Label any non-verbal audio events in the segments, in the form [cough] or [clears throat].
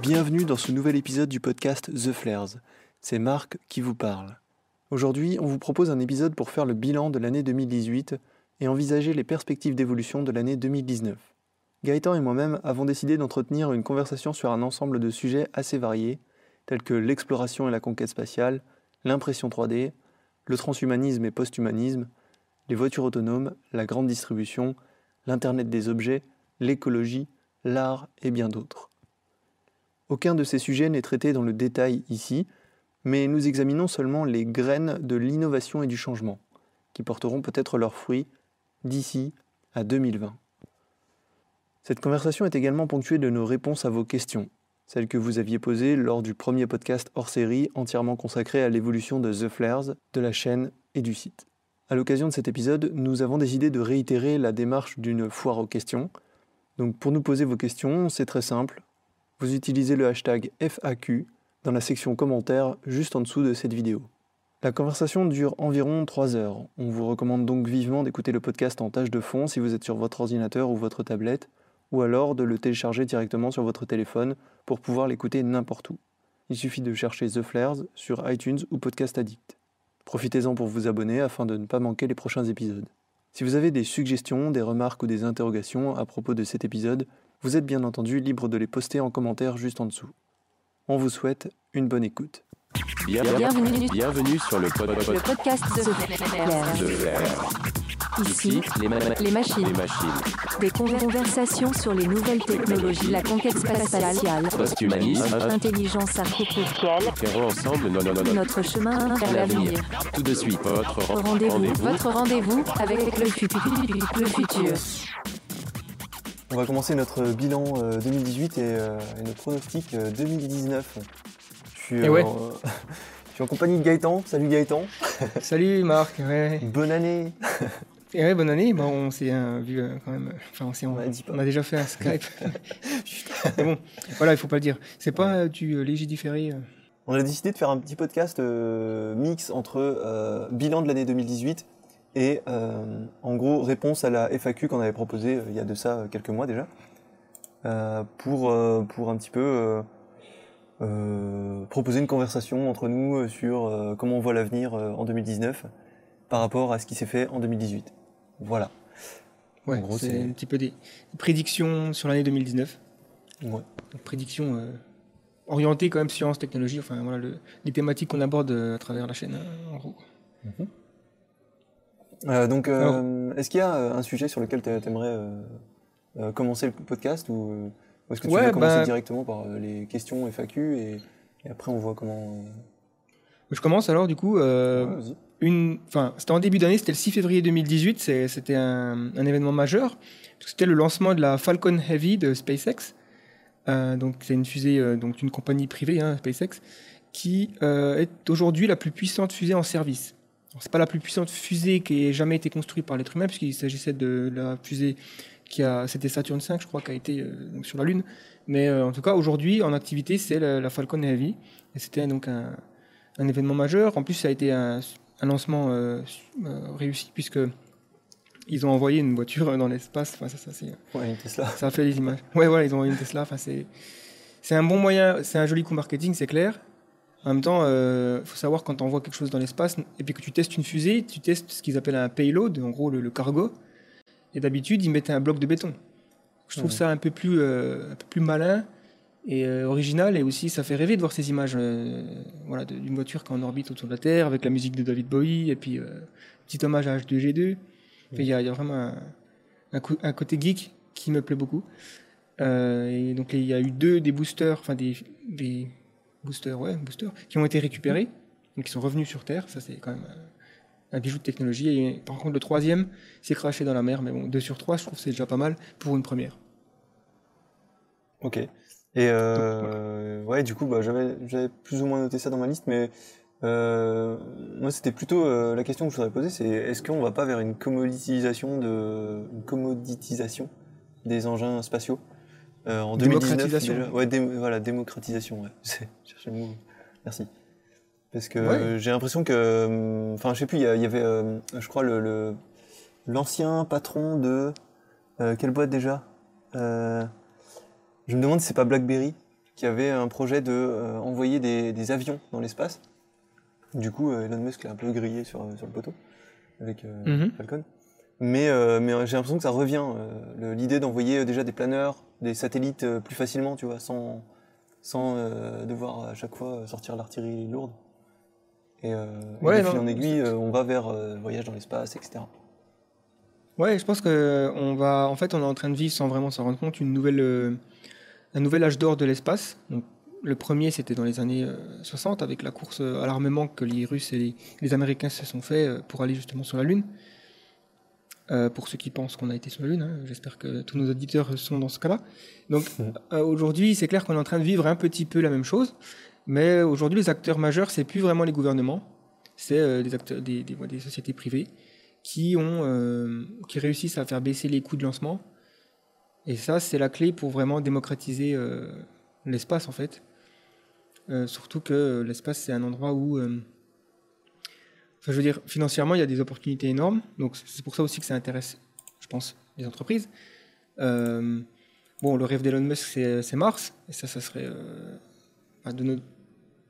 Bienvenue dans ce nouvel épisode du podcast The Flares. C'est Marc qui vous parle. Aujourd'hui, on vous propose un épisode pour faire le bilan de l'année 2018 et envisager les perspectives d'évolution de l'année 2019. Gaëtan et moi-même avons décidé d'entretenir une conversation sur un ensemble de sujets assez variés, tels que l'exploration et la conquête spatiale, l'impression 3D, le transhumanisme et posthumanisme, les voitures autonomes, la grande distribution, l'Internet des objets, l'écologie, l'art et bien d'autres. Aucun de ces sujets n'est traité dans le détail ici, mais nous examinons seulement les graines de l'innovation et du changement, qui porteront peut-être leurs fruits d'ici à 2020. Cette conversation est également ponctuée de nos réponses à vos questions, celles que vous aviez posées lors du premier podcast hors série entièrement consacré à l'évolution de The Flares, de la chaîne et du site. À l'occasion de cet épisode, nous avons décidé de réitérer la démarche d'une foire aux questions. Donc pour nous poser vos questions, c'est très simple. Vous utilisez le hashtag FAQ dans la section commentaires juste en dessous de cette vidéo. La conversation dure environ 3 heures. On vous recommande donc vivement d'écouter le podcast en tâche de fond si vous êtes sur votre ordinateur ou votre tablette, ou alors de le télécharger directement sur votre téléphone pour pouvoir l'écouter n'importe où. Il suffit de chercher The Flares sur iTunes ou Podcast Addict. Profitez-en pour vous abonner afin de ne pas manquer les prochains épisodes. Si vous avez des suggestions, des remarques ou des interrogations à propos de cet épisode, vous êtes bien entendu libre de les poster en commentaire juste en dessous. On vous souhaite une bonne écoute. Bienvenue, Bienvenue sur le, pod- pod- le podcast de Flair. de Flair. Ici, les, ma- les machines. les machines. Des conver- conversations sur les nouvelles technologies, la conquête spatiale, Posthumanisme, intelligence artificielle, ferons ensemble no- no- no- no- notre chemin vers l'avenir. Tout de suite, votre ren- Rendez-vous, votre rendez-vous avec le futur. Le futur. On va commencer notre bilan euh, 2018 et, euh, et notre pronostic euh, 2019. Je suis, Eh ouais. en, [laughs] je suis en compagnie de Gaëtan. Salut Gaëtan. [laughs] Salut Marc, ouais. Bonne année. Et ouais, bonne année. Bon, on s'est euh, vu euh, quand même. euh, Enfin, on, on, On a dit on a déjà fait un Skype. [laughs] Mais bon, voilà, il faut pas le dire. C'est pas euh, du euh, euh. On a décidé de faire un petit podcast euh, mix entre euh, bilan de l'année 2018 et euh, en gros réponse à la FAQ qu'on avait proposée euh, il y a de ça euh, quelques mois déjà pour, pour un petit peu proposer une conversation entre nous sur comment on voit l'avenir en 2019 par rapport à ce qui s'est fait en 2018. Voilà. Ouais, En gros, c'est un petit peu des prédictions sur l'année 2019. Ouais. Donc, prédictions euh, orientées quand même sciences, technologie. Enfin, voilà, le- les thématiques qu'on aborde à travers la chaîne, en gros. Euh, donc, euh, est-ce qu'il y a euh, un sujet sur lequel tu aimerais euh, commencer le podcast ou, ou est-ce que tu Ouais, veux commencer bah- directement par les questions FAQ et, et après on voit comment. Je commence alors, du coup. Ouais, vas-y. une, enfin, c'était en début d'année, c'était le 6 février 2018, c'est- c'était un, un événement majeur. C'était le lancement de la Falcon Heavy de SpaceX. Donc, c'est une fusée, donc une compagnie privée, hein, SpaceX, qui est aujourd'hui la plus puissante fusée en service. C'est pas la plus puissante fusée qui ait jamais été construite par l'être humain, puisqu'il s'agissait de la fusée qui a, c'était Saturn V, je crois, qui a été euh, donc sur la Lune. Mais euh, en tout cas, aujourd'hui, en activité, c'est la, la Falcon Heavy. Et c'était donc un, un événement majeur. En plus, ça a été un, un lancement euh, euh, réussi puisque ils ont envoyé une voiture [laughs] dans l'espace. Enfin, ça, ça, c'est- Ouais, une Tesla. ça a fait les images. Ouais, voilà, ils ont envoyé une Tesla. Enfin, c'est, c'est un bon moyen, c'est un joli coup marketing, c'est clair. En même temps, il faut savoir quand on envoie quelque chose dans l'espace et puis que tu testes une fusée, tu testes ce qu'ils appellent un payload, en gros le, le cargo. Et d'habitude, ils mettent un bloc de béton. Je trouve Ouais. ça un peu plus, euh, un peu plus malin et euh, original et aussi ça fait rêver de voir ces images euh, voilà, d'une voiture qui est en orbite autour de la Terre avec la musique de David Bowie et puis euh, petit hommage à H2G2. Enfin, Il y, a, il y a vraiment un, un, co- un côté geek qui me plaît beaucoup. Euh, et donc il y a eu deux des boosters, enfin des, des boosters, ouais, boosters, qui ont été récupérés, donc qui sont revenus sur Terre. Ça c'est quand même un, un bijou de technologie. Et par contre le troisième s'est craché dans la mer, mais bon, deux sur trois, je trouve que c'est déjà pas mal pour une première. Ok. Et euh, ouais, du coup, bah, j'avais j'avais plus ou moins noté ça dans ma liste, mais euh, moi c'était plutôt euh, la question que je voudrais poser, c'est est-ce qu'on va pas vers une commoditisation de une commoditisation des engins spatiaux? Euh, en 2019 Démocratisation. déjà Ouais, dé- voilà, démocratisation. Ouais, [laughs] c'est chercher le mot. Merci. Parce que Ouais. euh, j'ai l'impression que, hum, enfin, je sais plus, il y, avait, euh, je crois le l'ancien patron de euh, quelle boîte déjà? Euh, Je me demande si c'est pas BlackBerry qui avait un projet de euh, envoyer des, des avions dans l'espace. Du coup, euh, Elon Musk l'a un peu grillé sur, sur le poteau avec euh, Mhm. Falcon. Mais, euh, mais j'ai l'impression que ça revient. euh, le- L'idée d'envoyer euh, déjà des planeurs, des satellites euh, plus facilement, tu vois, sans, sans euh, devoir à chaque fois euh, sortir l'artillerie lourde. Et, euh, et Ouais, fil en aiguille, euh, on va vers euh, voyage dans l'espace, etc. Ouais, je pense que on va, en fait, on est en train de vivre sans vraiment s'en rendre compte une nouvelle, euh, un nouvel âge d'or de l'espace. Le premier, c'était dans les années euh, 60 avec la course euh, à l'armement que les Russes et les, les Américains se sont fait euh, pour aller justement sur la Lune. Euh, pour ceux qui pensent qu'on a été sur la Lune, hein, j'espère que tous nos auditeurs sont dans ce cas-là. Donc euh, aujourd'hui, c'est clair qu'on est en train de vivre un petit peu la même chose, mais aujourd'hui, les acteurs majeurs, c'est plus vraiment les gouvernements, c'est euh, des acteurs, des, des, des sociétés privées qui ont, qui réussissent à faire baisser les coûts de lancement. Et ça, c'est la clé pour vraiment démocratiser l'espace, en fait. Surtout que l'espace, c'est un endroit où, je veux dire, financièrement, il y a des opportunités énormes. Donc, c'est pour ça aussi que ça intéresse, je pense, les entreprises. Euh, bon, le rêve d'Elon Musk, c'est Mars. Et ça, ça serait euh, de,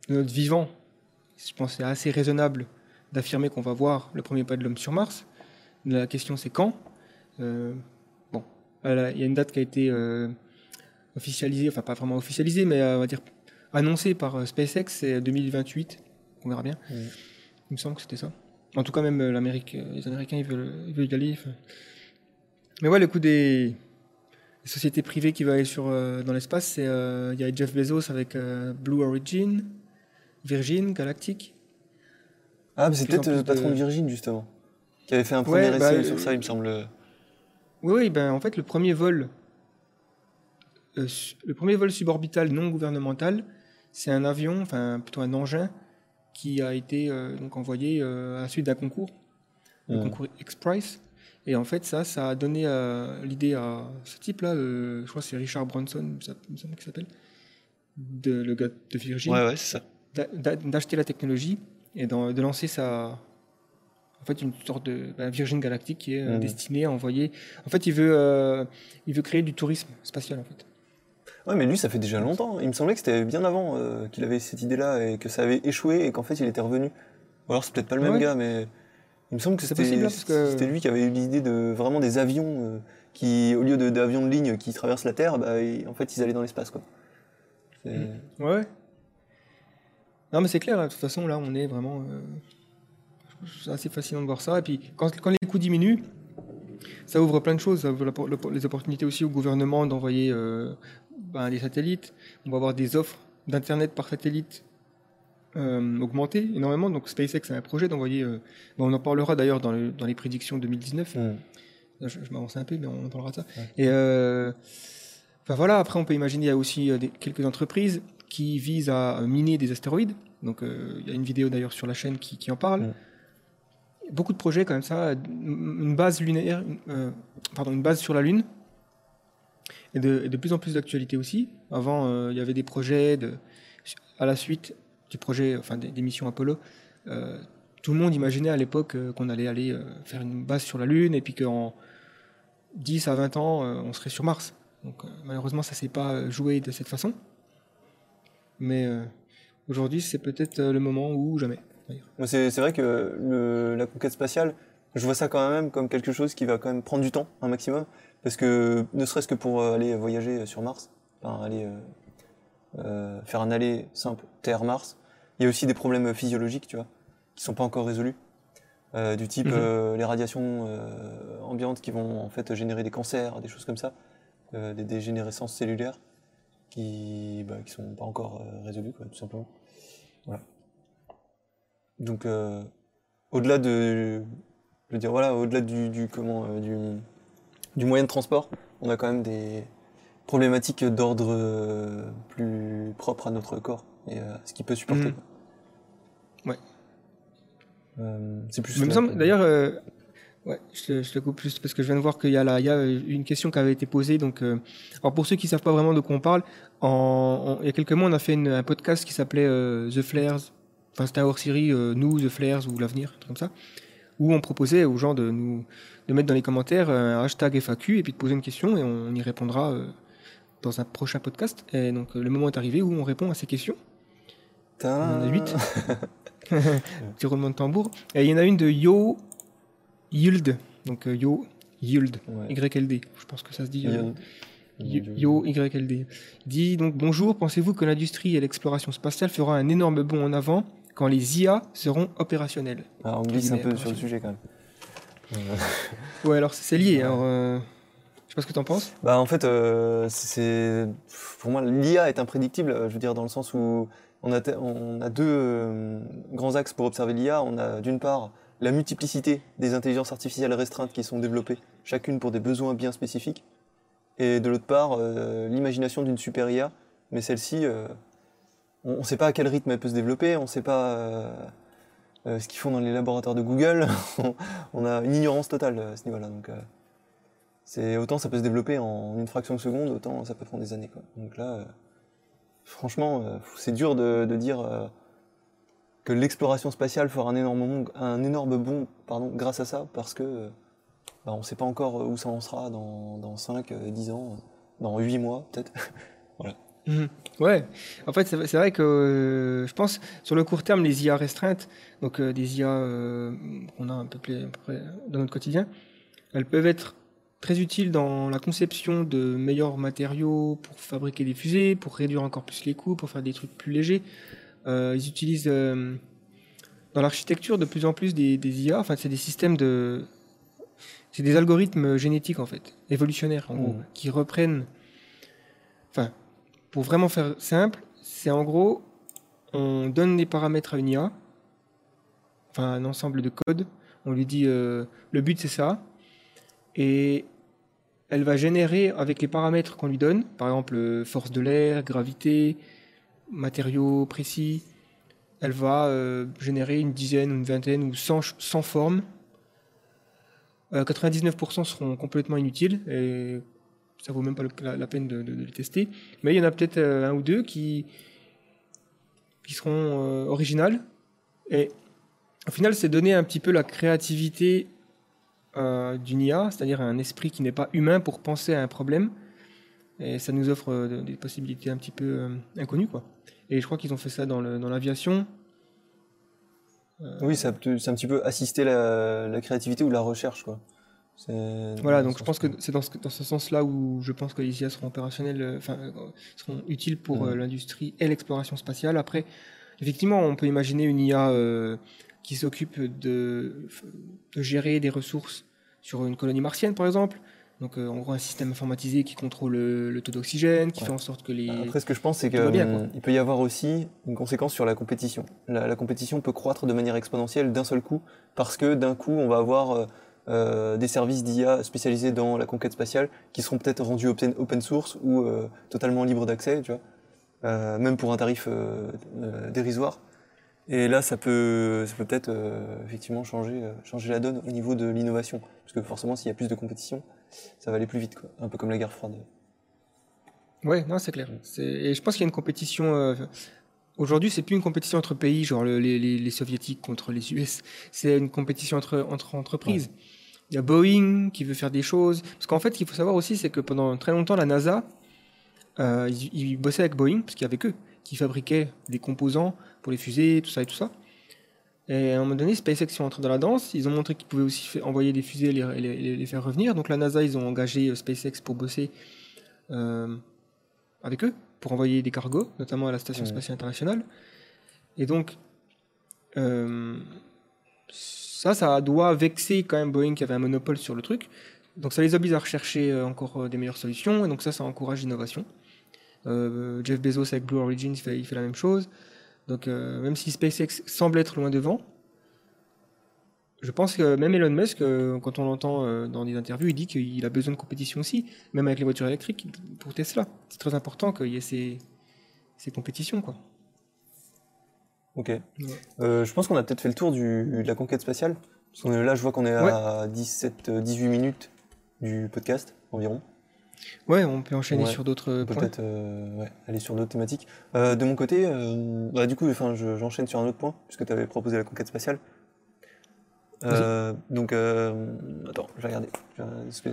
notre, vivant. Je pense c'est assez raisonnable d'affirmer qu'on va voir le premier pas de l'homme sur Mars. La question, c'est quand Euh, Bon, il y a une date qui a été officialisée, enfin pas vraiment officialisée, mais on va dire annoncée par SpaceX, c'est 2028. On verra bien. Il me semble que c'était ça. En tout cas, même euh, l'Amérique, euh, les Américains, ils veulent, ils veulent y aller. enfin. Mais ouais, le coup des, des sociétés privées qui veulent aller sur, euh, dans l'espace, c'est euh, il y a Jeff Bezos avec euh, Blue Origin, Virgin, Galactic. Ah, mais c'est peut-être le patron de Virgin, justement, qui avait fait un premier Ouais, bah, essai sur ça, il me semble. Oui, oui, ben en fait, le premier vol, le premier vol suborbital non gouvernemental, c'est un avion, enfin plutôt un engin, qui a été euh, donc envoyé euh, à la suite d'un concours, le concours X-Prize. Et en fait, ça, ça a donné euh, l'idée à ce type-là, je crois que c'est Richard Branson, ça semble qu'il s'appelle, de, le gars de Virgin, Ouais, ouais, ça. d'acheter la technologie et de lancer sa en fait une sorte de ben, Virgin Galactic qui est euh, destinée à envoyer en fait il veut euh, il veut créer du tourisme spatial en fait Ouais, mais lui, ça fait déjà longtemps. Il me semblait que c'était bien avant euh, qu'il avait cette idée-là et que ça avait échoué et qu'en fait, il était revenu. Ou alors, c'est peut-être pas le même Ouais. gars, mais il me semble que c'était hein, que- c'était lui qui avait eu l'idée de vraiment des avions euh, qui, au lieu d'avions de ligne qui traversent la Terre, bah, ils- en fait, ils allaient dans l'espace, quoi. C'est- ouais non mais c'est clair hein, de toute façon là on est vraiment euh, c'est assez fascinant de voir ça et puis quand, quand les coûts diminuent ça ouvre plein de choses ça ouvre les opportunités aussi au gouvernement d'envoyer euh, ben, des satellites on va avoir des offres d'internet par satellite euh, augmenter énormément donc SpaceX a un projet d'envoyer euh, ben, on en parlera d'ailleurs dans, le- dans les prédictions 2019 Hmm. Là, je, je m'avance un peu, mais on en parlera de ça. Ouais. Et euh, voilà, après, on peut imaginer, il y a aussi des- quelques entreprises qui visent à miner des astéroïdes. Donc, il y a une vidéo d'ailleurs sur la chaîne qui, qui en parle. Beaucoup de projets comme ça, une base euh, sur la Lune. Et de, plus en plus d'actualité aussi. Avant, euh, il y avait des projets à la suite du projet, enfin des, missions Apollo. euh, tout le monde imaginait à l'époque qu'on allait aller faire une base sur la Lune et puis qu'en 10 à 20 ans, on serait sur Mars. Donc malheureusement, ça s'est pas joué de cette façon. Mais aujourd'hui, c'est peut-être le moment ou jamais. C'est vrai que le- la conquête spatiale, je vois ça quand même comme quelque chose qui va quand même prendre du temps, un maximum. Parce que, ne serait-ce que pour euh, aller voyager sur Mars, enfin, aller euh, euh, faire un aller simple Terre-Mars, il y a aussi des problèmes physiologiques, tu vois, qui sont pas encore résolus. Euh, du type Mhm. euh, les radiations euh, ambiantes qui vont en fait générer des cancers, des choses comme ça, euh, des dégénérescences cellulaires qui, bah, qui sont pas encore euh, résolues, quoi, tout simplement. Voilà. Donc, euh, au-delà de, je veux dire, voilà, au-delà du, du comment, euh, du, du moyen de transport, on a quand même des problématiques d'ordre euh, plus propre à notre corps et à ce qu'il peut supporter. Quoi. Ouais. C'est plus. Me d'ailleurs, ouais, je te, je te coupe juste parce que je viens de voir qu'il y a là, il y a une question qui avait été posée. Donc, euh, alors pour ceux qui savent pas vraiment de quoi on parle, en, en- il y a quelques mois, on a fait une- un podcast qui s'appelait euh, The Flares. Enfin, c'était un hors-série, euh, nous, The Flares ou l'avenir, un truc comme ça, où on proposait aux gens de nous de mettre dans les commentaires un hashtag FAQ et puis de poser une question et on y répondra euh, dans un prochain podcast. Et donc, euh, le moment est arrivé où on répond à ces questions. On en a huit. Petit roulement de tambour. Et il y en a une de Yo Yield. Donc, euh, Yo Yield. Ouais. YLD. Je pense que ça se dit. euh, Yo- YLD. Dit donc bonjour, pensez-vous que l'industrie et l'exploration spatiale fera un énorme bond en avant? Quand les IA seront opérationnelles Alors, on glisse un peu guillemets, sur le sujet quand même. Euh, [laughs] Ouais, alors c'est lié. Alors, euh, je sais pas ce que t'en penses. Bah en fait, euh, c'est pour moi l'IA est imprédictible. Je veux dire dans le sens où on a te- on a deux euh, grands axes pour observer l'IA. On a d'une part la multiplicité des intelligences artificielles restreintes qui sont développées, chacune pour des besoins bien spécifiques, et de l'autre part l'imagination d'une super IA. Mais celle-ci, on ne sait pas à quel rythme elle peut se développer. On ne sait pas euh, euh, ce qu'ils font dans les laboratoires de Google. [laughs] on a une ignorance totale à ce niveau-là. Donc euh, c'est autant ça peut se développer en une fraction de seconde, autant ça peut prendre des années. Donc là, euh, franchement, euh, c'est dur de, dire euh, que l'exploration spatiale fera un énorme bond, pardon, grâce à ça, parce que euh, bah, on ne sait pas encore où ça en sera dans, dans 5, euh, 10 ans, dans 8 mois peut-être. [laughs] Mhm. Ouais, en fait, c'est vrai que euh, je pense sur le court terme, les IA restreintes, donc euh, des IA euh, qu'on a un peu plus à peu près dans notre quotidien, elles peuvent être très utiles dans la conception de meilleurs matériaux pour fabriquer des fusées, pour réduire encore plus les coûts, pour faire des trucs plus légers. Ils utilisent dans l'architecture de plus en plus des, des IA, enfin, c'est des systèmes de. C'est des algorithmes génétiques en fait, évolutionnaires en gros, Mhm. qui reprennent. Enfin, pour vraiment faire simple, c'est en gros, on donne des paramètres à une IA, enfin un ensemble de codes, on lui dit euh, le but c'est ça, et elle va générer avec les paramètres qu'on lui donne, par exemple euh, force de l'air, gravité, matériaux précis, elle va euh, générer une dizaine une vingtaine ou 100, ch- 100 formes. Euh, 99% seront complètement inutiles et ça vaut même pas la, peine de, les tester. Mais il y en a peut-être euh, un ou deux qui, qui seront euh, originales. Et au final, c'est donner un petit peu la créativité euh, d'une IA, c'est-à-dire un esprit qui n'est pas humain pour penser à un problème. Et ça nous offre des possibilités un petit peu inconnues. Quoi. Et je crois qu'ils ont fait ça dans l'aviation. Oui, ça c'est un petit peu assister la, la créativité ou la recherche. Quoi. Voilà, donc je pense que c'est dans ce, dans ce sens-là où je pense que les IA seront opérationnels, euh, enfin, euh, seront utiles pour euh, l'industrie et l'exploration spatiale. Après, effectivement, on peut imaginer une IA qui s'occupe de, de gérer des ressources sur une colonie martienne, par exemple. Donc, euh, en gros, un système informatisé qui contrôle le, le taux d'oxygène, qui Ouais. fait en sorte que les. Après, ce que je pense, c'est qu'il peut y avoir aussi une conséquence sur la compétition. La, la compétition peut croître de manière exponentielle d'un seul coup, parce que d'un coup, on va avoir euh, euh, des services d'IA spécialisés dans la conquête spatiale qui seront peut-être rendus open, source ou euh, totalement libres d'accès, Euh, même pour un tarif dérisoire. Et là, ça peut, peut-être effectivement changer, la donne au niveau de l'innovation, parce que forcément, s'il y a plus de compétition, ça va aller plus vite. Un peu comme la guerre froide. Ouais, non, c'est clair. Et je pense qu'il y a une compétition. Aujourd'hui, c'est plus une compétition entre pays, genre le- les, soviétiques contre les US. C'est une compétition entre, entre entreprises. Il y a Boeing qui veut faire des choses. Parce qu'en fait, ce qu'il faut savoir aussi, c'est que pendant très longtemps, la NASA, euh, ils, ils bossaient avec Boeing, parce qu'il y avait qu'eux qui fabriquaient des composants pour les fusées, tout ça et tout ça. Et à un moment donné, SpaceX sont entrés dans la danse. Ils ont montré qu'ils pouvaient aussi envoyer des fusées et les, les- les- les faire revenir. Donc la NASA, ils ont engagé euh, SpaceX pour bosser euh, avec eux, pour envoyer des cargos, notamment à la Station. Spatiale Internationale. Et donc, euh, ça, ça doit vexer quand même Boeing qui avait un monopole sur le truc. Donc ça les oblige à rechercher euh, encore euh, des meilleures solutions. Et donc ça, ça encourage l'innovation. Euh, Jeff Bezos avec Blue Origin, il fait, il fait la même chose. Donc euh, même si SpaceX semble être loin devant, je pense que même Elon Musk, euh, quand on l'entend euh, dans des interviews, il dit qu'il a besoin de compétition aussi, même avec les voitures électriques pour Tesla. C'est très important qu'il y ait ces, ces compétitions. Quoi. Ok. Euh, je pense qu'on a peut-être fait le tour du, de la conquête spatiale. Parce qu'on est- là, je vois qu'on est à 17, euh, 18 minutes du podcast environ. Ouais, on peut enchaîner Ouais, sur d'autres points. peut-être euh, ouais, aller sur d'autres thématiques. Euh, de mon côté, bah, du coup, j'enchaîne sur un autre point, puisque tu avais proposé la conquête spatiale. Euh, donc, euh, attends, je vais regarder. J'ai.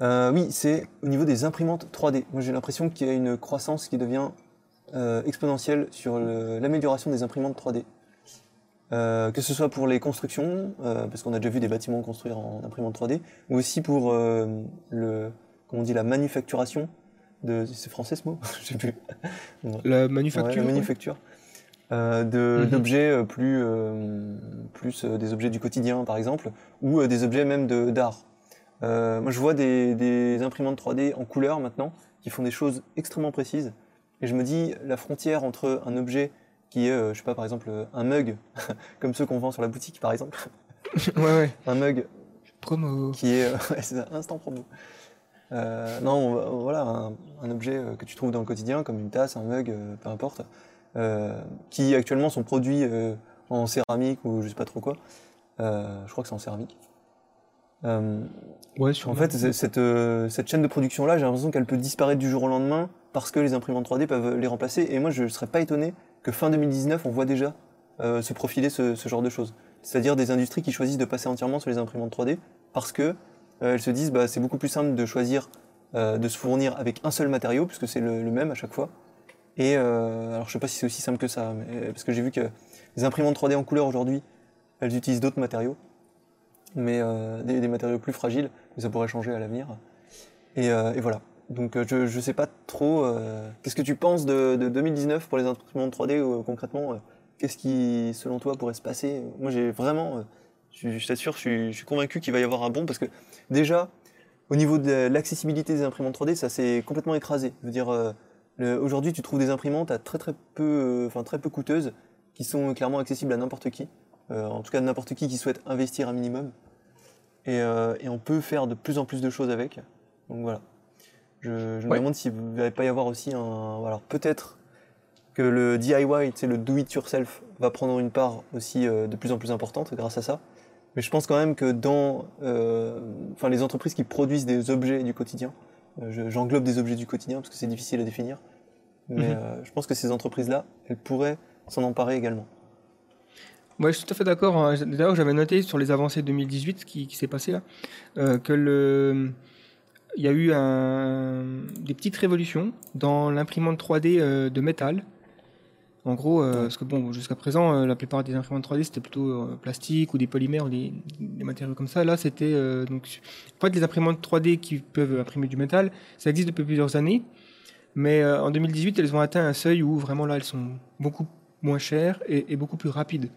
Euh, oui, c'est au niveau des imprimantes 3D. Moi, j'ai l'impression qu'il y a une croissance qui devient exponentielle sur l'amélioration des imprimantes 3D. Euh, que ce soit pour les constructions, parce qu'on a déjà vu des bâtiments construire en imprimante 3D, ou aussi pour le, comment on dit, la manufacturation de, c'est français ce mot? [laughs] Je sais plus. La Ouais, manufacture. ouais. Euh, Mhm. d'objets euh, plus, euh, plus euh, des objets du quotidien par exemple, ou des objets même de- d'art. Moi je vois des, des imprimantes 3D en couleur maintenant qui font des choses extrêmement précises. Et je me dis la frontière entre un objet qui est, je sais pas par exemple un mug, [laughs] comme ceux qu'on vend sur la boutique par exemple, [laughs] ouais, ouais. un mug Promo. qui est [laughs] ouais, c'est ça, instant promo. Euh, non, voilà, un, un objet que tu trouves dans le quotidien, comme une tasse, un mug, peu importe, qui actuellement sont produits euh, en céramique ou je sais pas trop quoi. Euh, je crois que c'est en céramique. Euh, Ouais, sur en fait, cette, euh, cette chaîne de production-là, j'ai l'impression qu'elle peut disparaître du jour au lendemain parce que les imprimantes 3D peuvent les remplacer. Et moi, je ne serais pas étonné que fin 2019, on voit déjà euh, se profiler ce, ce genre de choses. C'est-à-dire des industries qui choisissent de passer entièrement sur les imprimantes 3D parce que euh, elles se disent bah, c'est beaucoup plus simple de choisir euh, de se fournir avec un seul matériau puisque c'est le, le même à chaque fois. Et euh, alors je sais pas si c'est aussi simple que ça, mais, parce que j'ai vu que les imprimantes 3D en couleur aujourd'hui, elles utilisent d'autres matériaux, mais euh, des, matériaux plus fragiles, mais ça pourrait changer à l'avenir. Et, euh, voilà. Donc euh, je, je sais pas trop. euh, Qu'est-ce que tu penses de, de 2019 pour les imprimantes 3D euh, concrètement euh, Qu'est-ce qui, selon toi, pourrait se passer? Moi, j'ai vraiment, euh, je, je t'assure, je suis, convaincu qu'il va y avoir un bon parce que déjà, au niveau de l'accessibilité des imprimantes 3D, ça s'est complètement écrasé. Je veux dire, euh, aujourd'hui, tu trouves des imprimantes à très très peu, euh, enfin très peu coûteuses, qui sont clairement accessibles à n'importe qui. Euh, en tout cas, n'importe qui qui souhaite investir un minimum. Et, euh, et on peut faire de plus en plus de choses avec. Donc voilà. Je, je me Ouais. demande s'il ne va pas y avoir aussi un. Alors peut-être que le DIY, sais, le do it yourself, va prendre une part aussi euh, de plus en plus importante grâce à ça. Mais je pense quand même que dans euh, enfin, les entreprises qui produisent des objets du quotidien, euh, j'englobe des objets du quotidien parce que c'est difficile à définir, mais Mhm. euh, je pense que ces entreprises-là, elles pourraient s'en emparer également. Ouais, je suis tout à fait d'accord. hein. D'ailleurs, j'avais noté sur les avancées 2018 qui, qui s'est passé là, euh, que le, il y a eu un, des petites révolutions dans l'imprimante 3D euh, de métal. En gros, euh, parce que bon, jusqu'à présent, euh, la plupart des imprimantes 3D c'était plutôt euh, plastique ou des polymères ou des, des matériaux comme ça. Là, c'était donc, en fait, les imprimantes 3D qui peuvent imprimer du métal, ça existe depuis plusieurs années. Mais en 2018, elles ont atteint un seuil où vraiment là, elles sont beaucoup moins chères et, et beaucoup plus rapides.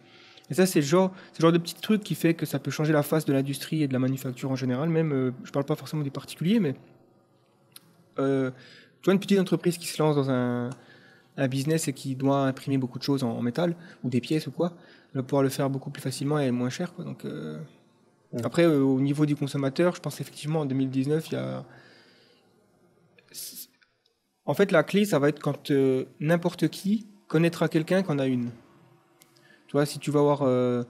Et ça, c'est le genre, c'est le genre de petit truc qui fait que ça peut changer la face de l'industrie et de la manufacture en général. Même, je parle pas forcément des particuliers, mais tu vois une petite entreprise qui se lance dans un, un business et qui doit imprimer beaucoup de choses en, en métal ou des pièces ou quoi, va pouvoir le faire beaucoup plus facilement et moins cher. Quoi. Donc, euh. Après, euh, au niveau du consommateur, je pense effectivement en 2019, il y a. En fait, la clé, ça va être quand euh, n'importe qui connaîtra quelqu'un qui en a une. Tu vois, si tu vas avoir, euh,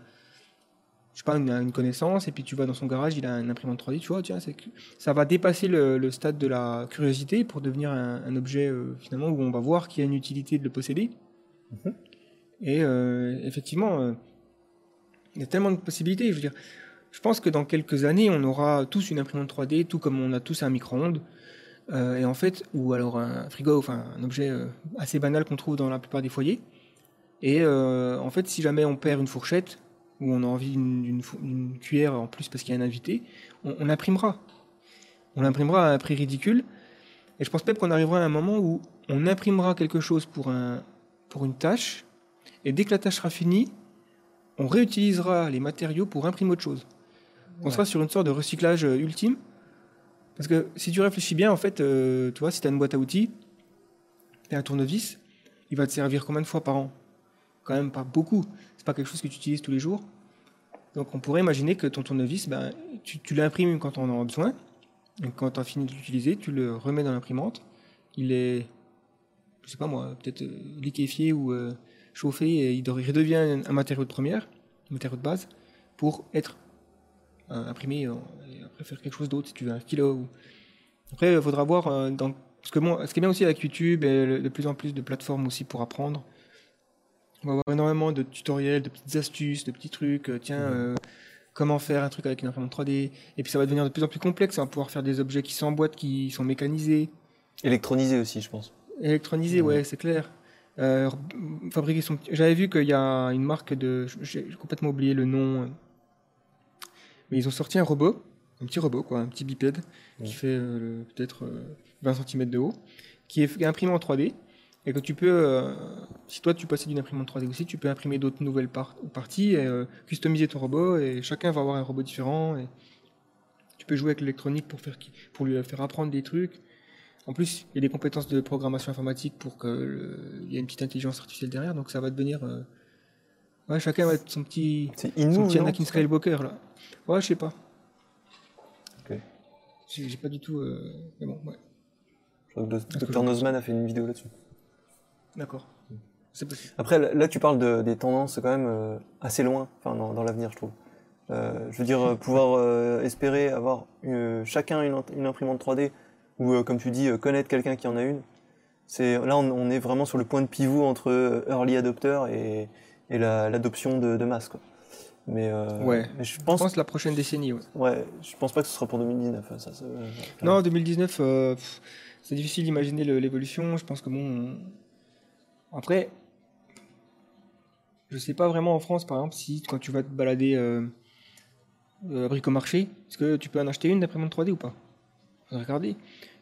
je sais pas, une, une connaissance, et puis tu vas dans son garage, il a un imprimante 3D, tu vois, tiens, c'est ça va dépasser le, le stade de la curiosité pour devenir un, un objet, euh, finalement, où on va voir qu'il y a une utilité de le posséder. Mhm. Et euh, effectivement, euh, il y a tellement de possibilités. Je veux dire, je pense que dans quelques années, on aura tous une imprimante 3D, tout comme on a tous un micro-ondes. Et en fait, ou alors un frigo, enfin un objet assez banal qu'on trouve dans la plupart des foyers. Et en fait, si jamais on perd une fourchette, ou on a envie d'une cuillère en plus parce qu'il y a un invité, on, on l'imprimera. On l'imprimera à un prix ridicule. Et je pense même qu'on arrivera à un moment où on imprimera quelque chose pour, un, pour une tâche, et dès que la tâche sera finie, on réutilisera les matériaux pour imprimer autre chose. On Ouais. sera sur une sorte de recyclage euh, ultime. Parce que si tu réfléchis bien, en fait, euh, tu vois, si tu as une boîte à outils, tu as un tournevis, il va te servir combien de fois par an? Quand même pas beaucoup. C'est pas quelque chose que tu utilises tous les jours. Donc on pourrait imaginer que ton tournevis, ben, tu, l'imprimes quand on en a besoin. Quand tu as fini de l'utiliser, tu le remets dans l'imprimante. Il est, je sais pas moi, peut-être euh, liquéfié ou euh, chauffé et il de- il redevient un, matériau de première, un matériau de base, pour être euh, imprimé après faire quelque chose d'autre si tu veux un stylo. Ou... Après, il faudra voir dans que bon, ce qui est bien aussi avec YouTube et de plus en plus de plateformes aussi pour apprendre. On va avoir énormément de tutoriels, de petites astuces, de petits trucs. euh, tiens, euh, comment faire un truc avec une imprimante 3D. Et puis ça va devenir de plus en plus complexe. On va pouvoir faire des objets qui s'emboîtent, qui sont mécanisés, Électronisé aussi, je pense. électronisés, Ouais. ouais, c'est clair. Euh, fabriquer son J'avais vu qu'il y a une marque de. J'ai complètement oublié le nom. Mais ils ont sorti un robot, un petit robot, quoi, un petit bipède, qui fait peut-être euh, 20 cm de haut, qui est imprimé en 3D. Et que tu peux, euh, si toi tu possèdes une imprimante 3D aussi, tu peux imprimer d'autres nouvelles par- parties, et, euh, customiser ton robot, et chacun va avoir un robot différent. Et tu peux jouer avec l'électronique pour, faire, pour lui faire apprendre des trucs. En plus, il y a des compétences de programmation informatique pour qu'il y ait une petite intelligence artificielle derrière, donc ça va devenir. euh, Ouais, chacun va être son petit, son Inu, petit Anakin Skywalker là. Ouais, je sais pas. Ok. J'ai pas du tout. euh, Mais bon, ouais, Je crois que Dr Nozman a fait une vidéo là-dessus. d'accord. Après, là, tu parles de- des tendances quand même euh, assez loin, enfin, dans, dans l'avenir, je trouve. Euh, je veux dire, euh, pouvoir euh, espérer avoir chacun une, une imprimante 3D ou, comme tu dis, connaître quelqu'un qui en a une. C'est là, on, on est vraiment sur le point de pivot entre early adopter et, et la- l'adoption de, de masse, quoi. Mais, euh, Ouais. mais je Je pense, pense la prochaine décennie, ouais. ouais, je pense pas que ce sera pour 2019. Ça, ça, euh, Non, 2019, euh, pff, c'est difficile d'imaginer l'évolution. Je pense que bon. on- Après, je sais pas vraiment en France, par exemple, si quand tu vas te balader euh, euh, à Bricomarché, est-ce que tu peux en acheter une d'imprimante 3D ou pas? Faudrait regarder.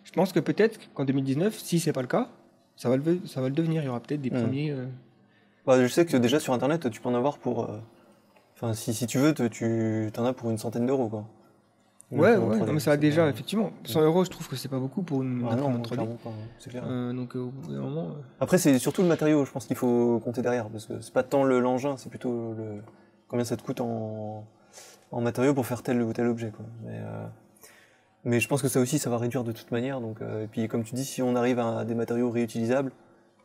Je pense que peut-être qu'en 2019, si c'est pas le cas, ça va le, ça va le devenir. Il y aura peut-être des premiers. euh, Bah, je sais que déjà sur internet, tu peux en avoir pour. euh, Enfin, si, si tu veux, te- tu en as pour une centaine d'euros, quoi. Ouais, ouais, 3D, non, mais ça a déjà, pas- effectivement. 100 euros, je trouve que c'est pas beaucoup pour une Ah non, imprimante 3D. clairement pas, c'est clair. Euh, donc, euh, au bout d'un moment. euh, Après, c'est surtout le matériau, je pense qu'il faut compter derrière, parce que c'est pas tant le l'engin, c'est plutôt le combien ça te coûte en, en matériaux pour faire tel ou tel objet, quoi. Mais, euh, mais je pense que ça aussi, ça va réduire de toute manière. Donc, euh, et puis, comme tu dis, si on arrive à des matériaux réutilisables,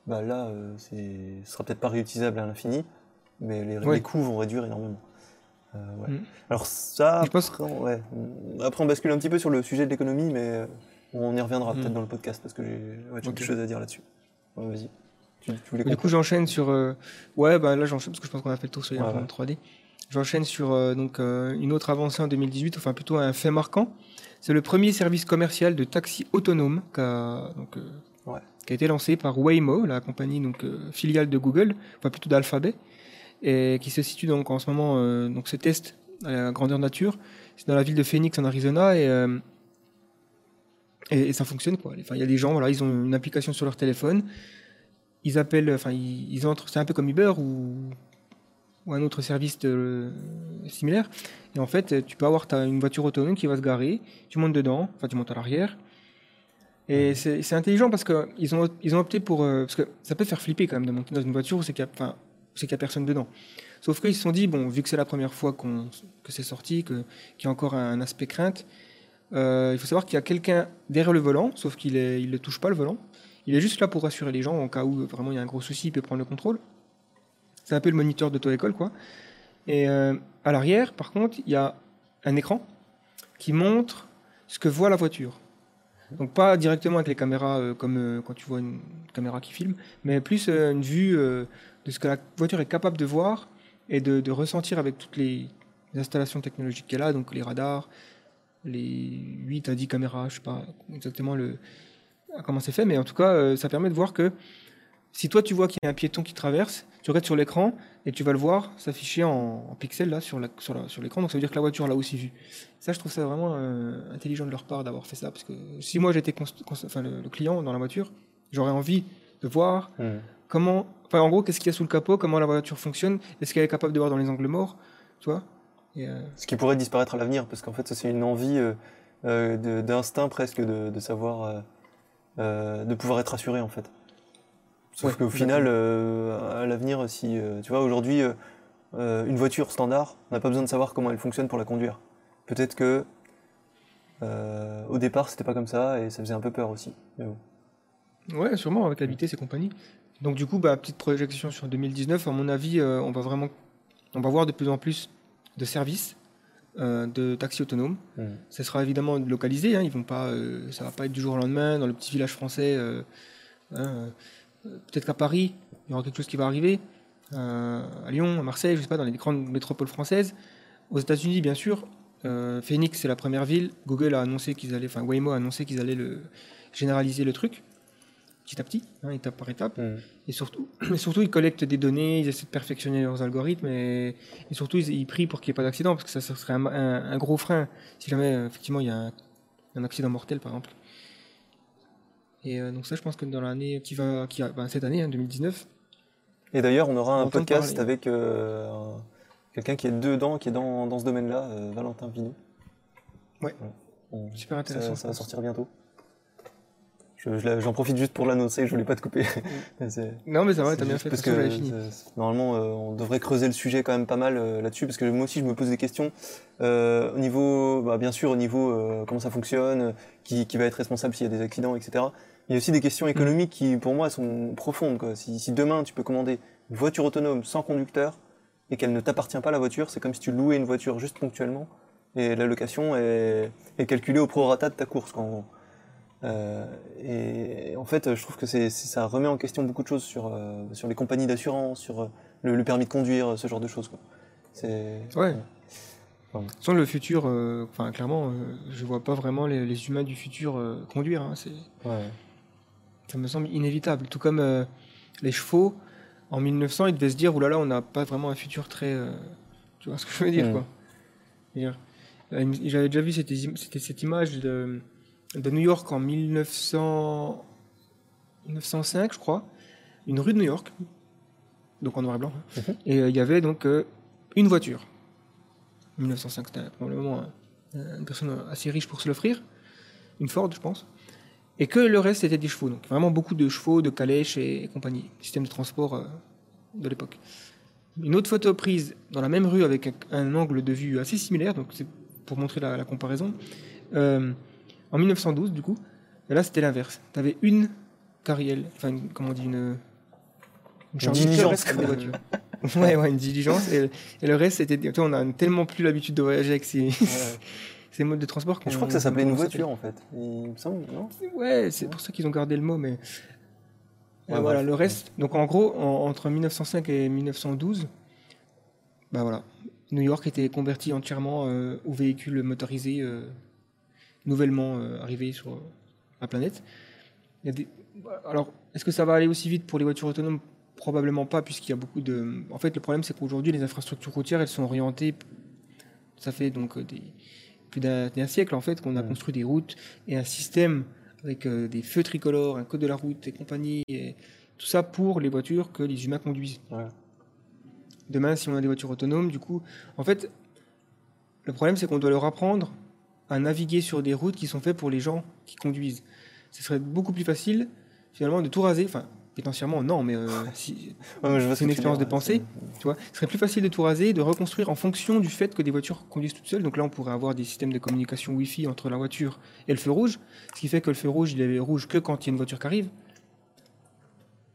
bah là, ce sera peut-être pas réutilisable à l'infini, mais les, Ouais. les coûts vont réduire énormément. Euh, ouais. Mm. Alors ça, Je pense- après, ouais. après, on bascule un petit peu sur le sujet de l'économie, mais euh, on y reviendra Mm. peut-être dans le podcast parce que j'ai ouais, quelque chose à dire là-dessus. Vas-y. Tu, tu voulais Du coup, j'enchaîne sur. euh, Ouais, bah là, j'enchaîne parce que je pense qu'on a fait le tour sur les imprimantes 3D. J'enchaîne sur euh, donc une autre avancée en 2018, enfin plutôt un fait marquant. C'est le premier service commercial de taxi autonome qui a, donc, Ouais. qui a été lancé par Waymo, la compagnie donc filiale de Google, enfin plutôt d'Alphabet, et qui se situe donc en ce moment. euh, donc ce test à la grandeur nature, c'est dans la ville de Phoenix en Arizona et euh, et, et ça fonctionne quoi. Enfin, il y a des gens, voilà, ils ont une application sur leur téléphone, ils appellent, enfin, ils, ils entrent, c'est un peu comme Uber ou, ou un autre service de- similaire. Et en fait, tu peux avoir ta, une voiture autonome qui va se garer, tu montes dedans, enfin, tu montes à l'arrière. Et c'est intelligent parce qu'ils ont, ils ont opté pour. euh, parce que ça peut faire flipper quand même de monter dans une voiture où c'est qu'il n'y a, c'est qu'il y a personne dedans. Sauf qu'ils se sont dit, bon, vu que c'est la première fois que c'est sorti, qu'il y a encore un aspect crainte, euh, il faut savoir qu'il y a quelqu'un derrière le volant, sauf qu'il ne touche pas le volant. Il est juste là pour rassurer les gens en cas où vraiment il y a un gros souci, il peut prendre le contrôle. C'est un peu le moniteur d'auto-école, quoi. Et euh, à l'arrière, par contre, il y a un écran qui montre ce que voit la voiture. Donc pas directement avec les caméras euh, comme quand tu vois une caméra qui filme, mais plus une vue de ce que la voiture est capable de voir et de, de ressentir avec toutes les installations technologiques qu'elle a, donc les radars, les 8 à 10 caméras, je sais pas exactement le, comment c'est fait, mais en tout cas, euh, ça permet de voir que si toi tu vois qu'il y a un piéton qui traverse, tu regardes sur l'écran et tu vas le voir s'afficher en, en pixels là sur la- sur sur l'écran, donc ça veut dire que la voiture l'a aussi vu. Ça, je trouve ça vraiment euh, intelligent de leur part d'avoir fait ça, parce que si moi j'étais enfin, le, le client dans la voiture, j'aurais envie de voir Mm. comment, enfin en gros, qu'est-ce qu'il y a sous le capot, comment la voiture fonctionne, est-ce qu'elle est capable de voir dans les angles morts, tu vois? Et, euh, Ce qui pourrait disparaître à l'avenir, parce qu'en fait, ça c'est une envie euh, euh, d'instinct presque de, de savoir, de pouvoir être assuré en fait. Sauf Ouais, qu'au final, à l'avenir, si tu vois aujourd'hui une voiture standard, on n'a pas besoin de savoir comment elle fonctionne pour la conduire. Peut-être que euh, au départ c'était pas comme ça et ça faisait un peu peur aussi. Mais bon. Ouais, sûrement, avec la vitesse et compagnie. Donc du coup, bah, petite projection sur 2019, à mon avis, euh, on va vraiment on va voir de plus en plus de services euh, de taxis autonomes. Mm. Ça sera évidemment localisé, hein, ils vont pas, euh, ça va pas être du jour au lendemain dans le petit village français. hein, Peut-être qu'à Paris, il y aura quelque chose qui va arriver, à Lyon, à Marseille, je sais pas, dans les grandes métropoles françaises. Aux États-Unis, bien sûr, Phoenix, c'est la première ville. Google a annoncé qu'ils allaient, enfin Waymo a annoncé qu'ils allaient le, généraliser le truc, petit à petit, hein, étape par étape. Mm. Et surtout, [clears throat] surtout, ils collectent des données, ils essaient de perfectionner leurs algorithmes et, et surtout, ils, ils prient pour qu'il n'y ait pas d'accident parce que ça, ça serait un, un- un gros frein si jamais, euh, effectivement, il y a un, un accident mortel, par exemple. Et euh, donc ça, je pense que dans l'année qui va, qui a, ben, cette année, hein, 2019, Et d'ailleurs, on aura On un podcast avec euh, un- quelqu'un qui est dedans, qui est dans, dans ce domaine-là, Valentin Vinou. Ouais. Super intéressant. ça va sortir bientôt. Je J'en profite juste pour l'annoncer, je voulais pas te couper. [laughs] C'est- Non, mais ça va, t'as bien fait, Parce que fini. normalement, euh, on devrait creuser le sujet quand même pas mal euh, là-dessus, parce que moi aussi, je me pose des questions euh, au niveau, bah, bien sûr, au niveau comment ça fonctionne, qui, qui va être responsable s'il y a des accidents, etc. Il y a aussi des questions économiques qui, pour moi, sont profondes. Quoi. Si, si demain, tu peux commander une voiture autonome sans conducteur et qu'elle ne t'appartient pas la voiture, c'est comme si tu louais une voiture juste ponctuellement et la location est, est calculée au prorata de ta course. Quoi, en gros. Euh, et en fait, je trouve que c'est, ça remet en question beaucoup de choses sur, euh, sur les compagnies d'assurance, sur euh, le, le permis de conduire, ce genre de choses. Quoi. C'est, Ouais. Sans le futur, euh, enfin clairement, je vois pas vraiment les, les humains du futur conduire. hein, Ouais. ça me semble inévitable. Tout comme les chevaux, en 1900, ils devaient se dire, oulala, on n'a pas vraiment un futur très... tu vois ce que je veux dire, Mm. quoi. J'avais déjà vu cette image de, de New York en 1900, 1905, je crois. Une rue de New York, donc en noir et blanc. hein. Mhm. Et euh, il y avait donc euh, une voiture. 1905, c'était probablement un- une personne assez riche pour se l'offrir. Une Ford, je pense. Et que le reste était des chevaux. Donc vraiment beaucoup de chevaux, de calèches et, compagnie. Système de transport euh, de l'époque. Une autre photo prise dans la même rue avec un, un angle de vue assez similaire, donc c'est pour montrer la, la comparaison. Euh, en 1912, du coup, et là c'était l'inverse. Tu avais une carriole, enfin, une- comment on dit, une, une charge- diligence, c'était des voitures. [laughs] ouais, ouais, une diligence. Et, et le reste, c'était. Tu vois, on a tellement plus l'habitude de voyager avec ces, Ouais. [laughs] ces modes de transport. Je crois que ça s'appelait une voiture en fait. Il me semble, non? Ouais, c'est pour ça qu'ils ont gardé le mot, mais. Ouais, Euh, voilà, bref. le reste. Donc en gros, en- entre 1905 et 1912, bah voilà, New York était converti entièrement euh, aux véhicules motorisés euh, nouvellement euh, arrivés sur euh, la planète. Il y a des... Alors, est-ce que ça va aller aussi vite pour les voitures autonomes? Probablement pas, puisqu'il y a beaucoup de. En fait, le problème, c'est qu'aujourd'hui, les infrastructures routières, elles sont orientées. Ça fait donc euh, des... plus d'un siècle, en fait, qu'on a construit des routes et un système avec euh, des feux tricolores, un code de la route et compagnie, et tout ça pour les voitures que les humains conduisent. Ouais. Demain, si on a des voitures autonomes, du coup, en fait, le problème, c'est qu'on doit leur apprendre à naviguer sur des routes qui sont faites pour les gens qui conduisent. Ce serait beaucoup plus facile, finalement, de tout raser. Enfin, potentiellement, non, mais euh, [laughs] si, Ouais, ce C'est une expérience de pensée. tu vois, ce serait plus facile de tout raser, de reconstruire en fonction du fait que des voitures conduisent toutes seules. Donc là, on pourrait avoir des systèmes de communication Wi-Fi entre la voiture et le feu rouge, ce qui fait que le feu rouge, il est rouge que quand il y a une voiture qui arrive.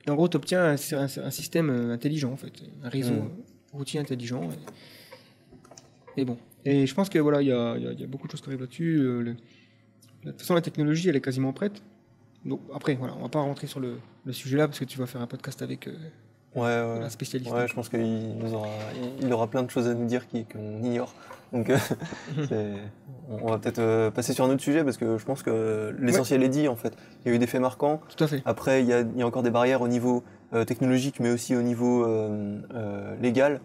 Et en gros, tu obtiens un, un- un système euh, intelligent, en fait, un réseau Mm. euh, routier intelligent. Et, et bon. Et je pense que voilà, il y a, y y beaucoup de choses qui arrivent là-dessus. euh, le- de toute façon, la technologie, elle est quasiment prête. Donc après, voilà, on va pas rentrer sur le, le sujet là parce que tu vas faire un podcast avec euh, Ouais, ouais. la spécialiste. Ouais, je pense qu'il aura, il aura plein de choses à nous dire qu'on ignore. Donc, euh, [laughs] on va peut-être euh, passer sur un autre sujet parce que je pense que l'essentiel est dit en fait. Il y a eu des faits marquants. Tout à fait. Après, il y a, il y a encore des barrières au niveau euh, technologique, mais aussi au niveau euh, euh, légal.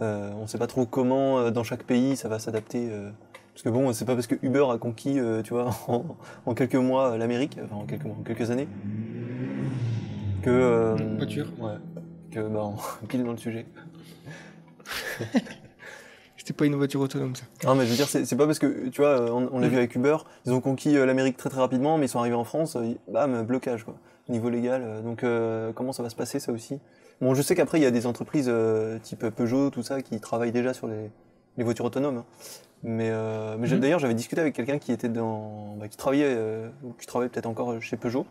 Euh, on ne sait pas trop comment euh, dans chaque pays ça va s'adapter. euh, parce que bon, c'est pas parce que Uber a conquis, tu vois, [laughs] en, en quelques mois l'Amérique, enfin en quelques mois, en quelques années, que Voiture. ouais, que bah, on [laughs] pile dans le sujet. C'était pas une voiture autonome, ça. Non, mais je veux dire, c'est pas parce que, tu vois, on, on l'a vu avec Uber, ils ont conquis l'Amérique très très rapidement, mais ils sont arrivés en France, bam, blocage, quoi, niveau légal. euh, donc, euh, comment ça va se passer, ça aussi? Bon, je sais qu'après, il y a des entreprises euh, type Peugeot, tout ça, qui travaillent déjà sur les, les voitures autonomes. hein. Mais, euh, mais j'ai- Mhm. d'ailleurs, j'avais discuté avec quelqu'un qui était dans, bah, qui travaillait, euh, ou qui travaillait peut-être encore chez Peugeot,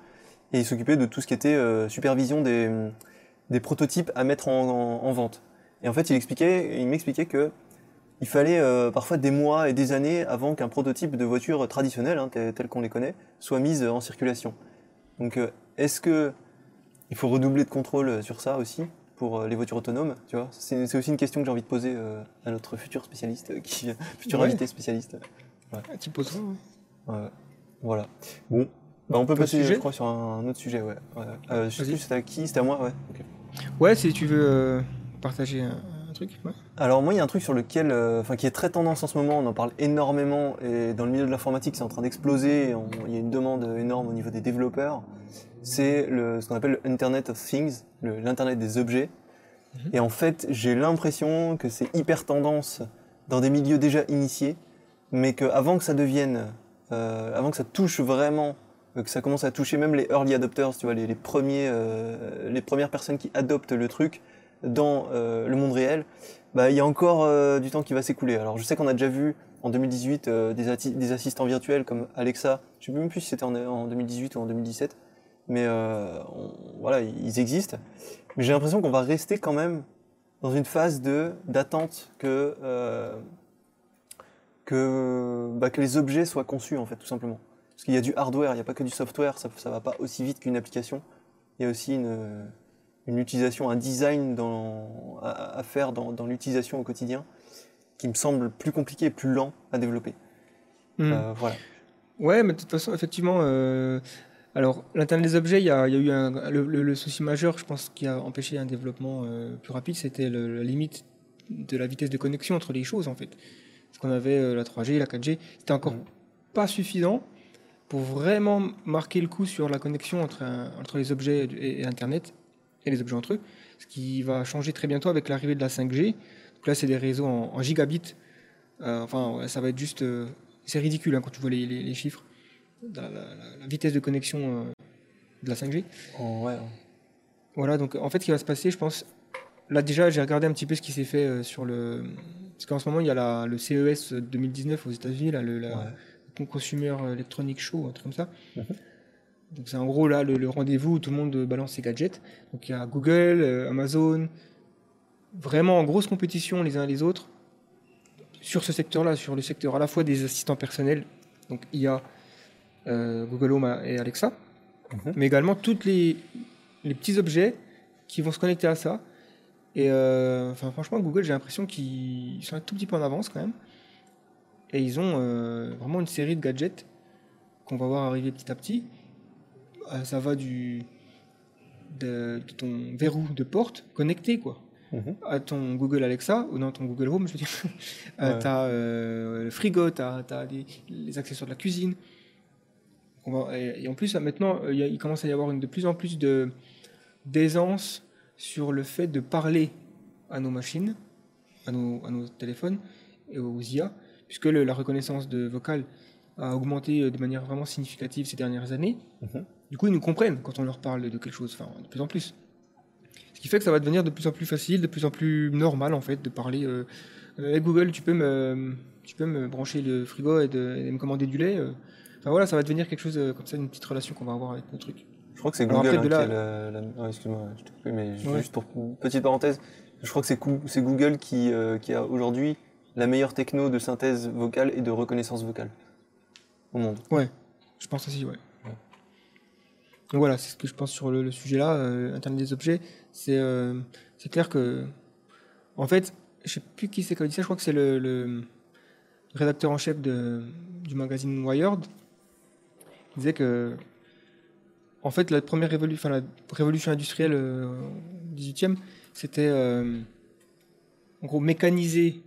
et il s'occupait de tout ce qui était euh, supervision des, des prototypes à mettre en, en- en vente. Et en fait, il expliquait, il m'expliquait que il fallait euh, parfois des mois et des années avant qu'un prototype de voiture traditionnelle, hein, tel, tel qu'on les connaît, soit mise en circulation. Donc, euh, est-ce que il faut redoubler de contrôle sur ça aussi pour euh, les voitures autonomes, tu vois? C'est aussi une question que j'ai envie de poser euh, à notre futur spécialiste, euh, qui, futur Ouais. invité spécialiste. Ah, tu poses ça, ouais. Ouais. Voilà. Bon, Bah, on peut passer, je crois, sur un, autre sujet, ouais. ouais. Euh, je sais plus, c'était à qui C'était à moi, ouais. Ouais, si tu veux euh, partager un, un truc. ouais. Alors moi, il y a un truc sur lequel, euh, enfin, qui est très tendance en ce moment. On en parle énormément et dans le milieu de l'informatique, c'est en train d'exploser. Il y a une demande énorme au niveau des développeurs. C'est ce qu'on appelle le Internet of Things, l'internet des objets. Mhm. Et en fait, j'ai l'impression que c'est hyper tendance dans des milieux déjà initiés, mais qu'avant que ça devienne, euh, avant que ça touche vraiment, euh, que ça commence à toucher même les early adopters, tu vois, les, les premiers, euh, les premières personnes qui adoptent le truc dans euh, le monde réel, bah, il y a encore du temps qui va s'écouler. Alors je sais qu'on a déjà vu en 2018 euh, des, assistants virtuels comme Alexa, je sais même plus si c'était en, en 2018 ou en 2017, mais euh, on- voilà, ils existent. Mais j'ai l'impression qu'on va rester quand même dans une phase de d'attente que euh, que bah, que les objets soient conçus en fait tout simplement. Parce qu'il y a du hardware, il n'y a pas que du software, ça ça va pas aussi vite qu'une application. Il y a aussi une une utilisation, un design dans, à, à faire dans, dans l'utilisation au quotidien qui me semble plus compliqué et plus lent à développer. Hmm. Euh, voilà. Ouais, mais de toute façon, effectivement, euh, alors l'Internet des objets, il y a, il y a eu un, le, le- le souci majeur, je pense, qui a empêché un développement euh, plus rapide, c'était la limite de la vitesse de connexion entre les choses, en fait. Parce qu'on avait euh, la 3G, la 4G, c'était encore pas suffisant pour vraiment marquer le coup sur la connexion entre, un- entre les objets et, et Internet et les objets entre eux, ce qui va changer très bientôt avec l'arrivée de la 5G. Donc là, c'est des réseaux en, en gigabits. Euh, enfin, ça va être juste. c'est ridicule hein, quand tu vois les, les- les chiffres. La, la- vitesse de connexion euh, de la 5G. En- ouais. Voilà, donc en fait, ce qui va se passer, je pense. Là, déjà, j'ai regardé un petit peu ce qui s'est fait euh, sur le. Parce qu'en ce moment, il y a la- le CES 2019 aux États-Unis, là, le, la- Ouais. le Consumer Electronic Show, un truc comme ça. Mhm. Donc c'est en gros là le, le rendez-vous où tout le monde balance ses gadgets. Donc il y a Google, euh, Amazon, vraiment en grosse compétition les uns les autres sur ce secteur-là, sur le secteur à la fois des assistants personnels, donc IA, euh, Google Home et Alexa, Mhm. mais également tous les, les petits objets qui vont se connecter à ça. Et euh, enfin, franchement, Google, j'ai l'impression qu'ils sont un tout petit peu en avance quand même. Et ils ont euh, vraiment une série de gadgets qu'on va voir arriver petit à petit. Euh, ça va du de, de ton verrou de porte connecté quoi Mhm. à ton Google Alexa ou dans ton Google Home, je veux dire. [laughs] Euh, Ouais. T'as euh, le frigo, t'as as les, les accessoires de la cuisine. Et, en plus, maintenant, euh, il commence à y avoir de plus en plus d'aisance sur le fait de parler à nos machines, à nos, à nos téléphones et aux IA, puisque le- la reconnaissance de vocal a augmenté euh, de manière vraiment significative ces dernières années. Mhm. Du coup, ils nous comprennent quand on leur parle de quelque chose, enfin, de plus en plus. Ce qui fait que ça va devenir de plus en plus facile, de plus en plus normal en fait de parler. Euh, euh, Hey Google, tu peux me, tu peux me brancher le frigo et, de, et me commander du lait. euh. Enfin voilà, ça va devenir quelque chose euh, comme ça, une petite relation qu'on va avoir avec nos trucs. Je crois que c'est Google après, hein, de qui là- est la... la- ouais, excuse-moi, je mais Ouais. juste pour petite parenthèse, je crois que c'est Google qui, euh, qui a aujourd'hui la meilleure techno de synthèse vocale et de reconnaissance vocale au monde. Je pense aussi, ouais. Donc voilà, c'est ce que je pense sur le, le sujet là, euh, Internet des objets. C'est euh, c'est clair que, en fait, je sais plus qui c'est qui a dit ça, je crois que c'est le, le rédacteur en chef de, du magazine Wired. Disait que, en fait, la première révolution, enfin, la révolution industrielle euh, au 18e, c'était euh, en gros mécaniser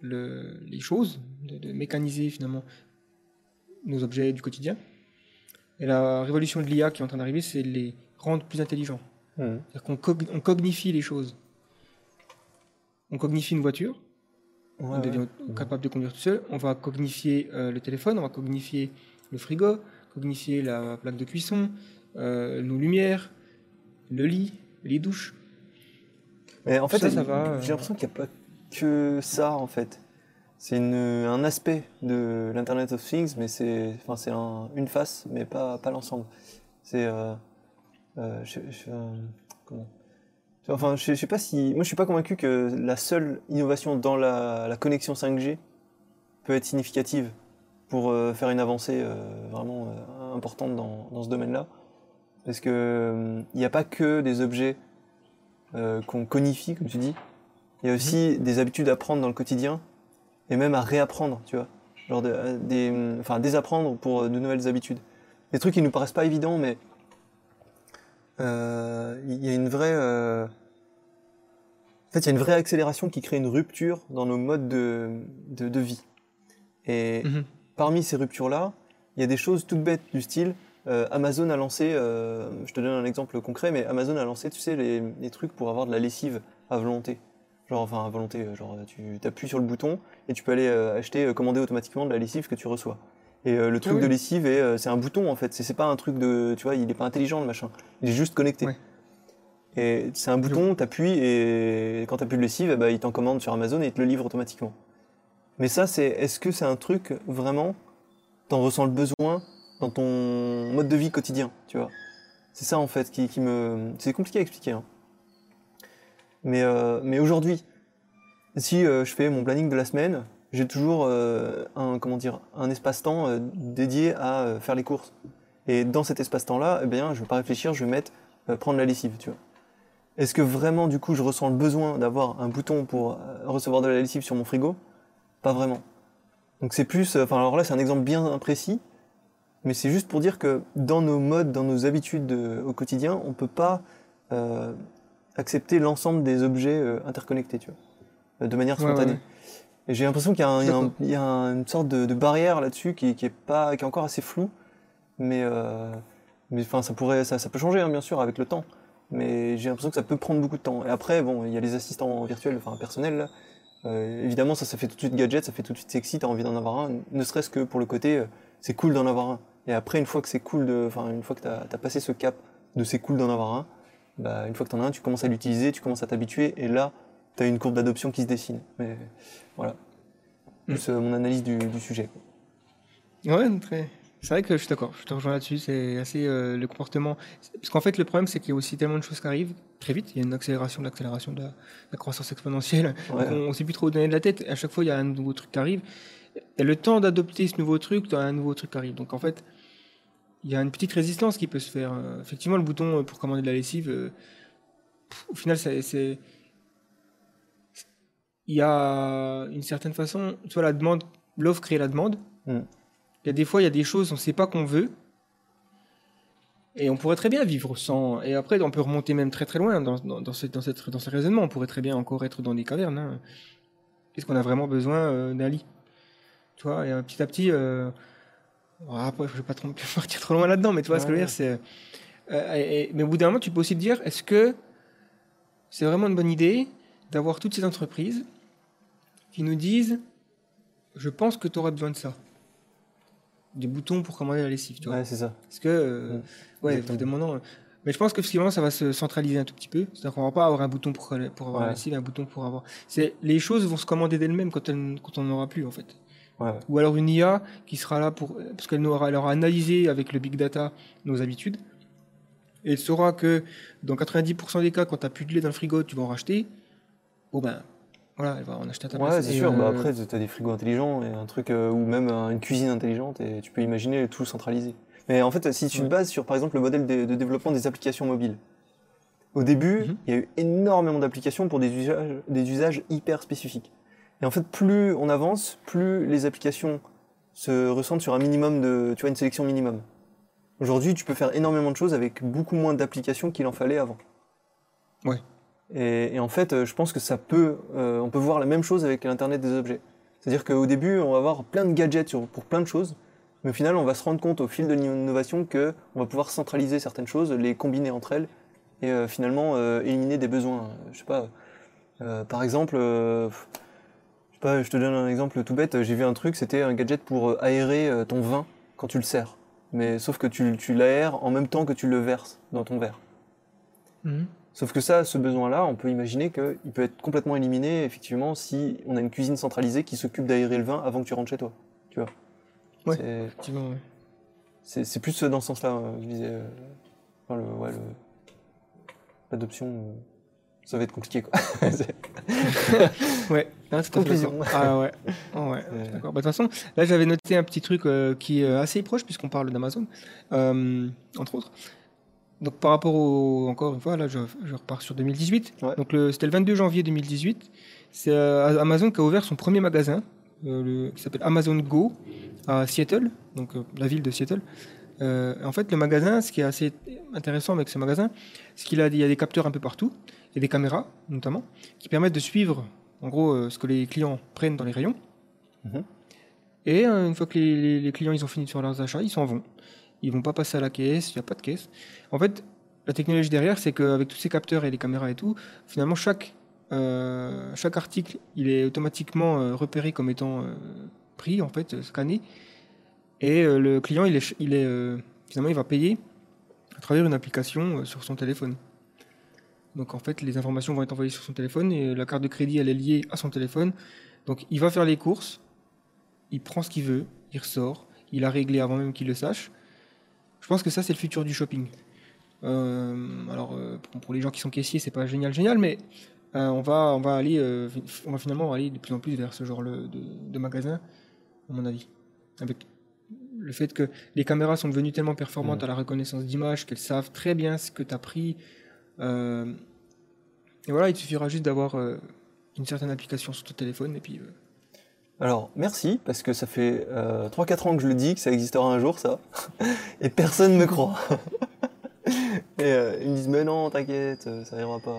le- les choses, de, de mécaniser finalement nos objets du quotidien. Et la révolution de l'IA qui est en train d'arriver, c'est de les rendre plus intelligents. Mhm. C'est-à-dire qu'on cog- on cognifie les choses. On cognifie une voiture, Ouais, on ouais. devient capable de conduire tout seul. On va cognifier euh, le téléphone, on va cognifier le frigo, cognifier la plaque de cuisson, euh, nos lumières, le lit, les douches. Mais en fait, Ça, ça va, euh. j'ai l'impression qu'il n'y a pas que ça, en fait. C'est un aspect de l'Internet of Things, mais c'est enfin, c'est un- une face, mais pas, pas l'ensemble. C'est. Euh, euh, je, je- comment? Enfin, je, je sais pas si. Moi, je suis pas convaincu que la seule innovation dans la, la connexion 5G peut être significative pour euh, faire une avancée euh, vraiment euh, importante dans, dans ce domaine-là. Parce que il n'y a pas que des objets qu'on conifie, comme tu dis. Il y a aussi des habitudes à prendre dans le quotidien et même à réapprendre, tu vois. Genre de- des, hum, enfin, désapprendre pour de nouvelles habitudes. Des trucs qui nous paraissent pas évidents, mais euh, il y a une vraie. euh, En fait, il y a une vraie accélération qui crée une rupture dans nos modes de, de, de vie. Et Mhm. Parmi ces ruptures-là, il y a des choses toutes bêtes du style euh, Amazon a lancé, euh, je te donne un exemple concret, mais Amazon a lancé, tu sais, les, les trucs pour avoir de la lessive à volonté. Genre, enfin, à volonté, euh, genre, tu appuies sur le bouton et tu peux aller euh, acheter, commander automatiquement de la lessive que tu reçois. Et le truc oui. de lessive, est, c'est un bouton en fait, c'est c'est pas un truc de, tu vois, il est pas intelligent le machin, il est juste connecté. Et c'est un bouton, t'appuies et quand t'as plus de lessive, eh ben, il t'en commande sur Amazon et il te le livre automatiquement. Mais ça, c'est, est-ce que c'est un truc vraiment, t'en ressens le besoin dans ton mode de vie quotidien, tu vois? C'est ça en fait qui, me, c'est compliqué à expliquer. hein. Mais, euh, mais aujourd'hui, si euh, je fais mon planning de la semaine, j'ai toujours euh, un comment dire un espace-temps dédié à faire les courses. Et dans cet espace-temps-là, eh bien, je vais pas réfléchir, je vais mettre prendre la lessive, tu vois. Est-ce que vraiment du coup je ressens le besoin d'avoir un bouton pour recevoir de la lessive sur mon frigo? Pas vraiment. Donc c'est plus, euh, enfin alors là c'est un exemple bien précis, mais c'est juste pour dire que dans nos modes, dans nos habitudes euh, au quotidien, on peut pas euh, accepter l'ensemble des objets euh, interconnectés, tu vois, de manière Ouais, ouais, spontanée. ouais. Et j'ai l'impression qu'il y a, un- il y a un- D'accord. il y a un- une sorte de, de barrière là-dessus qui, qui est pas, qui est encore assez floue, mais euh, mais enfin ça pourrait, ça, ça peut changer hein, bien sûr avec le temps, mais j'ai l'impression que ça peut prendre beaucoup de temps. Et après bon, il y a les assistants virtuels, enfin personnels là. Euh, évidemment ça, ça fait tout de suite gadget, ça fait tout de suite sexy, t'as envie d'en avoir un, ne serait-ce que pour le côté, euh, c'est cool d'en avoir un. Et après une fois que c'est cool de, enfin une fois que t'as as passé ce cap de c'est cool d'en avoir un, bah une fois que t'en as un, tu commences à l'utiliser, tu commences à t'habituer, et là t'as une courbe d'adoption qui se dessine. Mais voilà, plus euh, mon analyse du, du sujet. quoi. Ouais, très. C'est vrai que je suis d'accord, je te rejoins là-dessus, c'est assez euh, le comportement. Parce qu'en fait, le problème, c'est qu'il y a aussi tellement de choses qui arrivent très vite. Il y a une accélération de l'accélération de la, la croissance exponentielle. Ouais. On ne sait plus trop où donner de la tête. À chaque fois, il y a un nouveau truc qui arrive. Et le temps d'adopter ce nouveau truc, tu as un nouveau truc qui arrive. Donc en fait, il y a une petite résistance qui peut se faire. Euh, Effectivement, le bouton euh, pour commander de la lessive, euh, pff, au final, c'est-. Il y a une certaine façon, tu vois, la demande, l'offre crée la demande. Mm. Il y a des fois, il y a des choses, on ne sait pas qu'on veut. Et on pourrait très bien vivre sans. Et après, on peut remonter même très très loin dans, dans, dans, ce, dans, cette, dans ce raisonnement. On pourrait très bien encore être dans des cavernes. hein. Est-ce qu'on a vraiment besoin euh, d'un lit? Tu vois, et euh, petit à petit. euh, après, je ne vais pas trop [laughs] partir trop loin là-dedans, mais tu vois ce que je veux dire, c'est. euh, et- et- mais au bout d'un moment, tu peux aussi te dire est-ce que c'est vraiment une bonne idée d'avoir toutes ces entreprises qui nous disent je pense que tu aurais besoin de ça? Des boutons pour commander la lessive tu vois. Ouais, c'est ça. parce que euh, Mm. ouais euh, mais je pense que finalement ça va se centraliser un tout petit peu. C'est-à-dire qu'on va pas avoir un bouton pour, pour avoir Ouais. la lessive un bouton pour avoir. C'est les choses vont se commander d'elles-mêmes quand, elles- quand on n'en aura plus en fait. Ouais, ou alors une IA qui sera là pour parce qu'elle aura, elle aura analysé avec le big data nos habitudes. Et elle saura que dans 90% des cas quand tu plus de lait dans le frigo tu vas en racheter. Bon ben voilà elle va en acheter à ta Ouais, place c'est Et, sûr. Bah euh, après, tu as des frigos intelligents et un truc, euh, ou même une cuisine intelligente et tu peux imaginer tout centralisé. Mais en fait, si tu te Ouais. bases sur, par exemple, le modèle de, de développement des applications mobiles, au début, Mhm. il y a eu énormément d'applications pour des usages, des usages hyper spécifiques. Et en fait, plus on avance, plus les applications se ressentent sur un minimum de, tu vois, une sélection minimum. Aujourd'hui, tu peux faire énormément de choses avec beaucoup moins d'applications qu'il en fallait avant. Ouais. Et, en fait, euh, je pense que ça peut, euh, on peut voir la même chose avec l'Internet des objets. C'est-à-dire qu'au début, on va avoir plein de gadgets pour plein de choses, mais au final, on va se rendre compte au fil de l'innovation que on va pouvoir centraliser certaines choses, les combiner entre elles, et euh, finalement éliminer des besoins. Je sais pas. par exemple, je sais pas, je te donne un exemple tout bête. J'ai vu un truc, c'était un gadget pour aérer ton vin quand tu le sers. Mais sauf que tu, l'aères en même temps que tu le verses dans ton verre. mhm. Sauf que ça, ce besoin-là, on peut imaginer qu'il peut être complètement éliminé, effectivement, si on a une cuisine centralisée qui s'occupe d'aérer le vin avant que tu rentres chez toi. Tu vois Ouais. C'est- effectivement ouais. C'est plus dans ce sens-là, euh, je disais. euh, enfin, le- ouais, le- L'adoption, euh, ça va être compliqué, quoi. [laughs] Ouais, [laughs] c'est Conclusion. Ah ouais, Oh ouais, d'accord. Bah, De toute façon, là j'avais noté un petit truc qui est assez proche puisqu'on parle d'Amazon, entre autres. Donc par rapport au, encore une fois, là je, je repars sur 2018. Ouais. Donc c'était le 22 janvier 2018. C'est euh, Amazon qui a ouvert son premier magasin, euh, le- qui s'appelle Amazon Go à Seattle, donc euh, la ville de Seattle. En fait, le magasin, ce qui est assez intéressant avec ce magasin, c'est qu'il a, il y a des capteurs un peu partout, et des caméras notamment, qui permettent de suivre en gros ce que les clients prennent dans les rayons. Mhm. Et une fois que les, les- les clients ils ont fini de faire leurs achats, ils s'en vont. Ils vont pas passer à la caisse, il n'y a pas de caisse. En fait, la technologie derrière, c'est qu'avec tous ces capteurs et les caméras et tout, finalement, chaque, euh, chaque article, il est automatiquement euh, repéré comme étant euh, pris, en fait, scanné. Et le client, il est, il est, finalement, il va payer à travers une application sur son téléphone. Donc, en fait, les informations vont être envoyées sur son téléphone et la carte de crédit, elle est liée à son téléphone. Donc, il va faire les courses, il prend ce qu'il veut, il ressort, il a réglé avant même qu'il le sache. Je pense que ça, c'est le futur du shopping. Euh, alors, euh, pour, les gens qui sont caissiers, c'est pas génial, génial, mais euh, on, va, on, va aller, euh, on va finalement aller de plus en plus vers ce genre de, de magasin, à mon avis. Avec le fait que les caméras sont devenues tellement performantes Mhm. à la reconnaissance d'image qu'elles savent très bien ce que tu as pris. Euh, et voilà, il te suffira juste d'avoir une certaine application sur ton téléphone et puis Alors, merci, parce que ça fait euh, 3-4 ans que je le dis, que ça existera un jour, ça. [laughs] Et personne me croit. [laughs] Et euh, ils me disent, mais non, t'inquiète, euh, ça ira pas.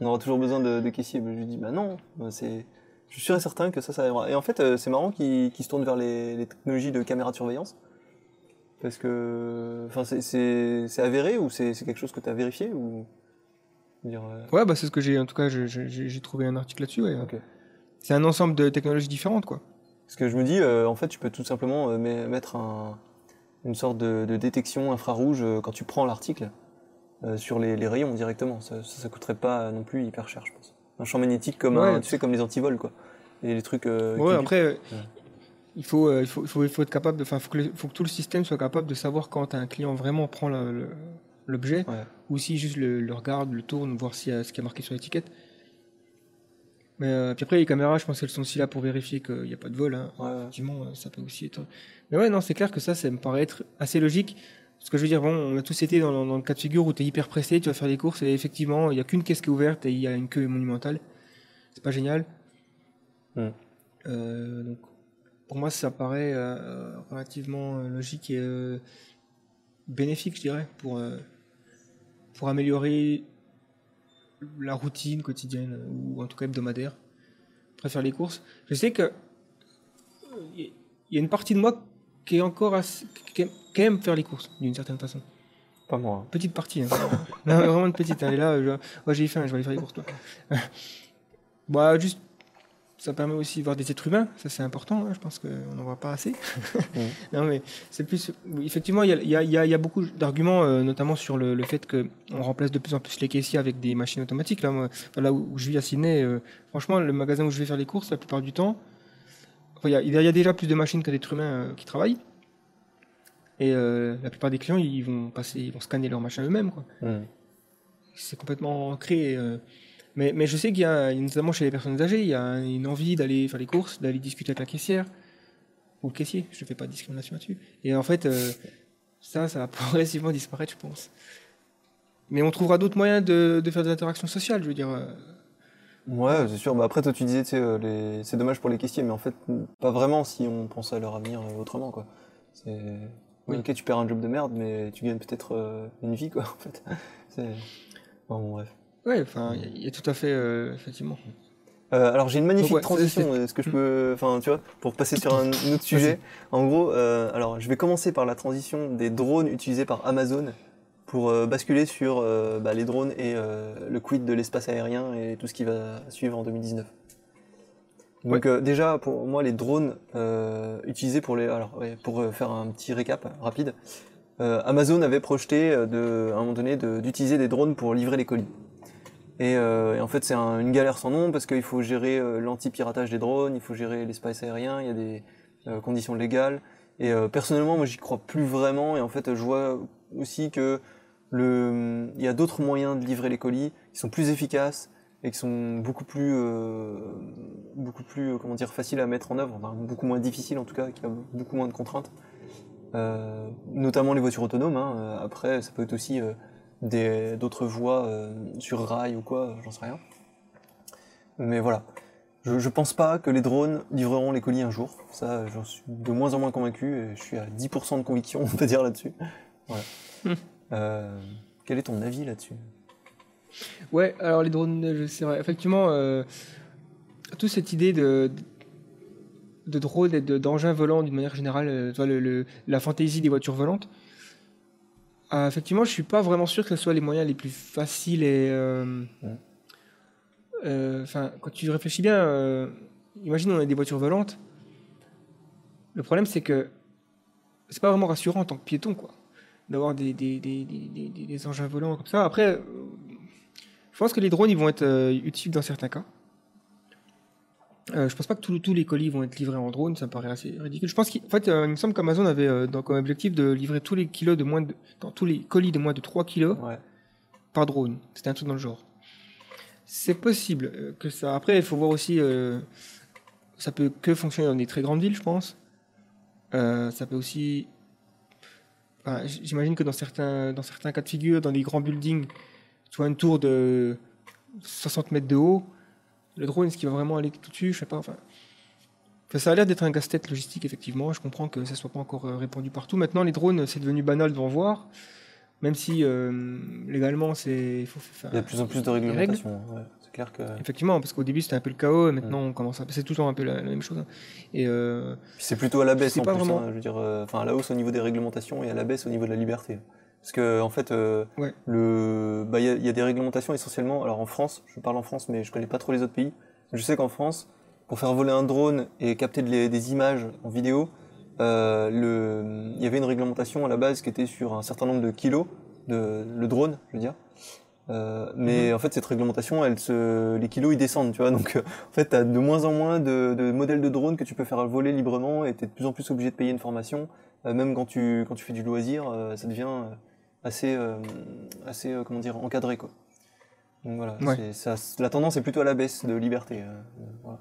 On aura toujours besoin de, de caissiers. Mais je lui dis, bah non, c'est... je suis sûr et certain que ça, ça ira. Et en fait, euh, c'est marrant qu'ils se tournent vers les, les technologies de caméra de surveillance. Parce que, enfin, c'est- avéré ou c'est quelque chose que tu as vérifié ou... Dire, euh, Ouais, bah c'est ce que j'ai. En tout cas, j'ai trouvé un article là-dessus. ouais. C'est un ensemble de technologies différentes, quoi. Parce que je me dis, euh, en fait, tu peux tout simplement euh, met- mettre un- une sorte de, de détection infrarouge euh, quand tu prends l'article sur les, les rayons directement. Ça, ça, ça coûterait pas non plus hyper cher, je pense. Un champ magnétique comme Ouais. un, tu sais, comme les antivols, quoi. Et les trucs. ouais, après, Ouais. il, faut, il, faut, il, faut, être capable. Enfin, faut, que le- faut que tout le système soit capable de savoir quand un client vraiment prend l'objet Ouais. ou si juste le, le regarde, le tourne, voir a ce qui est marqué sur l'étiquette. Mais euh, puis après, les caméras, je pense qu'elles sont aussi là pour vérifier qu'il n'y a pas de vol. hein. Ouais. Effectivement, euh, ça peut aussi être. Mais ouais, non, c'est clair que ça, ça me paraît être assez logique. Parce que je veux dire, bon, on a tous été dans, dans le cas de figure où tu es hyper pressé, tu vas faire des courses et effectivement, il n'y a qu'une caisse qui est ouverte et il y a une queue monumentale. C'est pas génial. Hmm. Euh, donc, pour moi, ça paraît euh, relativement logique et bénéfique, je dirais, pour, pour améliorer la routine quotidienne euh, ou en tout cas hebdomadaire. Après faire les courses. Je sais que il y a une partie de moi qui est encore assez- qui aime, faire les courses d'une certaine façon. Pas moi. hein. Petite partie. Hein. non, vraiment une petite. Elle est là. Je... Ouais, j'ai faim, je vais aller faire les courses. Toi. [laughs] bah, juste, ça permet aussi de voir des êtres humains. Ça, c'est important. hein, Je pense qu'on n'en voit pas assez. [laughs] [laughs] non, mais c'est plus. Effectivement, il y a, y y y beaucoup d'arguments, euh, notamment sur le, le fait qu'on remplace de plus en plus les caissiers avec des machines automatiques. Là, moi, enfin, là où, où je vis à Sydney, euh, franchement, le magasin où je vais faire les courses, la plupart du temps, il y, a- déjà plus de machines que d'êtres humains euh, qui travaillent. Et la plupart des clients, ils vont passer, ils vont scanner leur machin eux-mêmes. c'est complètement ancré. Mais, mais je sais qu'il y a, notamment chez les personnes âgées, il y a une envie d'aller faire les courses, d'aller discuter avec la caissière ou le caissier. Je ne fais pas de discrimination là-dessus. Et en fait, euh, ça, ça va [laughs] progressivement disparaître, je pense. Mais on trouvera d'autres moyens de, de faire des interactions sociales, je veux dire. euh, Ouais, c'est sûr. Bah, après, toi, tu disais, euh, les... c'est dommage pour les caissiers, mais en fait, pas vraiment si on pense à leur avenir autrement, quoi. C'est... Oui. Ok, tu perds un job de merde, mais tu gagnes peut-être une vie, quoi, [laughs] en fait. C'est... Bon, bon, bref. Ouais, enfin, il y a- tout à fait, euh, effectivement. Euh, alors j'ai une magnifique Donc, ouais, transition, est-ce que je peux, enfin tu vois, pour passer sur un, autre sujet. En gros, euh, alors je vais commencer par la transition des drones utilisés par Amazon pour basculer sur bah, les drones et le quid de l'espace aérien et tout ce qui va suivre en 2019. Donc déjà pour moi les drones utilisés pour les, alors ouais, pour faire un petit récap rapide, Amazon avait projeté de, à un moment donné de- d'utiliser des drones pour livrer les colis. Et, euh, et en fait, c'est un- une galère sans nom parce qu'il faut gérer euh, l'anti-piratage des drones, il faut gérer l'espace aérien, il y a des euh, conditions légales. Et personnellement, moi, j'y crois plus vraiment. Et en fait, je vois aussi que il y a d'autres moyens de livrer les colis qui sont plus efficaces et qui sont beaucoup plus, beaucoup plus, comment dire, faciles à mettre en œuvre, beaucoup moins difficiles en tout cas, qui a beaucoup moins de contraintes. Notamment les voitures autonomes. hein. Après, ça peut être aussi d'autres voies euh, sur rail ou quoi, j'en sais rien. Mais voilà. Je, je pense pas que les drones livreront les colis un jour. Ça, j'en suis de moins en moins convaincu et je suis à 10% de conviction, on peut dire là-dessus. Voilà. Hmm. Euh, quel est ton avis là-dessus? Ouais, alors les drones, c'est vrai. Effectivement, euh, toute cette idée de, de drone et de- d'engins volants d'une manière générale, euh, le- le- la fantaisie des voitures volantes, euh, effectivement, je suis pas vraiment sûr que ce soit les moyens les plus faciles et. euh, Ouais. euh, Enfin, quand tu réfléchis bien, imagine on a des voitures volantes. Le problème, c'est que c'est pas vraiment rassurant en tant que piéton, quoi, d'avoir des, des, des, des, des- des- des engins volants comme ça. Après, je pense que les drones, ils vont être utiles dans certains cas. Euh, je pense pas que tous les colis vont être livrés en drone, ça me paraît assez ridicule. Je pense qu'en fait, euh, il me semble qu'Amazon avait euh, dans- comme objectif de livrer tous les kilos de moins de, dans tous les colis de moins de 3 kilos Ouais. par drone. C'était un truc dans le genre. C'est possible que ça. Après, il faut voir aussi. ça peut que fonctionner dans des très grandes villes, je pense. Ça peut aussi. enfin, J'imagine que dans certains, dans certains cas de figure, dans des grands buildings, tu vois une tour de 60 mètres de haut, le drone, est-ce qu'il va vraiment aller tout dessus Je sais pas. Enfin, ça a l'air d'être un casse-tête logistique, effectivement. Je comprends que ça soit pas encore euh, répandu partout. Maintenant, les drones, c'est devenu banal d'en voir. Même si euh, légalement, c'est. il faut- enfin, Il y a de plus en plus de les règles. réglementation. ouais. C'est clair que. Effectivement, parce qu'au début c'était un peu le chaos, et maintenant on commence à. C'est tout le temps un peu la, la même chose. hein. Et euh, c'est plutôt à la baisse en pas plus, vraiment- hein, je veux dire, euh, enfin à la hausse au niveau des réglementations et à la baisse au niveau de la liberté. Parce que en fait, euh, Ouais. le, bah il y, a- il y a des réglementations essentiellement. Alors en France, je parle en France, mais je connais pas trop les autres pays. Je sais qu'en France, pour faire voler un drone et capter de des images en vidéo, euh, le, il y avait une réglementation à la base qui était sur un certain nombre de kilos de le drone, je veux dire. Euh, mais en fait, cette réglementation, elle se, les kilos ils descendent, tu vois. Donc, euh, en fait, t'as de moins en moins de, de modèles de drones que tu peux faire voler librement, et t'es de plus en plus obligé de payer une formation. Même quand tu quand tu fais du loisir, ça devient assez euh, assez euh, comment dire encadré quoi. Donc voilà, Ouais. c'est- ça, la tendance est plutôt à la baisse de liberté. euh, voilà.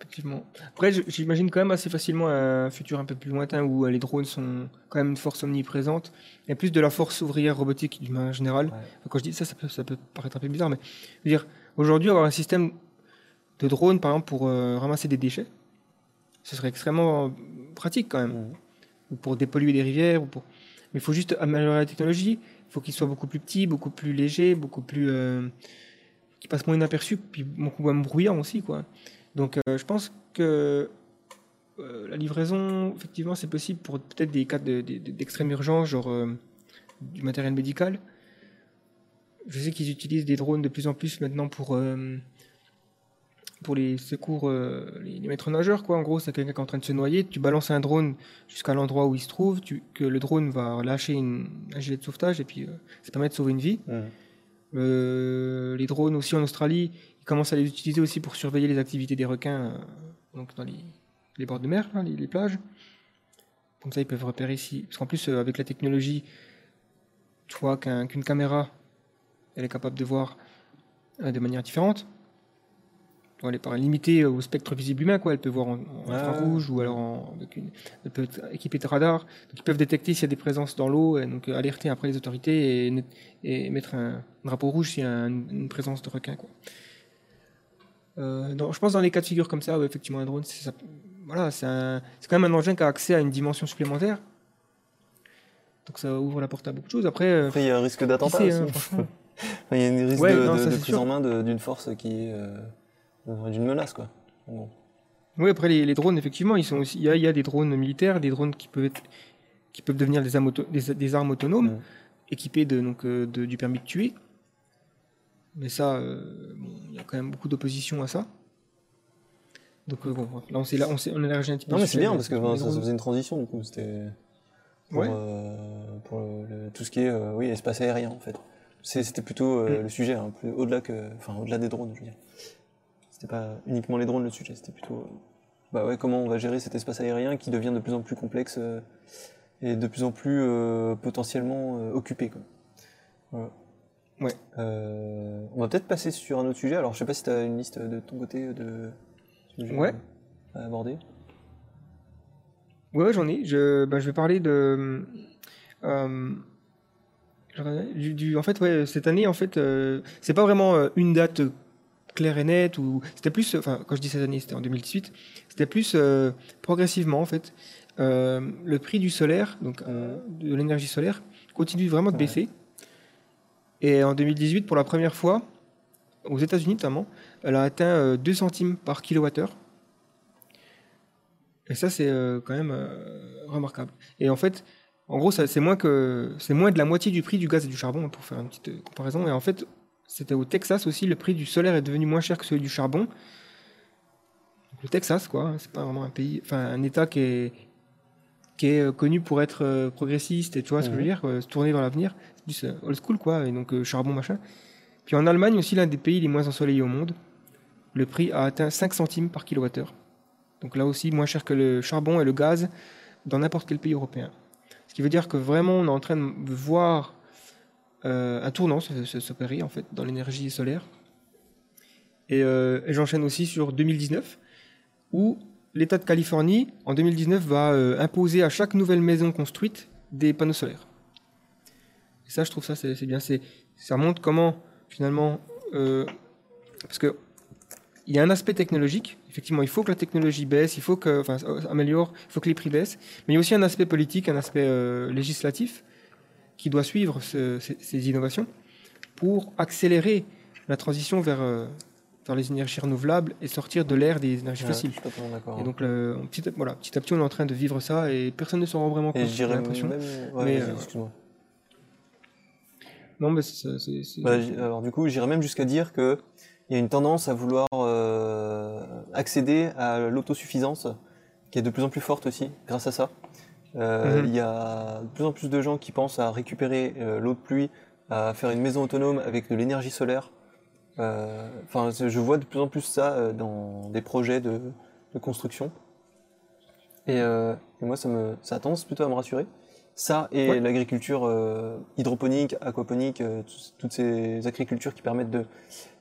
effectivement. Après, j'imagine quand même assez facilement un futur un peu plus lointain où les drones sont quand même une force omniprésente. Il y a plus de la force ouvrière robotique d'une manière générale. Ouais. Enfin, quand je dis ça, ça peut, ça peut paraître un peu bizarre, mais je veux dire, aujourd'hui, avoir un système de drone, par exemple, pour euh, ramasser des déchets, ce serait extrêmement pratique quand même. Mhm. ou pour dépolluer des rivières. Ou pour... Mais il faut juste améliorer la technologie. Il faut qu'il soit beaucoup plus petit, beaucoup plus léger, beaucoup plus. Euh... qui passe moins inaperçu, puis beaucoup moins bruyant aussi. Quoi. Donc euh, je pense que euh, la livraison, effectivement, c'est possible pour peut-être des cas de- de- d'extrême urgence, genre euh, du matériel médical. Je sais qu'ils utilisent des drones de plus en plus maintenant pour. Pour les secours, euh, les, les maîtres nageurs, quoi. En gros, c'est quelqu'un qui est en train de se noyer. Tu balances un drone jusqu'à l'endroit où il se trouve, tu- que le drone va lâcher une, un gilet de sauvetage et puis euh, ça permet de sauver une vie. Euh, les drones aussi en Australie, ils commencent à les utiliser aussi pour surveiller les activités des requins donc dans les, les bords de mer, là, les, les plages. Comme ça, ils peuvent repérer si. Parce qu'en plus, avec la technologie, tu vois qu'un- qu'une caméra, elle est capable de voir de manière différente. Elle est pas limitée au spectre visible humain, quoi. Elle peut voir en, en Ouais. infrarouge ou alors en, avec une, elle peut être équipée de radars. Donc, ils peuvent détecter s'il y a des présences dans l'eau et donc euh, alerter après les autorités et, mettre un drapeau rouge s'il y a un- une présence de requin, quoi. Euh, non, je pense dans les cas de figure comme ça, ouais, effectivement, un drone, c'est voilà, c'est quand même un engin qui a accès à une dimension supplémentaire. Donc ça ouvre la porte à beaucoup de choses. Après, euh, Après, il y a un risque d'attentat hein, [laughs] il y a un risque Ouais, de, non, de- ça, de c'est prise sûr. en main d'une force qui est euh, d'une menace, quoi. Bon. Oui, après les, les drones, effectivement, ils sont aussi. Il y y a des drones militaires, des drones qui peuvent être, qui peuvent devenir des armes, auto- des, des armes autonomes, équipées de, donc, euh, de- du permis de tuer. Mais ça, euh, bon, il y a quand même beaucoup d'opposition à ça. Donc euh, bon, là on s'est là, on s'est on a un petit peu. Non, mais c'est bien parce que ben, ça, faisait une transition, du coup. C'était pour, Ouais. euh, pour le- le- tout ce qui est oui, espace aérien, en fait. C'était plutôt Mm. le sujet, hein, plus- au-delà que, enfin, au-delà des drones, je veux dire. C'était pas uniquement les drones le sujet, c'était plutôt, euh, bah ouais, comment on va gérer cet espace aérien qui devient de plus en plus complexe euh, et de plus en plus euh, potentiellement euh, occupé, quoi. Voilà. Ouais. Euh, on va peut-être passer sur un autre sujet. Alors, je sais pas si tu as une liste de ton côté de sujets Ouais. à aborder. Ouais, j'en ai. Je, bah, je vais parler de. Du, du- en fait, ouais, cette année, en fait, c'est pas vraiment une date claire et nette. Ou c'était plus, enfin, quand je dis cette année, c'était en 2018. C'était plus euh, progressivement, en fait. Euh, le prix du solaire, donc euh, de l'énergie solaire, continue vraiment de Ouais. baisser. Et en 2018, pour la première fois, aux États-Unis notamment, elle a atteint euh, 2 centimes par kilowattheure. Et ça, c'est quand même remarquable. Et en fait, en gros, c'est moins que c'est moins de la moitié du prix du gaz et du charbon, hein, pour faire une petite comparaison. Et en fait, c'était au Texas aussi, le prix du solaire est devenu moins cher que celui du charbon. Donc, le Texas, quoi, hein, c'est pas vraiment un pays, enfin un État qui est qui est euh, connu pour être euh, progressiste et tu vois ce que je veux Mhm. dire, euh, se tourner dans l'avenir, c'est plus old school quoi, et donc euh, charbon machin. Puis en Allemagne aussi, l'un des pays les moins ensoleillés au monde, le prix a atteint 5 centimes par kilowattheure. Donc là aussi, moins cher que le charbon et le gaz dans n'importe quel pays européen. Ce qui veut dire que vraiment, on est en train de voir euh, un tournant fait dans l'énergie solaire. Et, euh, j'enchaîne aussi sur 2019, où l'État de Californie, en 2019, va euh, imposer à chaque nouvelle maison construite des panneaux solaires. Ça, je trouve ça, c'est bien. Ça montre comment, finalement, euh, parce que il y a un aspect technologique. Effectivement, il faut que la technologie baisse, il faut que, améliore, il faut que les prix baissent. Mais il y a aussi un aspect politique, un aspect législatif qui doit suivre ce- ces, ces innovations pour accélérer la transition vers, euh, vers les énergies renouvelables et sortir de l'ère des énergies Ouais, fossiles. Et donc, le- on- petit, à, voilà, petit à petit, on est en train de vivre ça et personne ne s'en rend vraiment compte. J'ai l'impression. Ouais, euh, excuse-moi. Non, mais c'est. c'est- Bah, alors du coup, j'irais même jusqu'à dire que il y a une tendance à vouloir euh, accéder à l'autosuffisance, qui est de plus en plus forte aussi, grâce à ça. Euh, Mhm. Il y a de plus en plus de gens qui pensent à récupérer euh, l'eau de pluie, à faire une maison autonome avec de l'énergie solaire. Euh, Enfin, je vois de plus en plus ça dans des projets de, de construction. Et, et moi, ça, me, ça a tendance plutôt à me rassurer. Ça et Ouais. l'agriculture hydroponique, aquaponique, tout- toutes ces agricultures qui permettent de,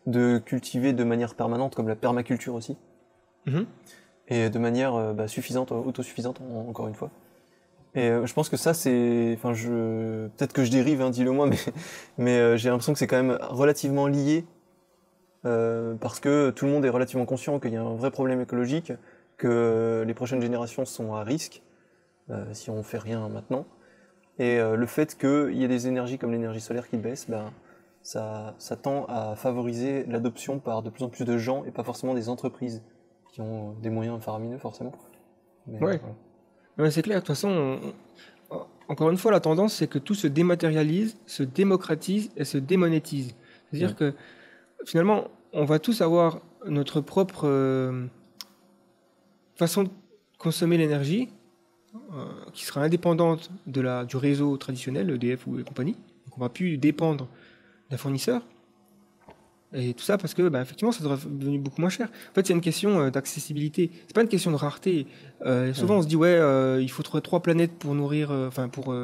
de cultiver de manière permanente, comme la permaculture aussi, Mhm. et de manière bah, suffisante, autosuffisante en- encore une fois. Et euh, je pense que ça, c'est, enfin, je, peut-être que je dérive, hein, dis-le moi, mais, [laughs] mais euh, j'ai l'impression que c'est quand même relativement lié, euh, parce que tout le monde est relativement conscient qu'il y a un vrai problème écologique, que les prochaines générations sont à risque si on fait rien maintenant. Et le fait qu'il y ait des énergies comme l'énergie solaire qui baissent, ben, ça, ça tend à favoriser l'adoption par de plus en plus de gens et pas forcément des entreprises qui ont des moyens faramineux forcément. Mais, voilà. Ouais, c'est clair, de toute façon, on- on- encore une fois, la tendance, c'est que tout se dématérialise, se démocratise et se démonétise. C'est-à-dire Ouais. que finalement, on va tous avoir notre propre euh, façon de consommer l'énergie euh, qui sera indépendante de la, du réseau traditionnel, EDF ou et compagnie. Donc on va plus dépendre d'un fournisseur. Et tout ça parce que, bah, effectivement, ça sera devenu beaucoup moins cher. En fait, c'est une question euh, d'accessibilité. C'est pas une question de rareté. Euh, souvent, Ouais. on se dit ouais, euh, il faudrait trois planètes pour nourrir, euh, enfin pour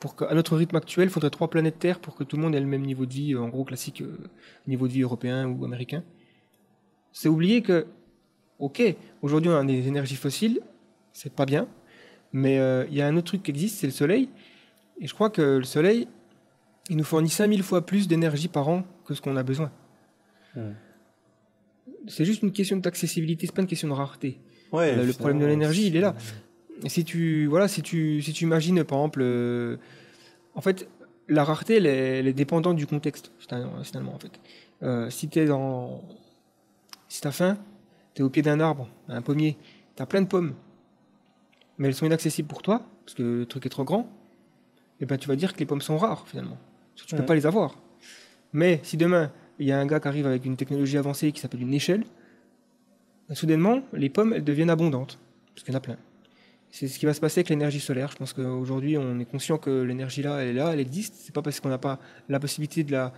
pour qu'à notre rythme actuel, il faudrait trois planètes Terre pour que tout le monde ait le même niveau de vie, en gros classique niveau de vie européen ou américain. C'est oublier que, ok, aujourd'hui on a des énergies fossiles, c'est pas bien, mais il y a un autre truc qui existe, c'est le Soleil. Et je crois que le Soleil, il nous fournit 5000 fois plus d'énergie par an que ce qu'on a besoin. Mm. C'est juste une question d'accessibilité, c'est pas une question de rareté. Ouais, Le- le problème de l'énergie, il est là. si tu voilà, si tu si tu imagines par exemple, euh, en fait, la rareté, elle est, elle est dépendante du contexte finalement. en fait, Euh, si t'es dans, si t'as faim, t'es au pied d'un arbre, un pommier, t'as plein de pommes, mais elles sont inaccessibles pour toi parce que le truc est trop grand. Et ben tu vas dire que les pommes sont rares finalement, parce que tu peux Ouais. pas les avoir. Mais si demain il y a un gars qui arrive avec une technologie avancée qui s'appelle une échelle, ben, soudainement les pommes elles deviennent abondantes parce qu'il y en a plein. C'est ce qui va se passer avec l'énergie solaire. Je pense qu'aujourd'hui, on est conscient que l'énergie là, elle est là, elle existe. C'est pas parce qu'on n'a pas la possibilité de la,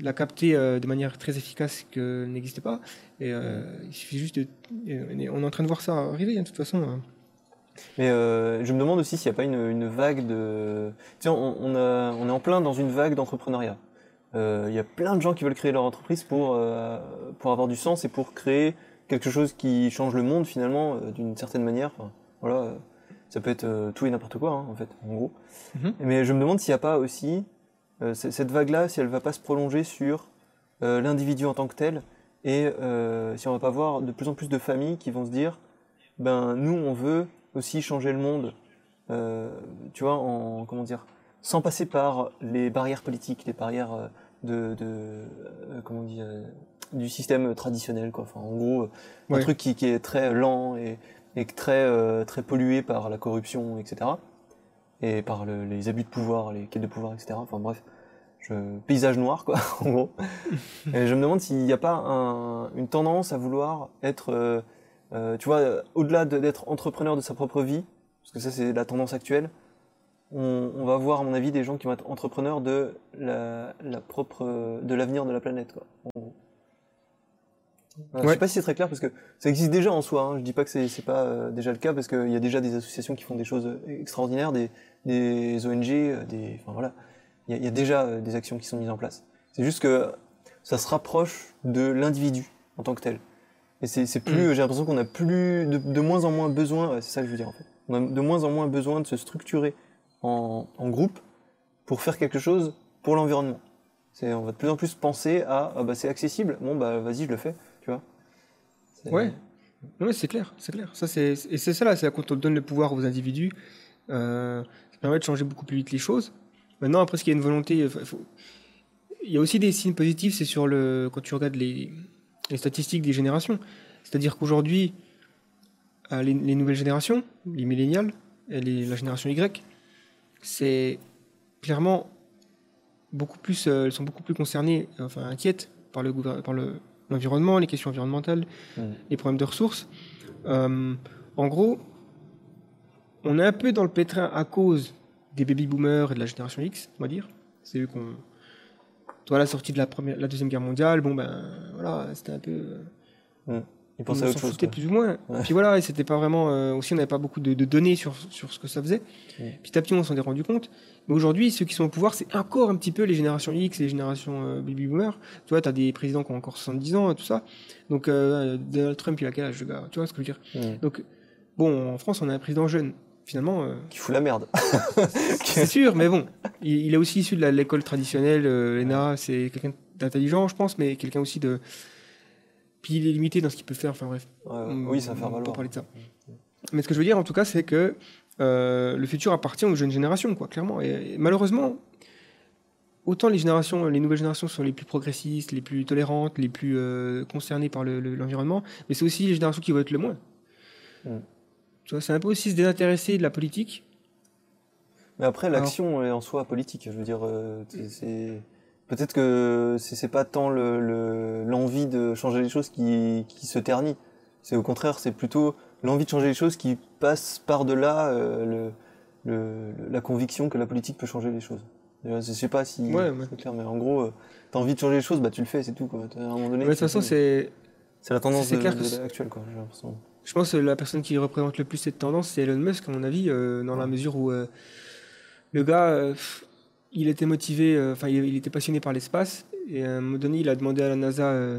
de la capter euh, de manière très efficace qu'elle n'existe pas. Et euh, il suffit juste de. on est en train de voir ça arriver, hein, de toute façon. hein. Mais euh, je me demande aussi s'il n'y a pas une, une vague de. Tiens, on, on, a- on est en plein dans une vague d'entrepreneuriat. Euh, Il y a plein de gens qui veulent créer leur entreprise pour, euh, pour avoir du sens et pour créer quelque chose qui change le monde finalement euh, d'une certaine manière. Enfin, voilà, euh, ça peut être euh, tout et n'importe quoi hein, en fait, en gros. Mhm. Mais je me demande s'il n'y a pas aussi euh, cette vague-là, si elle va pas se prolonger sur euh, l'individu en tant que tel, et euh, si on va pas voir de plus en plus de familles qui vont se dire, ben nous on veut aussi changer le monde, euh, tu vois, en comment dire, sans passer par les barrières politiques, les barrières euh, de, de euh, comment on dit, euh, du système traditionnel, quoi. Enfin, en gros, un truc qui, qui est très lent et, et très très pollué par la corruption, etc. Et par le- les abus de pouvoir, les quêtes de pouvoir, etc. Enfin bref, je, paysage noir, quoi, [laughs] en gros. et je me demande s'il n'y a pas un- une tendance à vouloir être, tu vois, au-delà de- d'être entrepreneur de sa propre vie, parce que ça c'est la tendance actuelle, on, on va voir, à mon avis, des gens qui vont être entrepreneurs de la, la propre, de l'avenir de la planète, quoi. en gros. Voilà, Je sais pas si c'est très clair parce que ça existe déjà en soi. Hein. Je dis pas que c'est pas euh, déjà le cas parce qu'il y a déjà des associations qui font des choses euh, extraordinaires, des, des ONG, euh, des, enfin voilà, il y, a- il y a déjà euh, des actions qui sont mises en place. C'est juste que ça se rapproche de l'individu en tant que tel. Et c'est plus, j'ai l'impression qu'on a plus de, de moins en moins besoin, c'est ça que je veux dire en fait. On a de moins en moins besoin de se structurer en, groupe pour faire quelque chose pour l'environnement. On va de plus en plus penser à, ah bah c'est accessible, bon bah vas-y je le fais, tu vois. Ouais. Non, mais c'est clair, c'est clair. Ça, c'est, et c'est ça là, c'est quand on donne le pouvoir aux individus, euh, ça permet de changer beaucoup plus vite les choses. Maintenant, après, ce qu'il y a une volonté, euh, il y a aussi des signes positifs, c'est sur le, quand tu regardes les, statistiques des générations. C'est-à-dire qu'aujourd'hui, euh, les, les nouvelles générations, les millénials, et la génération Y, c'est clairement beaucoup plus, euh, elles sont beaucoup plus concernées, enfin inquiètes par le par le, l'environnement, les questions environnementales, Mm. les problèmes de ressources. Euh, en gros, on est un peu dans le pétrin à cause des baby boomers et de la génération X, on va dire. C'est eux qu'on. Toi, la sortie de la, première, la deuxième guerre mondiale, bon ben voilà, c'était un peu. euh, Ils on pensent à autre chose. foutait plus ou moins. Ouais. Puis voilà, et c'était pas vraiment. euh, aussi, on n'avait pas beaucoup de, de données sur, sur ce que ça faisait. Ouais. Petit à petit, on s'en est rendu compte. Mais aujourd'hui, ceux qui sont au pouvoir, c'est encore un petit peu les générations X les générations euh, baby boomers. Tu vois, tu as des présidents qui ont encore 70 ans et tout ça. Donc, euh, Donald Trump, il a quel âge, le gars? Tu vois ce que je veux dire? Donc, bon, en France, on a un président jeune. Finalement, euh, Qui fout la merde. [laughs] c'est sûr, mais bon, il, il est aussi issu de l'école traditionnelle, euh, l'ENA, c'est quelqu'un d'intelligent, je pense, mais quelqu'un aussi de. Puis il est limité dans ce qu'il peut faire, enfin bref. Ouais, on- oui, ça va faire parler de ça. Mais ce que je veux dire, en tout cas, c'est que euh, le futur appartient aux jeunes générations, quoi, clairement. Et, et malheureusement, autant les générations, les nouvelles générations sont les plus progressistes, les plus tolérantes, les plus euh, concernées par le- le- l'environnement, mais c'est aussi les générations qui vont être le moins. Mm. Tu vois, c'est un peu aussi se désintéresser de la politique. Mais après, l'action est en soi politique. Je veux dire, euh, c'est peut-être que c'est pas tant le- le- l'envie de changer les choses qui, qui se ternit. C'est au contraire, c'est plutôt l'envie de changer les choses qui passe par-delà euh, le, la conviction que la politique peut changer les choses. Je sais pas si Ouais, ouais. c'est clair, mais en gros, euh, t'as envie de changer les choses, bah tu le fais, c'est tout. Quoi. À un moment donné, de toute façon, c'est c'est la tendance de, clair de actuelle, quoi. Je pense que la personne qui représente le plus cette tendance, c'est Elon Musk, à mon avis, euh, dans la mesure où euh, le gars, il était motivé, euh, enfin, il, il était passionné par l'espace, et à un moment donné, il a demandé à la NASA euh,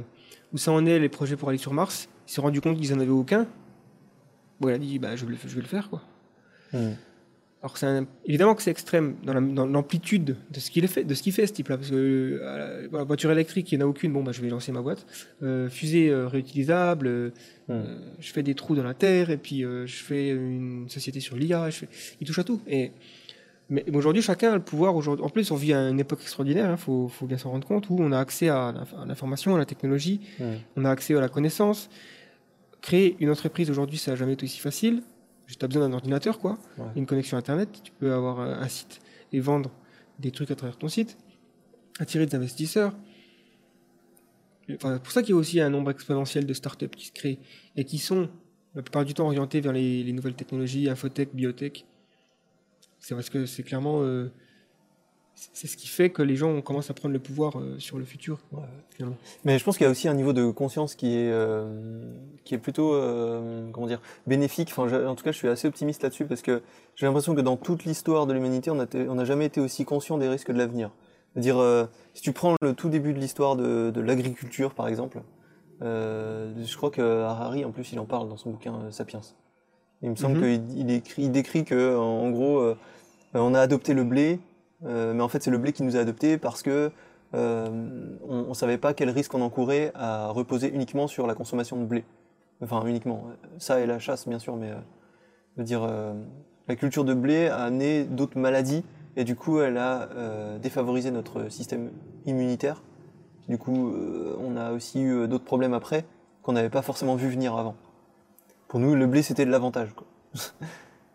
où ça en est, les projets pour aller sur Mars. Il s'est rendu compte qu'ils en avaient aucun. Bon, il a dit, bah, je, vais le, je vais le faire, quoi. Hmm. Alors, un- évidemment que c'est extrême dans la- dans l'amplitude de ce qu'il fait, de ce qu'il fait, ce type-là. Parce que euh, la voiture électrique, il n'y en a aucune. Bon, bah, je vais lancer ma boîte. Euh, fusée euh, réutilisable. Hmm. je fais des trous dans la terre et puis je fais une société sur l'IA. fais- Il touche à tout. Et mais aujourd'hui, chacun a le pouvoir. Aujourd'hui, en plus, on vit à une époque extraordinaire. Il faut, faut bien s'en rendre compte où on a accès à l'inf- à l'information, à la technologie. On a accès à la connaissance. Créer une entreprise aujourd'hui, ça n'a jamais été aussi facile. Juste as besoin d'un ordinateur, quoi, Ouais. une connexion Internet. Tu peux avoir euh, un site et vendre des trucs à travers ton site, attirer des investisseurs. Enfin, c'est pour ça qu'il y a aussi un nombre exponentiel de startups qui se créent et qui sont la plupart du temps orientés vers les, les nouvelles technologies, infotech, biotech. C'est parce que c'est clairement euh, c'est ce qui fait que les gens commencent à prendre le pouvoir euh, sur le futur. Mais je pense qu'il y a aussi un niveau de conscience qui est, euh, qui est plutôt comment dire, bénéfique. En tout cas, je suis assez optimiste là-dessus parce que j'ai l'impression que dans toute l'histoire de l'humanité, on n'a jamais été aussi conscient des risques de l'avenir. Euh, si tu prends le tout début de l'histoire de, de l'agriculture, par exemple, je crois que Harari, en plus, il en parle dans son bouquin Sapiens. Il me semble Mhm. qu'il il écrit, il décrit que, en, gros, euh, on a adopté le blé Euh, mais en fait, c'est le blé qui nous a adoptés parce que euh, on ne savait pas quel risque on encourait à reposer uniquement sur la consommation de blé. Enfin, uniquement. Ça et la chasse, bien sûr, mais je veux dire, la culture de blé a amené d'autres maladies et du coup, elle a défavorisé notre système immunitaire. Du coup, on a aussi eu d'autres problèmes après qu'on n'avait pas forcément vu venir avant. Pour nous, le blé, c'était de l'avantage. [laughs]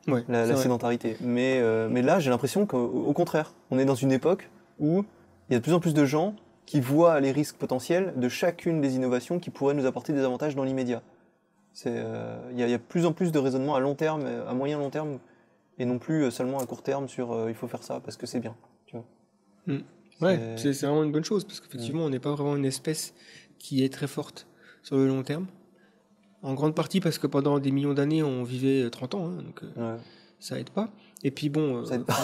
Ouais, la, sédentarité. Mais, euh, mais là, j'ai l'impression qu'au au contraire, on est dans une époque où il y a de plus en plus de gens qui voient les risques potentiels de chacune des innovations qui pourraient nous apporter des avantages dans l'immédiat. Euh, Il y, a- de plus en plus de raisonnements à long terme, euh, à moyen long terme, et non plus seulement à court terme sur euh, il faut faire ça parce que c'est bien. Tu vois. Ouais, c'est vraiment une bonne chose parce qu'effectivement, on n'est pas vraiment une espèce qui est très forte sur le long terme. En grande partie parce que pendant des millions d'années, on vivait 30 ans, hein, donc euh, Ouais. ça aide pas. Et puis bon, euh, Ça aide pas.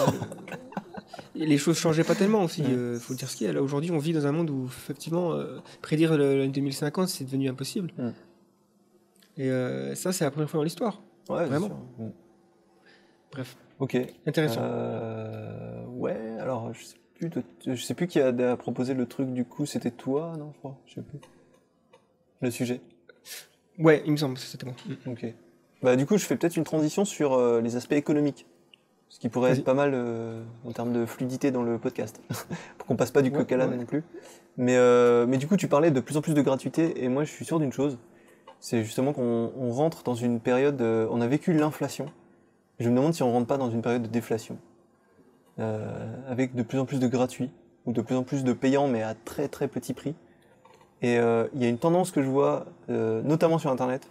[laughs] les choses changeaient pas tellement aussi. Ouais. euh, faut dire ce qu'il y a. Là aujourd'hui, on vit dans un monde où effectivement, euh, prédire l'année 2050, c'est devenu impossible. Et euh, ça, c'est la première fois dans l'histoire. Ouais, Vraiment. sûr. Bref, Ok. intéressant. Euh, ouais, alors je sais plus, de- je sais plus qui a, a proposé le truc du coup, c'était toi, non, je crois, je sais plus. Le sujet. Ouais, il me semble c'était bon. Mm. Ok. Bah du coup, je fais peut-être une transition sur euh, les aspects économiques, ce qui pourrait être pas mal euh, en termes de fluidité dans le podcast, [laughs] pour qu'on passe pas du Ouais, coq à l'âne ouais. non plus. Mais euh, mais du coup, tu parlais de plus en plus de gratuité, et moi, je suis sûr d'une chose, c'est justement qu'on on rentre dans une période, on a vécu l'inflation. Je me demande si on rentre pas dans une période de déflation, avec de plus en plus de gratuits ou de plus en plus de payants, mais à très très petit prix. Et euh, il y a une tendance que je vois, euh, notamment sur Internet,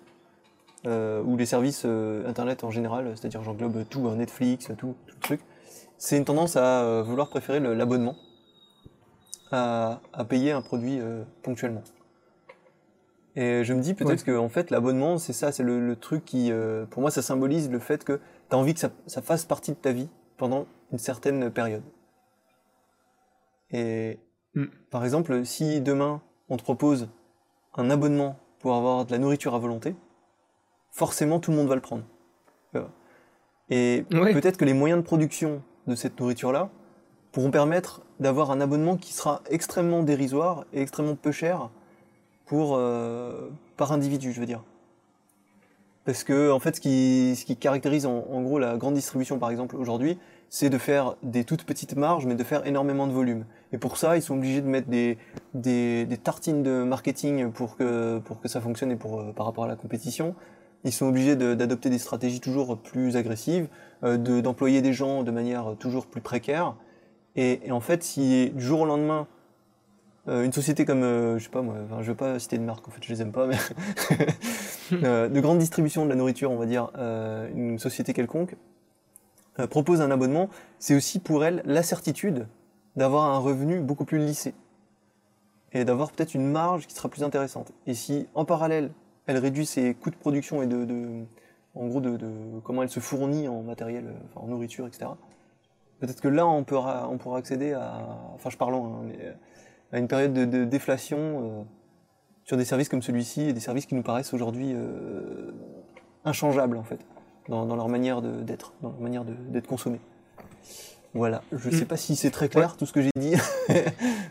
euh, ou les services Internet en général, c'est-à-dire j'englobe tout, hein, Netflix, tout, tout le truc. C'est une tendance à vouloir préférer l'abonnement à, à payer un produit ponctuellement. Et je me dis peut-être que en fait l'abonnement c'est ça, c'est le, le truc qui, euh, pour moi, ça symbolise le fait que tu as envie que ça, ça fasse partie de ta vie pendant une certaine période. Et Mm. par exemple, si demain on te propose un abonnement pour avoir de la nourriture à volonté, forcément tout le monde va le prendre. Et peut-être que les moyens de production de cette nourriture-là pourront permettre d'avoir un abonnement qui sera extrêmement dérisoire et extrêmement peu cher pour, euh, par individu, je veux dire. Parce que, en fait, ce qui, ce qui caractérise en, en gros la grande distribution, par exemple, aujourd'hui, c'est de faire des toutes petites marges, mais de faire énormément de volume. Et pour ça, ils sont obligés de mettre des, des, des tartines de marketing pour que, pour que ça fonctionne et pour, euh, par rapport à la compétition. Ils sont obligés de- d'adopter des stratégies toujours plus agressives, euh, de- d'employer des gens de manière toujours plus précaire. Et, et en fait, si du jour au lendemain, euh, une société comme, euh, je sais pas moi, enfin, je veux pas citer de marque, en fait, je les aime pas, mais [laughs] de grande distribution de la nourriture, on va dire, une société quelconque, propose un abonnement, c'est aussi pour elle la certitude d'avoir un revenu beaucoup plus lissé et d'avoir peut-être une marge qui sera plus intéressante. Et si en parallèle, elle réduit ses coûts de production et de, en gros de, comment elle se fournit en matériel, euh, en nourriture, etc. Peut-être que là, on pourra, accéder à, enfin, je parle euh, à une période de, déflation euh, sur des services comme celui-ci et des services qui nous paraissent aujourd'hui inchangeables en fait dans, dans leur manière d'être, dans leur manière d'être consommés. Voilà, je sais Mm. pas si c'est très clair tout ce que j'ai dit, [laughs]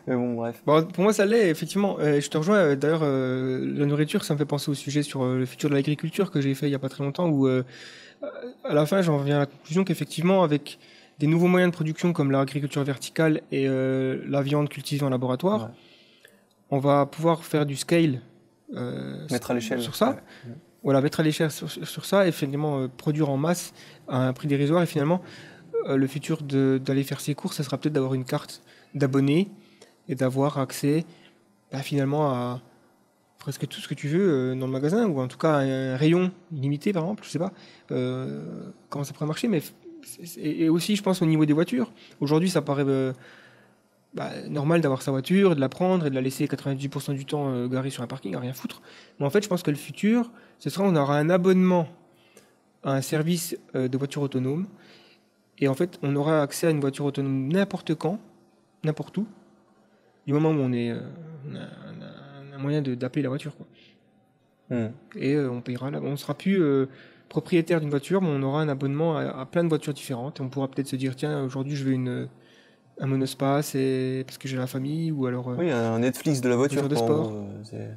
mais bon bref. Bon, pour moi, ça l'est, effectivement. Euh, je te rejoins. euh, D'ailleurs, euh, la nourriture, ça me fait penser au sujet sur euh, le futur de l'agriculture que j'ai fait il y a pas très longtemps, où à la fin, j'en reviens à la conclusion qu'effectivement, avec des nouveaux moyens de production comme l'agriculture verticale et la viande cultivée en laboratoire, Ouais. on va pouvoir faire du scale Mettre à l'échelle. sur ça. Ouais. voilà, mettre à l'échelle sur, sur ça et finalement produire en masse à un prix dérisoire. Et finalement, le futur d'aller faire ses courses, ça sera peut-être d'avoir une carte d'abonné et d'avoir accès bah, finalement à presque tout ce que tu veux euh, dans le magasin, ou en tout cas un rayon illimité, par exemple, je sais pas euh, comment ça pourrait marcher, mais et aussi, je pense, au niveau des voitures. Aujourd'hui, ça paraît euh, bah, normal d'avoir sa voiture, de la prendre et de la laisser 98% du temps euh, garée sur un parking, à rien foutre. Mais en fait, je pense que le futur, ce sera on aura un abonnement à un service euh, de voiture autonome. Et en fait, on aura accès à une voiture autonome n'importe quand, n'importe où, du moment où on, est, euh, on, a, on a un moyen d'appeler la voiture. Quoi. Hmm. Et euh, on payera là. On sera plus euh, propriétaire d'une voiture, mais on aura un abonnement à, à plein de voitures différentes. Et on pourra peut-être se dire tiens, aujourd'hui, je veux une, un monospace et parce que j'ai la famille ou alors Oui, un Netflix de la voiture. De sport.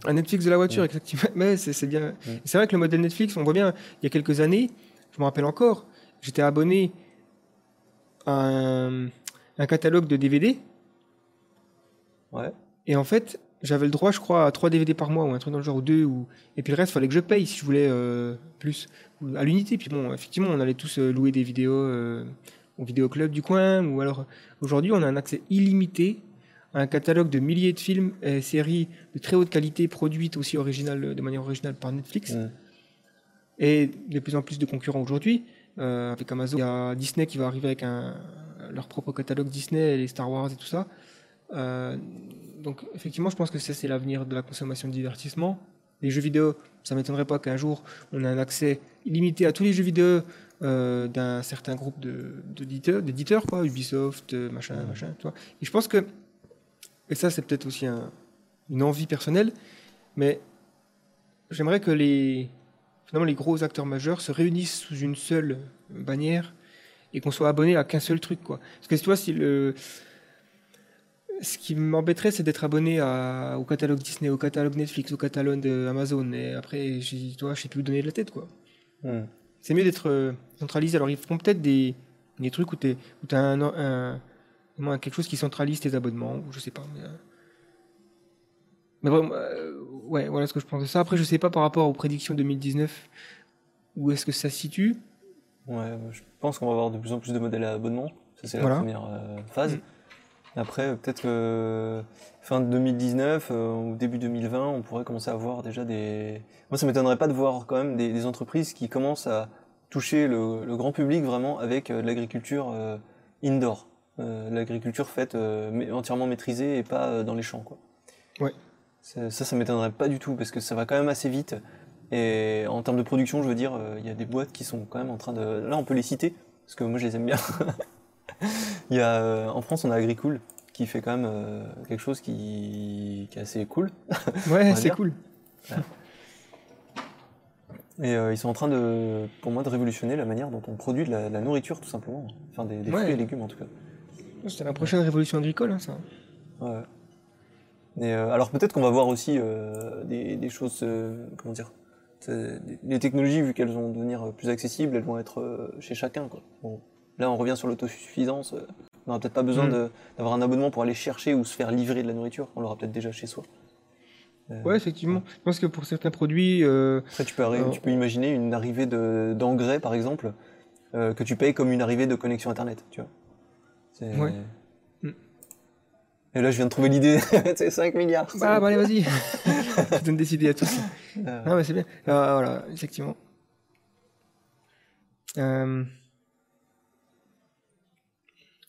un Netflix de la voiture, Mm. exactement. [laughs] Mais c'est bien. Mm. C'est vrai que le modèle Netflix, on voit bien, il y a quelques années, je me rappelle encore, j'étais abonné un, un catalogue de DVD Ouais. et en fait, j'avais le droit, je crois, à 3 DVD par mois ou un truc dans le genre, ou 2, ou... et puis le reste, fallait que je paye si je voulais euh, plus, à l'unité. Puis bon, effectivement, on allait tous euh, louer des vidéos euh, au vidéoclub du coin, ou alors aujourd'hui, on a un accès illimité à un catalogue de milliers de films et séries de très haute qualité, produites aussi originales, de manière originale par Netflix, et de plus en plus de concurrents aujourd'hui. Euh, avec Amazon, il y a Disney qui va arriver avec un, leur propre catalogue Disney, les Star Wars et tout ça. Euh, donc effectivement, je pense que ça c'est l'avenir de la consommation de divertissement. Les jeux vidéo, ça m'étonnerait pas qu'un jour on ait un accès illimité à tous les jeux vidéo euh, d'un certain groupe d'éditeurs, d'éditeurs quoi, Ubisoft, machin, machin, tu vois. Et je pense que, et ça c'est peut-être aussi un- une envie personnelle, mais j'aimerais que les finalement les gros acteurs majeurs se réunissent sous une seule bannière et qu'on soit abonné à qu'un seul truc quoi. Parce que tu vois si le ce qui m'embêterait, c'est d'être abonné à- au catalogue Disney, au catalogue Netflix, au catalogue Amazon. Et après, tu vois, je sais plus où donner de la tête, quoi. Mm. C'est mieux d'être euh, centralisé. Alors, ils feront peut-être des, des trucs où tu as un, un- vraiment quelque chose qui centralise tes abonnements, ou je sais pas. Mais, euh, mais vraiment, euh, ouais, voilà ce que je pense de ça. Après, je sais pas par rapport aux prédictions 2019, où est-ce que ça se situe. Ouais, je pense qu'on va avoir de plus en plus de modèles à abonnement. Ça, c'est la première euh, phase. Mm. Après, peut-être que fin de 2019 euh, ou début 2020, on pourrait commencer à voir déjà des. Moi, ça m'étonnerait pas de voir quand même des, des entreprises qui commencent à toucher le, le grand public vraiment avec euh, de l'agriculture euh, indoor. Euh, l'agriculture faite euh, entièrement maîtrisée et pas euh, dans les champs, quoi. Ouais. Ça, ça, m'étonnerait pas du tout parce que ça va quand même assez vite. Et en termes de production, je veux dire, euh, il y a des boîtes qui sont quand même en train de. Là, on peut les citer parce que moi, je les aime bien. [laughs] Il y a, euh, en France, on a Agricool qui fait quand même euh, quelque chose qui, qui est assez cool. [laughs] Ouais, c'est cool. Et euh, ils sont en train de, pour moi, de révolutionner la manière dont on produit de la, de la nourriture, tout simplement. Enfin, des, des Ouais. fruits et légumes, en tout cas. C'est la prochaine révolution agricole, hein, ça. Ouais. Euh, alors peut-être qu'on va voir aussi euh, des, des choses, euh, comment dire, les technologies, vu qu'elles vont devenir plus accessibles, elles vont être chez chacun. Quoi. Bon, là, on revient sur l'autosuffisance. on n'aura peut-être pas besoin Mm. d'avoir un abonnement pour aller chercher ou se faire livrer de la nourriture. On l'aura peut-être déjà chez soi. Euh, Ouais, effectivement. Je pense que pour certains produits, euh, Après, tu peux, tu peux imaginer une arrivée de- d'engrais, par exemple, que tu payes comme une arrivée de connexion Internet, tu vois. Ouais. Et là, je viens de trouver l'idée. [laughs] c'est 5 milliards. bah, bah, allez, vas-y. [laughs] Je donne des idées à tous. Euh, Non, mais c'est bien. Ah, voilà, effectivement. Euh,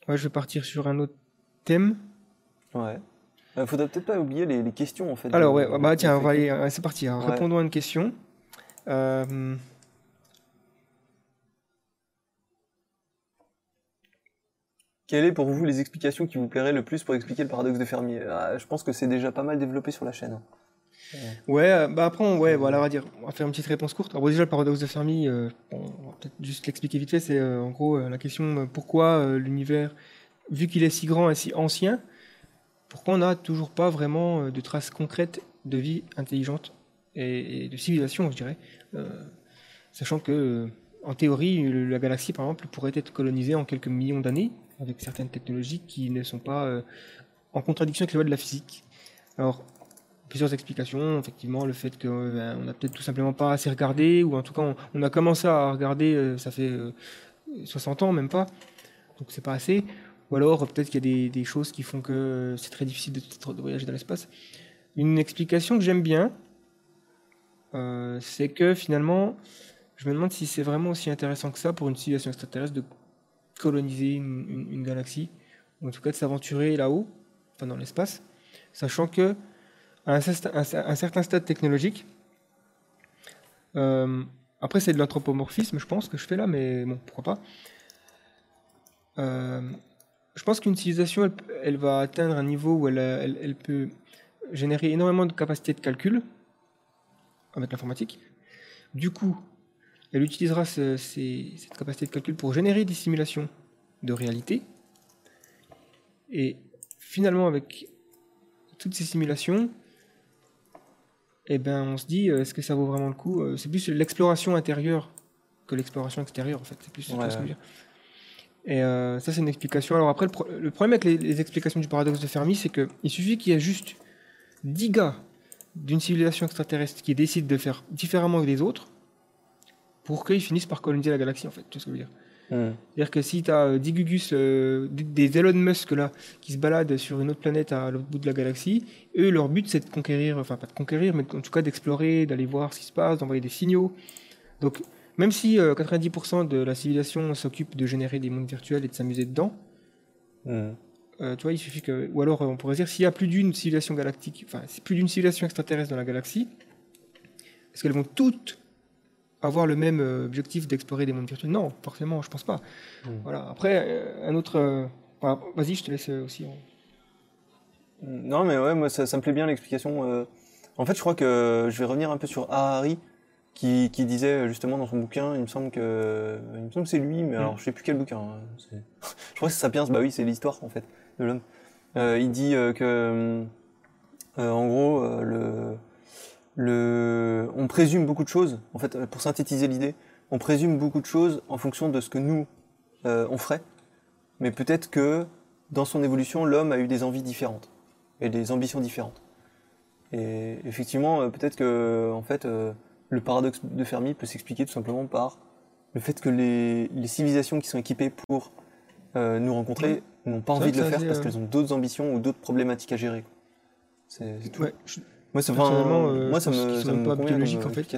Ouais, je vais partir sur un autre thème. Ouais. Euh, faudrait peut-être pas oublier les, les questions en fait. Alors, ouais, bah tiens, on va aller, euh, c'est parti. Ouais. Répondons à une question. Euh, Quelles est pour vous les explications qui vous plairaient le plus pour expliquer le paradoxe de Fermi? Ah, Je pense que c'est déjà pas mal développé sur la chaîne. hein. Ouais, euh, bah après, on, ouais, voilà, on va dire, on faire une petite réponse courte. Alors déjà, le paradoxe de Fermi, euh, on va peut-être juste l'expliquer vite fait. C'est euh, en gros euh, la question euh, pourquoi euh, l'univers, vu qu'il est si grand et si ancien, pourquoi on n'a toujours pas vraiment euh, de traces concrètes de vie intelligente et, de civilisation, je dirais, Euh, sachant que euh, en théorie, la galaxie, par exemple, pourrait être colonisée en quelques millions d'années avec certaines technologies qui ne sont pas euh, en contradiction avec les lois de la physique. Alors, plusieurs explications. Effectivement, le fait qu'on n'a peut-être tout simplement pas assez regardé, ou en tout cas, on, a commencé à regarder, euh, ça fait euh, 60 ans, même pas. Donc, c'est pas assez. Ou alors, euh, peut-être qu'il y a des, choses qui font que euh, c'est très difficile de, voyager dans l'espace. Une explication que j'aime bien, euh, c'est que finalement, je me demande si c'est vraiment aussi intéressant que ça pour une civilisation extraterrestre de coloniser une, galaxie, ou en tout cas de s'aventurer là-haut, enfin dans l'espace, sachant que un, certain- stade technologique, euh, après c'est de l'anthropomorphisme, je pense, que je fais là, mais bon, pourquoi pas. Euh, je pense qu'une civilisation, elle, va atteindre un niveau où elle- elle peut générer énormément de capacités de calcul avec l'informatique. Du coup, elle utilisera ce- ces- cette capacité de calcul pour générer des simulations de réalité. Et finalement, avec toutes ces simulations, eh ben, on se dit, euh, est-ce que ça vaut vraiment le coup Euh, C'est plus l'exploration intérieure que l'exploration extérieure, en fait. C'est plus Ouais, ce que je veux dire. Et euh, ça, c'est une explication. Alors après, le, pro- le problème avec les, les explications du paradoxe de Fermi, c'est qu'il suffit qu'il y ait juste 10 gars d'une civilisation extraterrestre qui décident de faire différemment que les autres pour qu'ils finissent par coloniser la galaxie, en fait. Tu vois ce que je veux dire Hmm. c'est-à-dire que si tu as 10 Gugus, euh, des- Elon Musk là, qui se baladent sur une autre planète à l'autre bout de la galaxie, eux, leur but c'est de conquérir, enfin pas de conquérir, mais en tout cas d'explorer, d'aller voir ce qui se passe, d'envoyer des signaux. Donc, même si euh, 90% de la civilisation s'occupe de générer des mondes virtuels et de s'amuser dedans, Hmm. euh, tu vois, il suffit que. Ou alors, euh, on pourrait dire, s'il y a plus d'une civilisation galactique, enfin, si plus d'une civilisation extraterrestre dans la galaxie, est-ce qu'elles vont toutes avoir le même euh, objectif d'explorer des mondes virtuels? Non, forcément, je pense pas. Mm. Voilà. Après, euh, un autre. euh, Vas-y, je te laisse aussi. en- Non, mais ouais, moi, ça, ça me plaît bien l'explication. En fait, je crois que je vais revenir un peu sur Harari, qui, qui disait justement dans son bouquin, il me semble que, il me semble que c'est lui, mais alors je sais plus quel bouquin. hein, [laughs] je crois que c'est Sapiens, bah oui, c'est l'histoire en fait de l'homme. Euh, il dit euh, que, euh, en gros, euh, le, le, on présume beaucoup de choses. En fait, euh, pour synthétiser l'idée, on présume beaucoup de choses en fonction de ce que nous euh, on ferait, mais peut-être que dans son évolution, l'homme a eu des envies différentes et des ambitions différentes. Et effectivement, euh, peut-être que en fait, euh, le paradoxe de Fermi peut s'expliquer tout simplement par le fait que les, les civilisations qui sont équipées pour euh, nous rencontrer n'ont pas envie de le faire parce qu'elles ont d'autres ambitions ou d'autres problématiques à gérer. C'est c'est tout. Ouais, je- Moi, enfin, Personnellement, euh, moi, ça me, qu'ils ça sont me pas comme biologiques, en fait. ça.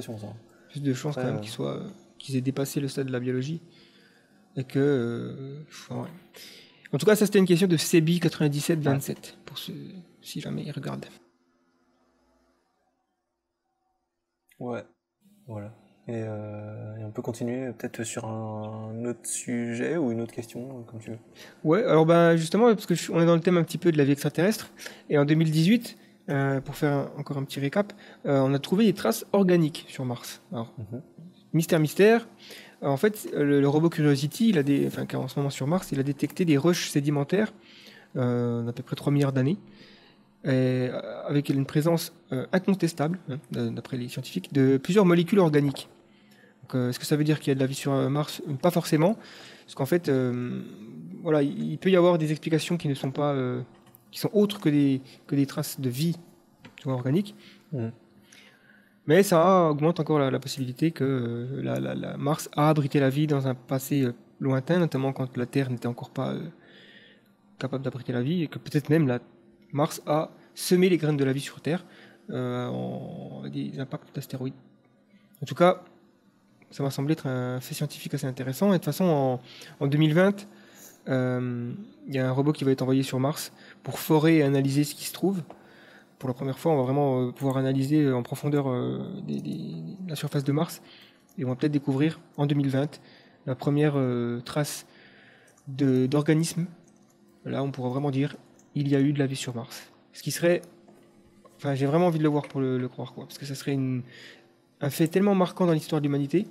plus de chances quand Ouais, même ouais. qu'ils soient, euh, qu'ils aient dépassé le stade de la biologie et que, euh, enfin, ouais. En tout cas, ça c'était une question de Sebi 9727 pour ceux, si jamais ils regardent. Ouais, voilà. Et, euh, et on peut continuer peut-être sur un autre sujet ou une autre question, comme tu veux. Ouais, alors ben justement, parce que je- on est dans le thème un petit peu de la vie extraterrestre, et en 2018, euh, pour faire un- encore un petit récap, euh, on a trouvé des traces organiques sur Mars. Alors, Mhm. mystère, mystère. Euh, En fait, le, le robot Curiosity, il a des, enfin, en ce moment sur Mars, il a détecté des rushs sédimentaires d'à peu près 3 milliards d'années, avec une présence incontestable, hein, d'après les scientifiques, de plusieurs molécules organiques. Est-ce que ça veut dire qu'il y a de la vie sur Mars Pas forcément, parce qu'en fait, voilà, il peut y avoir des explications qui ne sont pas, qui sont autres que des, que des traces de vie tu vois, organique. Mais ça augmente encore la, la possibilité que euh, la, la- la Mars a abrité la vie dans un passé euh, lointain, notamment quand la Terre n'était encore pas euh, capable d'abriter la vie, et que peut-être même la Mars a semé les graines de la vie sur Terre en, avec des impacts d'astéroïdes. En tout cas, ça m'a semblé être un fait scientifique assez intéressant. Et de toute façon, en, en 2020, euh, il y a un robot qui va être envoyé sur Mars pour forer et analyser ce qui se trouve. Pour la première fois, on va vraiment euh, pouvoir analyser en profondeur euh, des- des- la surface de Mars. Et on va peut-être découvrir en 2020 la première euh, trace d'organismes. Là, on pourra vraiment dire il y a eu de la vie sur Mars. Ce qui serait. Enfin, j'ai vraiment envie de le voir pour le, croire, quoi. Parce que ça serait un fait tellement marquant dans l'histoire de l'humanité.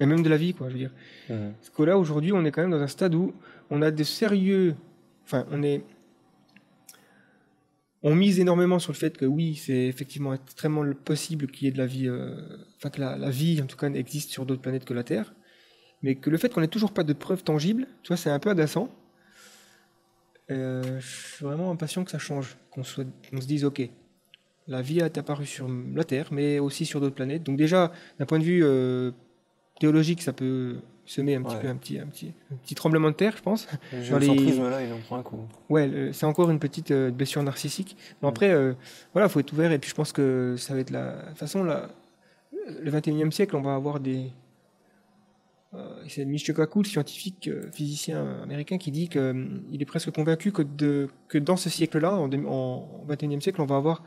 Et même de la vie, quoi, je veux dire. Mhm. Parce que là, aujourd'hui, on est quand même dans un stade où on a de sérieux. Enfin, on est. On mise énormément sur le fait que oui, c'est effectivement extrêmement possible qu'il y ait de la vie. euh, Enfin, que la, la vie, en tout cas, existe sur d'autres planètes que la Terre. Mais que le fait qu'on n'ait toujours pas de preuves tangibles, tu vois, c'est un peu agaçant. Euh, je suis vraiment impatient que ça change. Qu'on soit- qu'on se dise, ok, la vie est apparue sur la Terre, mais aussi sur d'autres planètes. Donc, déjà, d'un point de vue euh, théologique, ça peut semer un petit Ouais. peu un petit, un, petit, un petit tremblement de terre, je pense. Le Dans les- géocentrisme, là, il en prend un coup. Ouais, c'est encore une petite euh, blessure narcissique. Mais après, euh, voilà, faut être ouvert. Et puis, je pense que ça va être la. De toute façon, la, le 21e siècle, on va avoir des. Euh, c'est Michio scientifique euh, physicien américain, qui dit qu'il est presque convaincu que, de, que dans ce siècle-là, en, en 21e siècle, on va avoir.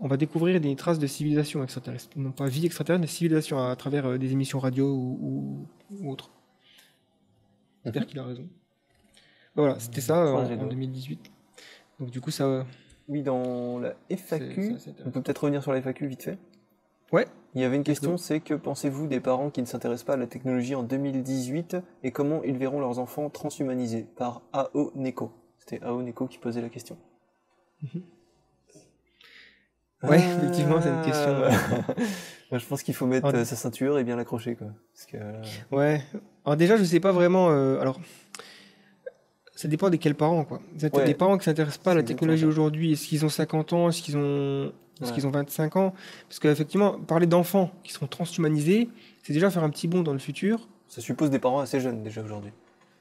On va découvrir des traces de civilisation extraterrestre. Non pas vie extraterrestre, mais civilisation à, travers euh, des émissions radio ou, ou, ou autres. J'espère qu'il a raison. Voilà, c'était ça euh, Mhm. En, en doigts. 2018. Donc du coup, ça... Oui, dans la FAQ, on peut peut-être revenir sur la FAQ vite fait. Ouais. Il y avait une question, c'est que pensez-vous des parents qui ne s'intéressent pas à la technologie en 2018 et comment ils verront leurs enfants transhumanisés par AO Neko? C'était Aoneko qui posait la question. Ouais, effectivement, c'est une question. [laughs] Moi, je pense qu'il faut mettre Alors- euh, sa ceinture et bien l'accrocher, quoi. Parce que, euh, Ouais. Alors déjà, je sais pas vraiment. euh, alors, ça dépend des quels parents, quoi. Ouais. Des parents qui s'intéressent pas à la technologie aujourd'hui. Est-ce qu'ils ont 50 ans? Est-ce qu'ils ont, Ouais. qu'ils ont 25 ans? Parce qu'effectivement, parler d'enfants qui seront transhumanisés, c'est déjà faire un petit bond dans le futur. ça suppose des parents assez jeunes déjà aujourd'hui.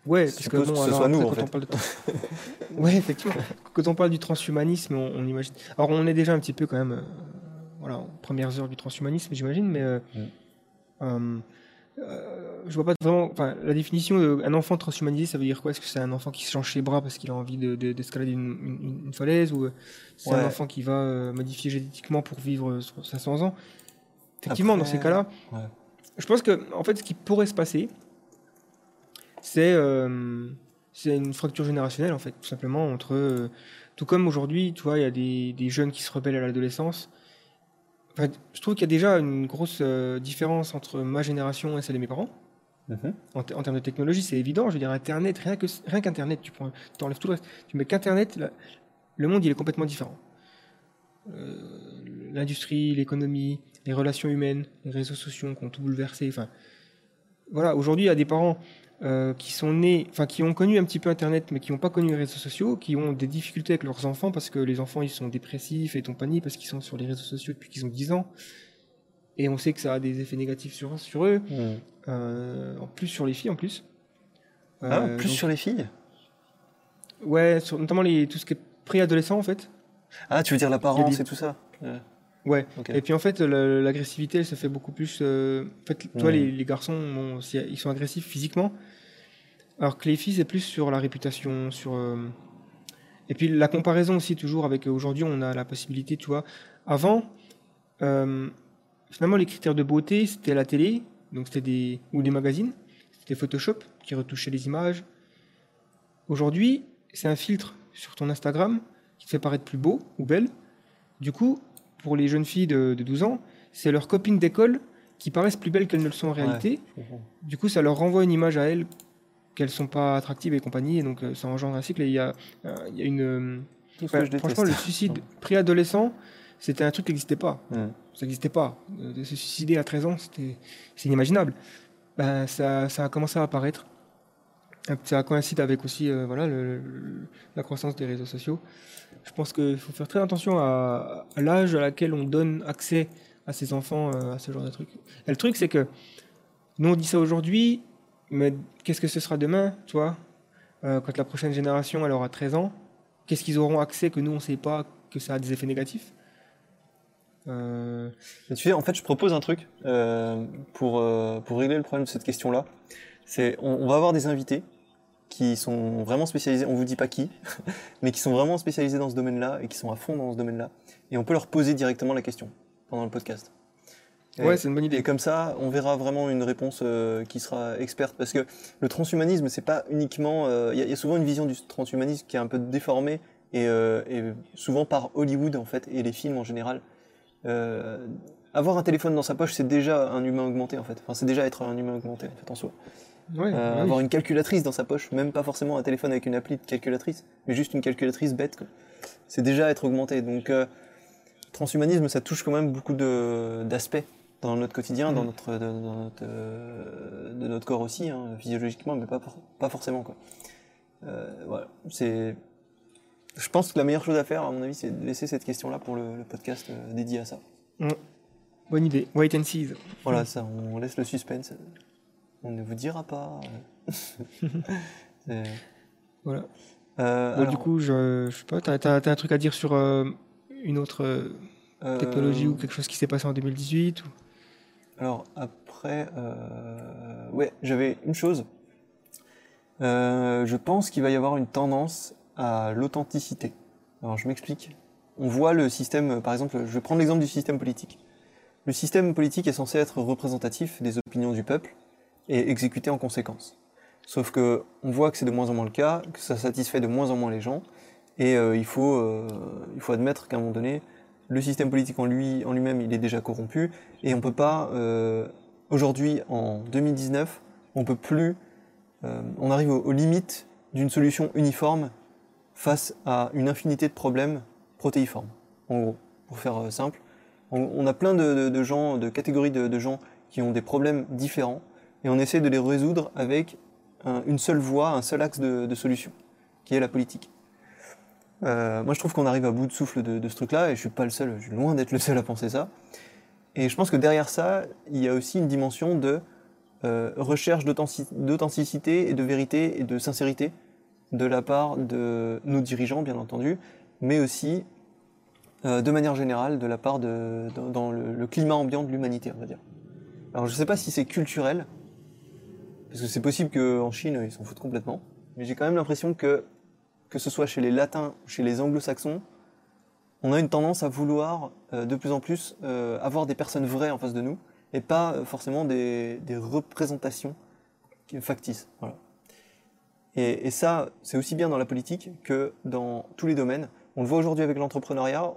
Ouais, parce que bon, que ce alors soit nous, après, en quand fait. on parle de... [laughs] ouais, effectivement. Quand on parle du transhumanisme, on, on imagine. Alors, on est déjà un petit peu quand même, euh, voilà, en premières heures du transhumanisme, j'imagine, mais euh, Mm. euh, euh, je vois pas vraiment. Enfin, la définition d'un enfant transhumanisé, ça veut dire quoi? Est-ce que c'est un enfant qui se change les bras parce qu'il a envie de, de- d'escalader une, une- une falaise, ou c'est Ouais. un enfant qui va modifier génétiquement pour vivre euh, 500 ans? Effectivement, dans ces cas-là, ouais. je pense que en fait, ce qui pourrait se passer, c'est euh, une fracture générationnelle en fait, tout simplement entre euh, tout comme aujourd'hui, tu vois, il y a des, des jeunes qui se rebellent à l'adolescence. Enfin, je trouve qu'il y a déjà une grosse euh, différence entre ma génération et celle de mes parents. Mhm. En, te- en termes de technologie, c'est évident. Je veux dire, Internet, rien que rien qu'Internet, tu prends, enlèves tout le reste. Tu mets qu'Internet, le monde il est complètement différent. Euh, L'industrie, l'économie, les relations humaines, les réseaux sociaux qui ont tout bouleversé. Enfin, voilà. Aujourd'hui, il y a des parents euh, qui sont nés, enfin, qui ont connu un petit peu Internet, mais qui n'ont pas connu les réseaux sociaux, qui ont des difficultés avec leurs enfants parce que les enfants ils sont dépressifs et compagnie parce qu'ils sont sur les réseaux sociaux depuis qu'ils ont 10 ans. Et on sait que ça a des effets négatifs sur, sur eux. Mhm. Euh, en plus sur les filles en plus. Ah, Euh, plus donc- sur les filles? Ouais, sur, notamment les, tout ce qui est préadolescent en fait. Ah, tu veux dire l'apparence des- et tout ça? Ouais. Et puis en fait, l'agressivité, elle se fait beaucoup plus. euh, En fait, toi, Mhm. les, les garçons, bon, ils sont agressifs physiquement, alors que les filles, c'est plus sur la réputation, sur. euh, Et puis la comparaison aussi toujours avec euh, aujourd'hui, on a la possibilité, tu vois. Avant, euh, finalement, les critères de beauté, c'était la télé, donc c'était des ou les magazines, c'était Photoshop qui retouchait les images. Aujourd'hui, c'est un filtre sur ton Instagram qui te fait paraître plus beau ou belle. Du coup, pour les jeunes filles de, de 12 ans, c'est leurs copines d'école qui paraissent plus belles qu'elles ne le sont en réalité. Du coup, ça leur renvoie une image à elles qu'elles sont pas attractives et compagnie, et donc euh, ça engendre un cycle. Et il y a, euh, il y a une. euh, enfin, franchement, le suicide préadolescent, c'était un truc qui n'existait pas. Ça n'existait pas. De se suicider à 13 ans, c'était c'est inimaginable. Ben, ça, ça a commencé à apparaître. Ça coïncide avec aussi euh, voilà, le- le- la croissance des réseaux sociaux. Je pense qu'il faut faire très attention à, à l'âge à laquelle on donne accès à ses enfants euh, à ce genre de trucs. Et le truc, c'est que nous, on dit ça aujourd'hui, mais qu'est-ce que ce sera demain, tu vois Euh, Quand la prochaine génération, elle aura 13 ans, qu'est-ce qu'ils auront accès que nous, on ne sait pas que ça a des effets négatifs? Euh, tu sais, en fait, je propose un truc pour, euh, pour régler le problème de cette question-là. C'est, on, on va avoir des invités qui sont vraiment spécialisés, on vous dit pas qui, [laughs] mais qui sont vraiment spécialisés dans ce domaine-là et qui sont à fond dans ce domaine-là. Et on peut leur poser directement la question pendant le podcast. Et- Ouais, c'est une bonne idée. Et comme ça, on verra vraiment une réponse euh, qui sera experte. Parce que le transhumanisme, c'est pas uniquement. euh, Il y, a- il y a souvent une vision du transhumanisme qui est un peu déformée, et, euh, et souvent par Hollywood, en fait, et les films en général. Avoir un téléphone dans sa poche, c'est déjà un humain augmenté, en fait. Enfin, c'est déjà être un humain augmenté, en fait, en soi. Ouais, ouais, oui. avoir une calculatrice dans sa poche, même pas forcément un téléphone avec une appli de calculatrice, mais juste une calculatrice bête, c'est déjà être augmenté. Donc, transhumanisme, ça touche quand même beaucoup d'aspects dans notre quotidien, dans Mhm. notre, de, dans notre, euh, de notre corps aussi, hein, physiologiquement, mais pas, for- pas forcément. Quoi. Euh, voilà, c'est. Je pense que la meilleure chose à faire, à mon avis, c'est de laisser cette question-là pour le, le podcast euh, dédié à ça. Bonne idée. Wait and see. Voilà, ça, on laisse le suspense. On ne vous dira pas. [laughs] Voilà. Bon, alors, du coup, je, je sais pas, t'as, t'as un truc à dire sur une autre technologie ou quelque chose qui s'est passé en 2018 ou... Alors après, euh, ouais, j'avais une chose. Euh, je pense qu'il va y avoir une tendance à l'authenticité. Alors je m'explique. On voit le système, par exemple, je vais prendre l'exemple du système politique. Le système politique est censé être représentatif des opinions du peuple et exécuté en conséquence. Sauf que on voit que c'est de moins en moins le cas, que ça satisfait de moins en moins les gens, et euh, il faut il faut admettre qu'à un moment donné, le système politique en lui en lui-même est déjà corrompu et on peut pas euh, aujourd'hui en 2019 on peut plus euh, on arrive aux, limites d'une solution uniforme face à une infinité de problèmes protéiformes, en gros, pour faire euh, simple. On, a plein de, gens, de catégories de, gens qui ont des problèmes différents, et on essaie de les résoudre avec un- une seule voie, un seul axe de solution, qui est la politique. Euh, moi, je trouve qu'on arrive à bout de souffle de, ce truc-là, et je suis pas le seul, je suis loin d'être le seul à penser ça. Et je pense que derrière ça, il y a aussi une dimension de euh, recherche d'authentic- d'authenticité et de vérité et de sincérité de la part de nos dirigeants, bien entendu, mais aussi euh, de manière générale de la part de dans, dans le, le climat ambiant de l'humanité, on va dire. Alors je sais pas si c'est culturel, parce que c'est possible qu'en Chine ils s'en foutent complètement, mais j'ai quand même l'impression que que ce soit chez les latins ou chez les anglo-saxons, on a une tendance à vouloir euh, de plus en plus euh, avoir des personnes vraies en face de nous et pas euh, forcément des, représentations factices. Voilà. Et, ça, c'est aussi bien dans la politique que dans tous les domaines. On le voit aujourd'hui avec l'entrepreneuriat.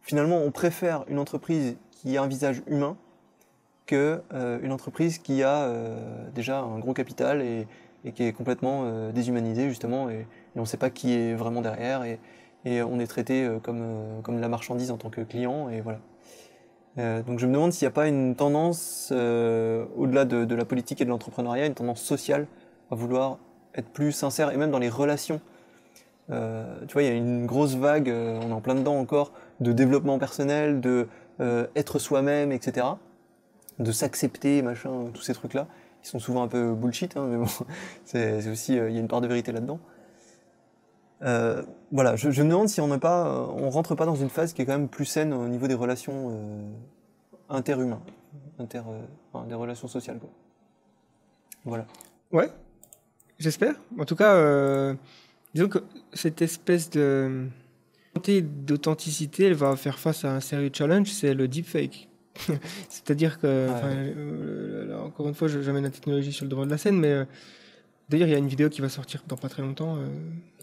Finalement, on préfère une entreprise qui a un visage humain que euh, une entreprise qui a déjà un gros capital et, et qui est complètement euh, déshumanisée justement et, on ne sait pas qui est vraiment derrière et, on est traité euh, comme, euh, comme de la marchandise en tant que client et voilà. Euh, donc je me demande s'il n'y a pas une tendance, au-delà de, de la politique et de l'entrepreneuriat, une tendance sociale à vouloir être plus sincère et même dans les relations. Tu vois, il y a une grosse vague, on est en plein dedans encore, de développement personnel, de être soi-même, etc. De s'accepter, machin, tous ces trucs-là. Ils sont souvent un peu bullshit, hein, mais bon, [laughs] c'est aussi, euh, il y a une part de vérité là-dedans. Euh, voilà, je, me demande si on n'a pas, euh, on rentre pas dans une phase qui est quand même plus saine au niveau des relations euh, interhumaines, inter, des relations sociales. Voilà. Ouais, j'espère. En tout cas, disons que cette espèce de volonté d'authenticité, elle va faire face à un sérieux challenge, c'est le deepfake. [laughs] C'est-à-dire que, enfin, euh, là, encore une fois, je- j'amène la technologie sur le devant de la scène, mais euh, d'ailleurs, il y a une vidéo qui va sortir dans pas très longtemps. euh,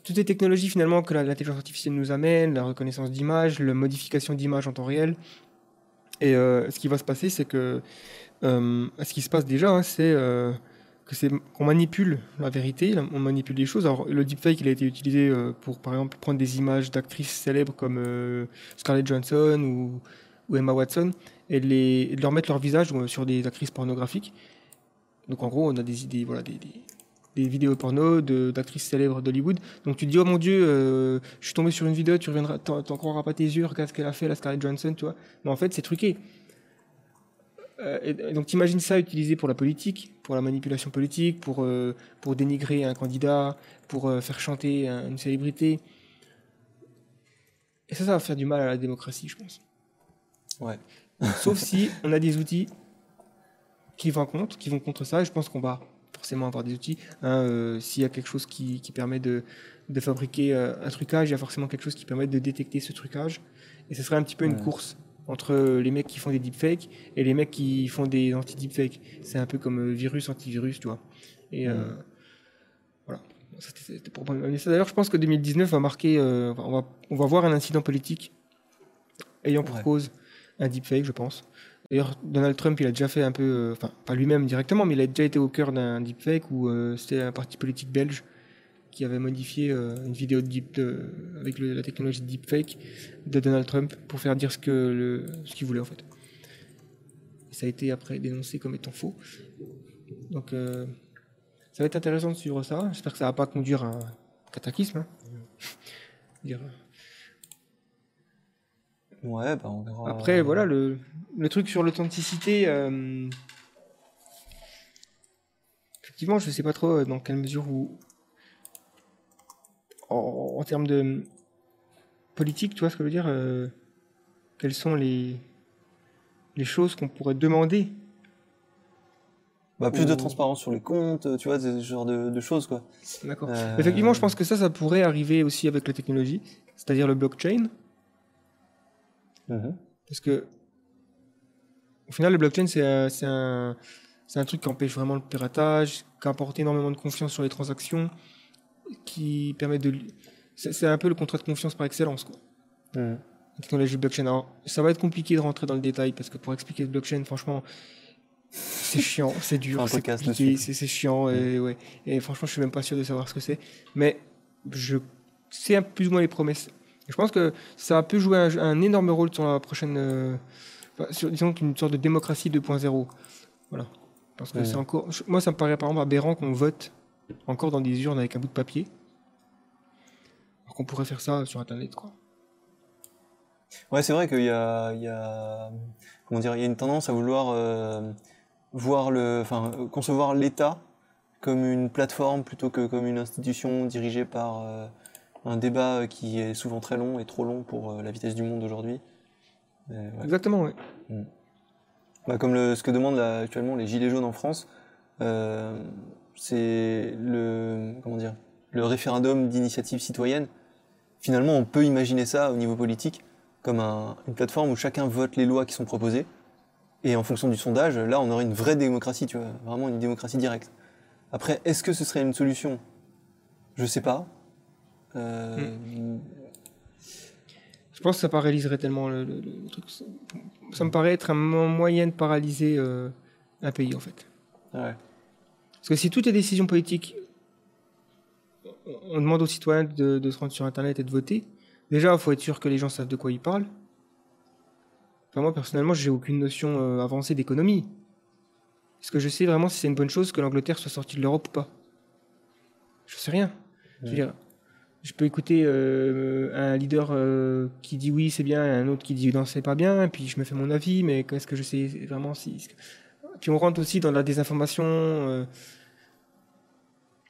toutes les technologies finalement que la- l'intelligence artificielle nous amène, la reconnaissance d'images, la modification d'images en temps réel. Et ce qui va se passer, c'est que ce qui se passe déjà, hein, c'est que c'est qu'on manipule la vérité, on manipule les choses. Alors le deepfake, il a été utilisé pour par exemple prendre des images d'actrices célèbres comme Scarlett Johansson ou, ou Emma Watson et, de leur mettre leur visage euh, sur des actrices pornographiques. Donc en gros, on a des idées, voilà, des, vidéos porno d'actrices célèbres d'Hollywood. Donc tu te dis oh mon dieu, euh, je suis tombé sur une vidéo, tu reviendras, t'en croiras pas tes yeux, regarde ce qu'elle a fait la Scarlett Johansson, tu vois. Mais en fait, c'est truqué. Euh, et, donc t'imagines ça utilisé pour la politique, pour la manipulation politique, pour, euh, pour dénigrer un candidat, pour faire chanter un- une célébrité. Et ça, ça va faire du mal à la démocratie, je pense. Ouais. Sauf si on a des outils qui vont contre, qui vont contre ça. Et je pense qu'on va forcément avoir des outils. hein, euh, S'il y a quelque chose qui, qui permet de, de fabriquer euh, un trucage, il y a forcément quelque chose qui permet de détecter ce trucage. Et ce serait un petit peu une course entre les mecs qui font des deepfakes et les mecs qui font des anti-deepfakes. C'est un peu comme euh, virus, antivirus, tu vois. Et euh, voilà. C'était pour amener ça. D'ailleurs, je pense que 2019 va marquer. euh, on, va, on va voir un incident politique ayant pour Ouais. cause un deepfake, je pense. D'ailleurs, Donald Trump, il a déjà fait un peu, euh, enfin, pas lui-même directement, mais il a déjà été au cœur d'un deepfake où euh, c'était un parti politique belge qui avait modifié euh, une vidéo de deep, de- avec le- la technologie de deepfake de Donald Trump pour faire dire ce que le, ce qu'il voulait en fait. Et ça a été après dénoncé comme étant faux. Donc, euh, ça va être intéressant de suivre ça. J'espère que ça va pas conduire à un cataclysme. hein. Dire, Ouais, bah on verra. Après, voilà, le, le truc sur l'authenticité, euh, effectivement, je sais pas trop euh, dans quelle mesure où, en, en termes de politique, tu vois ce que je veux dire, euh, quelles sont les, les choses qu'on pourrait demander Bah, plus de transparence sur les comptes, tu vois, ce genre de, de choses, quoi. D'accord. Euh, Effectivement, je pense que ça, ça pourrait arriver aussi avec la technologie, c'est-à-dire le blockchain. Mhm. Parce que, au final, le blockchain, c'est un, un, truc qui empêche vraiment le piratage, qui apporte énormément de confiance sur les transactions, qui permet de. C'est un peu le contrat de confiance par excellence, quoi. Mhm. La technologie blockchain. Alors, ça va être compliqué de rentrer dans le détail, parce que pour expliquer le blockchain, franchement, c'est chiant, [laughs] c'est dur, c'est chiant, et, ouais. et franchement, je suis même pas sûr de savoir ce que c'est. Mais je un- plus ou moins les promesses. Je pense que ça a pu jouer un, un énorme rôle sur la prochaine, euh, sur, disons qu'une sorte de démocratie 2.0. Voilà. Parce que Ouais. c'est encore, moi ça me paraît par exemple aberrant qu'on vote encore dans des urnes avec un bout de papier. Alors qu'on pourrait faire ça sur Internet, quoi. Ouais, c'est vrai qu'il y a, il y a, comment dire, il y a une tendance à vouloir euh, voir le, enfin, concevoir l'État comme une plateforme plutôt que comme une institution dirigée par euh, un débat qui est souvent très long et trop long pour euh, la vitesse du monde aujourd'hui. Ouais. Exactement, ouais. Bah, comme le, ce que demandent là, actuellement les Gilets jaunes en France, euh, c'est le, comment dire, le référendum d'initiative citoyenne. Finalement, on peut imaginer ça au niveau politique comme un- une plateforme où chacun vote les lois qui sont proposées. Et en fonction du sondage, là, on aurait une vraie démocratie, tu vois, vraiment une démocratie directe. Après, est-ce que ce serait une solution? Je sais pas. Euh, Je pense que ça paralyserait tellement le, le- le truc. Ça, ça me paraît être un mo- moyen de paralyser euh, un pays, en fait. ouais. Parce que si toutes les décisions politiques, on- demande aux citoyens de, de se rendre sur Internet et de voter, déjà, il faut être sûr que les gens savent de quoi ils parlent. Enfin, moi, personnellement, j'ai aucune notion euh, avancée d'économie. Est-ce que je sais vraiment si c'est une bonne chose que l'Angleterre soit sortie de l'Europe ou pas? Je sais rien. Je veux dire, je peux écouter euh, un leader euh, qui dit oui, c'est bien, et un autre qui dit non, c'est pas bien, et puis je me fais mon avis, mais qu'est-ce que je sais vraiment si. Puis on rentre aussi dans la désinformation. euh,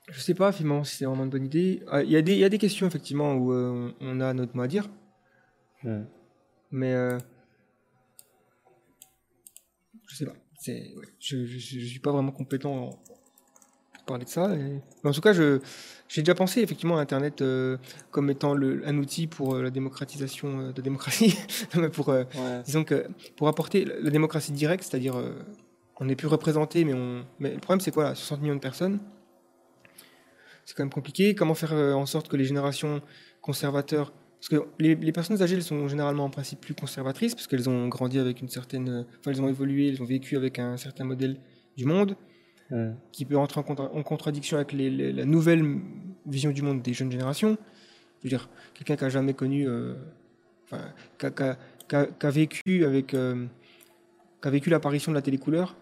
je sais pas finalement si c'est vraiment une bonne idée. Ah, Il y, a des- il y a des questions effectivement où euh, on a notre mot à dire, mais je sais pas. Ouais, je, je, je suis pas vraiment compétent pour parler de ça. et- Mais en tout cas, je, j'ai déjà pensé effectivement à Internet euh, comme étant le, un outil pour euh, la démocratisation euh, de la démocratie, [laughs] pour, euh, Ouais. disons que pour apporter la démocratie directe, c'est-à-dire on n'est plus représenté, mais on, mais le problème c'est quoi là, 60 millions de personnes, c'est quand même compliqué. Comment faire en sorte que les générations conservateurs, parce que les, les personnes âgées elles sont généralement en principe plus conservatrices parce qu'elles ont grandi avec une certaine, enfin elles ont évolué, elles ont vécu avec un certain modèle du monde Qui peut entrer en, contra- en contradiction avec les- les- la nouvelle vision du monde des jeunes générations. Je veux dire, quelqu'un qui a jamais connu, euh, enfin, qui a, vécu avec, euh, qui a vécu l'apparition de la télécouleur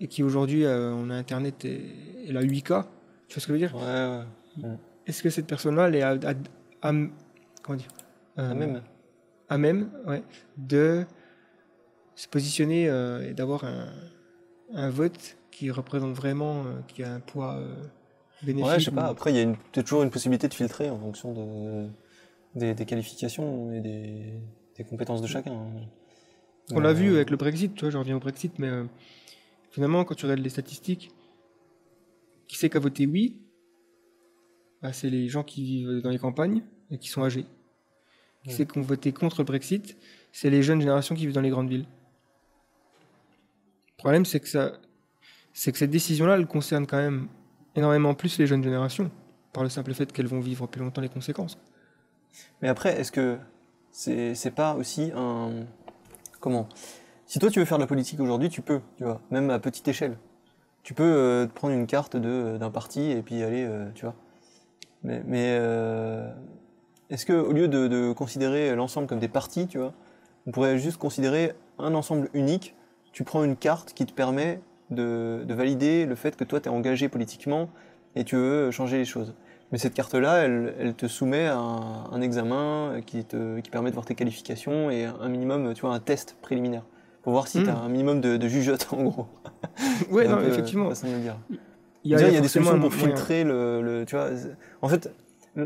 et qui aujourd'hui euh, on a Internet et, et la 8K. Tu vois ce que je veux dire? Ouais, ouais. Est-ce que cette personne-là, elle est à, à- à- comment dire? Euh, Ah, même. à même ouais, de se positionner euh, et d'avoir un, un vote qui représente vraiment, euh, qui a un poids euh, bénéfique. Ouais, je sais pas. ou- Après, il y a une- peut-être toujours une possibilité de filtrer en fonction de, des, des qualifications et des, des compétences de chacun. On l'a Euh, vu avec le Brexit, tu vois, je reviens au Brexit, mais euh, finalement, quand tu regardes les statistiques, qui c'est qui a voté oui Bah, C'est les gens qui vivent dans les campagnes et qui sont âgés. Qui Ouais. c'est qui ont voté contre le Brexit C'est les jeunes générations qui vivent dans les grandes villes. Le problème, c'est que, ça, c'est que cette décision-là, elle concerne quand même énormément plus les jeunes générations, par le simple fait qu'elles vont vivre plus longtemps les conséquences. Mais après, est-ce que c'est c'est pas aussi un. Comment? Si toi tu veux faire de la politique aujourd'hui, tu peux, tu vois, même à petite échelle. Tu peux euh, prendre une carte de- d'un parti et puis aller, euh, tu vois. Mais, mais euh, est-ce que au lieu de, de considérer l'ensemble comme des partis, tu vois, on pourrait juste considérer un ensemble unique Tu prends une carte qui te permet de, de valider le fait que toi tu es engagé politiquement et tu veux changer les choses. Mais cette carte-là, elle, elle te soumet à un, un examen qui, te, qui permet de voir tes qualifications et un minimum, tu vois, un test préliminaire. Pour voir si tu as un minimum de, de jugeote, en gros. [laughs] Ouais, non, peu, effectivement. façon de le dire. Il y a, Déjà, il y a des solutions pour filtrer le, le- tu vois. En fait, à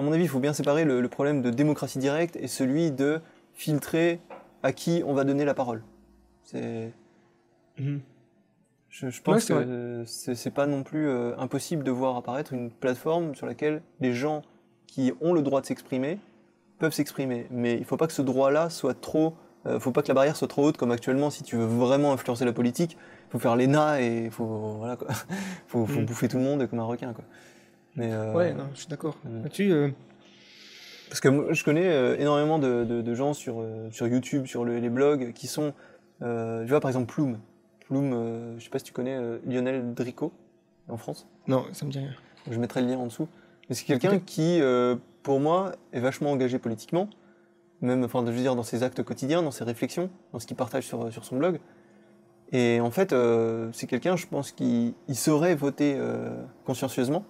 mon avis, il faut bien séparer le, le problème de démocratie directe et celui de filtrer à qui on va donner la parole. C'est, Mhm. Je, je Ouais, pense c'est que c'est pas non plus euh, impossible de voir apparaître une plateforme sur laquelle les gens qui ont le droit de s'exprimer peuvent s'exprimer. Mais il faut pas que ce droit-là soit trop, euh, faut pas que la barrière soit trop haute comme actuellement. Si tu veux vraiment influencer la politique, il faut faire l'ENA et il faut voilà quoi, [laughs] faut, faut Mm. bouffer tout le monde comme un requin quoi. Mais euh, Ouais, non, je suis d'accord. Mm. Là-dessus, euh, parce que moi, je connais euh, énormément de, de- de gens sur, sur YouTube, sur le- les blogs, qui sont, tu vois par exemple Plume. Plume, euh, je sais pas si tu connais euh, Lionel Drico en France. non, ça me dit rien. Je mettrai le lien en dessous. Mais c'est quelqu'un qui, euh, pour moi, est vachement engagé politiquement, même, enfin, je veux dire, dans ses actes quotidiens, dans ses réflexions, dans ce qu'il partage sur, sur son blog. Et en fait, euh, c'est quelqu'un, je pense, qui il saurait voter euh, consciencieusement,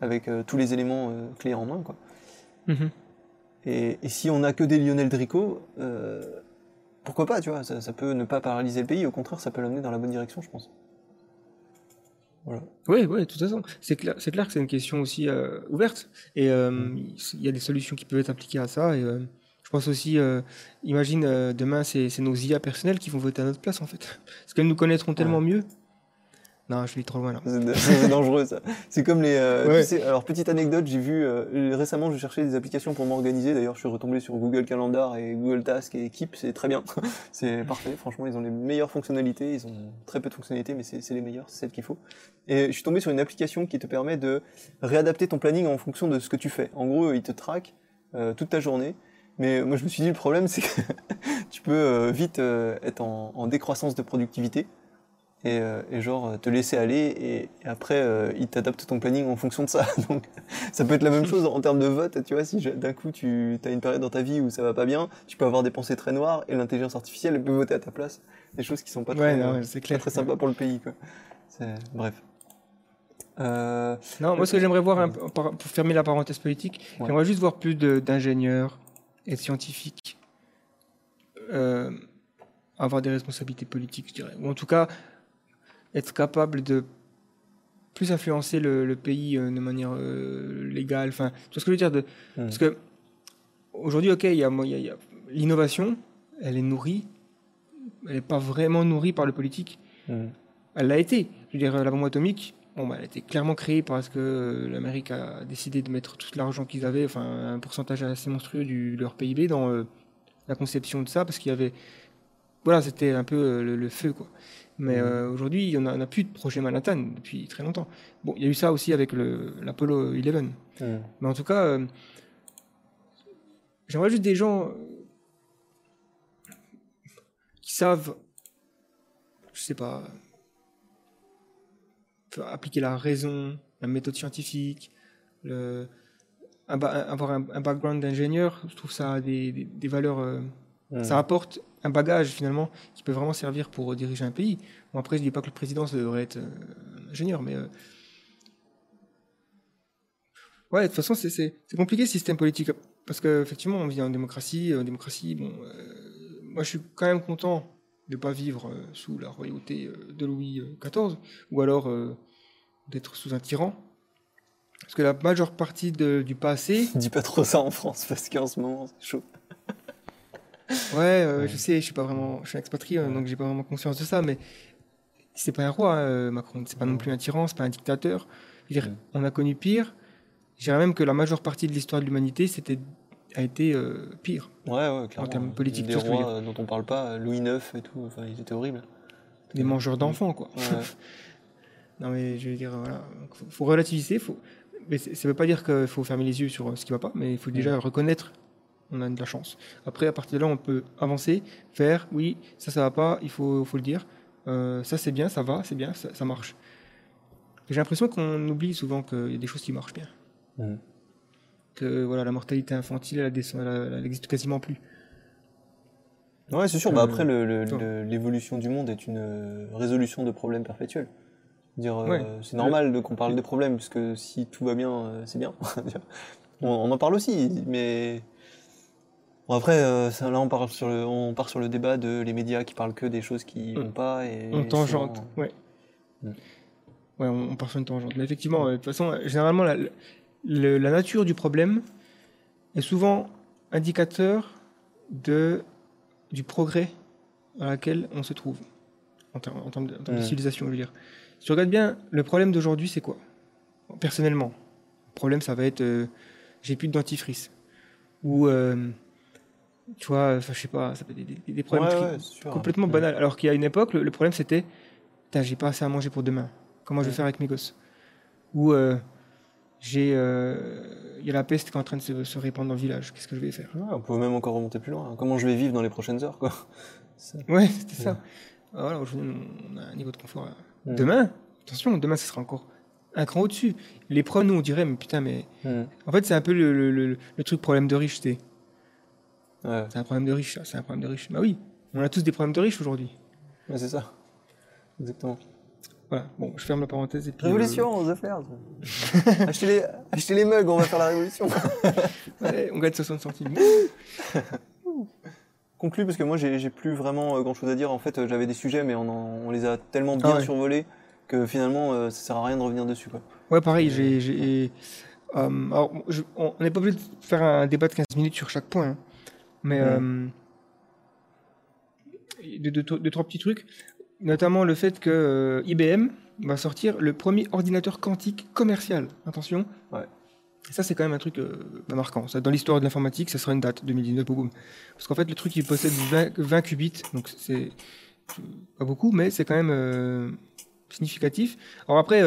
avec euh, tous les éléments clés en main, quoi. Mhm. Et, et si on n'a que des Lionel Drico, euh, pourquoi pas, tu vois, ça, ça peut ne pas paralyser le pays, au contraire, ça peut l'amener dans la bonne direction, je pense. Voilà. Oui, oui, de toute façon. C'est clair, c'est clair que c'est une question aussi euh, ouverte. Et euh, il y a des solutions qui peuvent être appliquées à ça. Et euh, je pense aussi, imagine demain, c'est c'est nos IA personnelles qui vont voter à notre place, en fait. Parce qu'elles nous connaîtront tellement mieux. Non, je vais trop loin là. C'est [laughs] dangereux ça. C'est comme les. euh, Ouais. tu sais, alors petite anecdote, j'ai vu euh, récemment, je cherchais des applications pour m'organiser. D'ailleurs, je suis retombé sur Google Calendar et Google Task et Keep, c'est très bien. [laughs] c'est parfait. Franchement, ils ont les meilleures fonctionnalités. Ils ont très peu de fonctionnalités, mais c'est les meilleures, c'est celles qu'il faut. Et je suis tombé sur une application qui te permet de réadapter ton planning en fonction de ce que tu fais. En gros, il te traque euh, toute ta journée. Mais moi, je me suis dit, le problème, [laughs] c'est que tu peux vite être en, en décroissance de productivité et, euh, et genre euh, te laisser aller et, et après euh, il t'adapte ton planning en fonction de ça. [laughs] Donc ça peut être la même chose en termes de vote, tu vois, si d'un coup tu as une période dans ta vie où ça va pas bien, tu peux avoir des pensées très noires et l'intelligence artificielle elle peut voter à ta place. Des choses qui sont pas Ouais, très, non, euh, ouais, c'est pas clair. très sympas pour le pays quoi. Bref. Euh, Non, moi, ce que j'aimerais voir, pour fermer la parenthèse politique, j'aimerais juste voir plus d'ingénieurs et de scientifiques euh, avoir des responsabilités politiques, je dirais. Ou en tout cas, être capable de plus influencer le, le pays euh, de manière euh, légale. Enfin, tu vois ce que je veux dire de, Hmm. Parce que aujourd'hui, ok, il y a, moi, il y a- il y a l'innovation, elle est nourrie, elle n'est pas vraiment nourrie par le politique. hmm. Elle l'a été. Je veux dire, la bombe atomique, bon, bah, elle a été clairement créée parce que euh, l'Amérique a décidé de mettre tout l'argent qu'ils avaient, enfin un pourcentage assez monstrueux du, de leur PIB dans euh, la conception de ça, parce qu'il y avait, voilà, c'était un peu euh, le, le feu, quoi. Mais Mhm. euh, aujourd'hui, on a plus de projet Manhattan depuis très longtemps. Bon, il y a eu ça aussi avec l'Apollo 11. Hmm. Mais en tout cas, euh, j'aimerais juste des gens euh, qui savent, je sais pas, appliquer la raison, la méthode scientifique, le, un avoir un, un background d'ingénieur. Je trouve ça a des, des- des valeurs. euh, Hmm. Ça apporte un bagage finalement qui peut vraiment servir pour diriger un pays. Bon, après, je dis pas que le président ça devrait être euh, un ingénieur, mais euh, ouais, de toute façon, c'est- compliqué le système politique parce qu'effectivement, on vit en démocratie. Démocratie, bon, euh, moi, je suis quand même content de pas vivre euh, sous la royauté euh, de Louis XIV ou alors euh, d'être sous un tyran. Parce que la majeure partie du passé, [laughs] Dis pas trop ça en France parce qu'en ce moment c'est chaud. Ouais, je sais, je suis pas vraiment, je suis un expatrié, donc j'ai pas vraiment conscience de ça, mais c'est pas un roi, hein, euh, Macron, c'est pas non plus un tyran, c'est pas un dictateur. Je veux dire, Mm. on a connu pire. Je dirais même que la majeure partie de l'histoire de l'humanité, c'était a été euh, pire. Ouais ouais clairement. termes politiques, des rois euh, dont on parle pas, Louis IX et tout, enfin ils étaient horribles. Des mangeurs d'enfants, quoi. Ouais. [laughs] non mais je veux dire, voilà, faut, faut relativiser, faut. Mais ça veut pas dire qu'il faut fermer les yeux sur ce qui va pas, mais il faut déjà reconnaître. On a de la chance. Après, à partir de là, on peut avancer, faire, oui, ça, ça va pas, il faut, faut le dire. Euh, ça, c'est bien, ça va, c'est bien, ça, ça marche. J'ai l'impression qu'on oublie souvent qu'il y a des choses qui marchent bien. Mhm. Que voilà, la mortalité infantile, elle, descend- elle, elle existe quasiment plus. Ouais, c'est sûr. Bah après, l'évolution du monde est une euh, résolution de problèmes perpétuels. Dire, euh, c'est normal qu'on parle des problèmes, puisque si tout va bien, euh, c'est bien. [laughs] on, on en parle aussi, mais bon, après, euh, ça, là, on part sur le, on part sur le débat de les médias qui parlent que des choses qui Mm. vont pas et On tangente, ouais. Mm. Ouais, on, on part sur une tangente. Mais effectivement, euh, de toute façon, euh, généralement, la, le- la nature du problème est souvent indicateur de, du progrès à laquelle on se trouve, en, ter- en termes de, en termes de Mm. civilisation, je veux dire. Si tu regardes bien, le problème d'aujourd'hui, c'est quoi? Personnellement, le problème, ça va être euh, j'ai plus de dentifrice. Ou, euh, tu vois, enfin, je sais pas, ça peut être des, des- des problèmes Ouais, tri- ouais, c'est sûr. complètement Ouais. banal. Alors qu'il y a une époque, le, le problème c'était, Putain, j'ai pas assez à manger pour demain. Comment je vais faire avec mes gosses? Ou euh, j'ai, euh, il y a la peste qui est en train de se, se répandre dans le village. Qu'est-ce que je vais faire? On peut même encore remonter plus loin. Comment je vais vivre dans les prochaines heures, quoi? [laughs] Ouais, c'était ça. Ah, Voilà, aujourd'hui on a un niveau de confort. euh, Mm. Demain, attention, demain ce sera encore un cran au-dessus. Les pros, nous, on dirait, mais putain, mais. Hmm. En fait, c'est un peu le, le- le- le truc problème de riche. Ouais, C'est un problème de riche, ça, c'est un problème de riche. Bah oui, on a tous des problèmes de riches aujourd'hui. ouais, c'est ça. Exactement. Voilà, bon, je ferme la parenthèse et puis. Révolution, The Flares. [laughs] achetez, les, achetez les mugs, on va faire la révolution. euh, [laughs] ouais, on gagne 60 centimes. [laughs] Conclu, parce que moi, j'ai plus vraiment grand chose à dire. En fait, euh, j'avais des sujets, mais on, en- on les a tellement bien Ah ouais. survolés que finalement, euh, ça sert à rien de revenir dessus. Quoi. Ouais, pareil, j'ai. euh, alors, je- on n'est pas obligé de faire un débat de 15 minutes sur chaque point, hein. Mais euh, deux, deux, deux, trois petits trucs, notamment le fait que euh, IBM va sortir le premier ordinateur quantique commercial. Attention. Ouais. Et ça, c'est quand même un truc euh, bah, marquant. Ça, dans l'histoire de l'informatique, ça sera une date, 2019, boum. Parce qu'en fait, le truc, il possède 20, 20 qubits, donc c'est pas beaucoup, mais c'est quand même significatif. Alors après,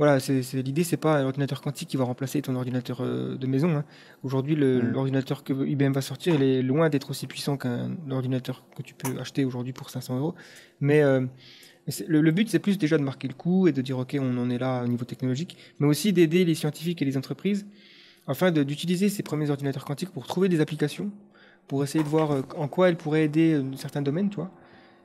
voilà, c'est, l'idée, c'est pas un ordinateur quantique qui va remplacer ton ordinateur euh, de maison. hein. Aujourd'hui, Mm. l'ordinateur que IBM va sortir, il est loin d'être aussi puissant qu'un ordinateur que tu peux acheter aujourd'hui pour 500 euros. Mais euh, le, le but, c'est plus déjà de marquer le coup et de dire, OK, on en est là au niveau technologique, mais aussi d'aider les scientifiques et les entreprises afin d'utiliser ces premiers ordinateurs quantiques pour trouver des applications, pour essayer de voir euh, en quoi elles pourraient aider certains domaines, tu vois.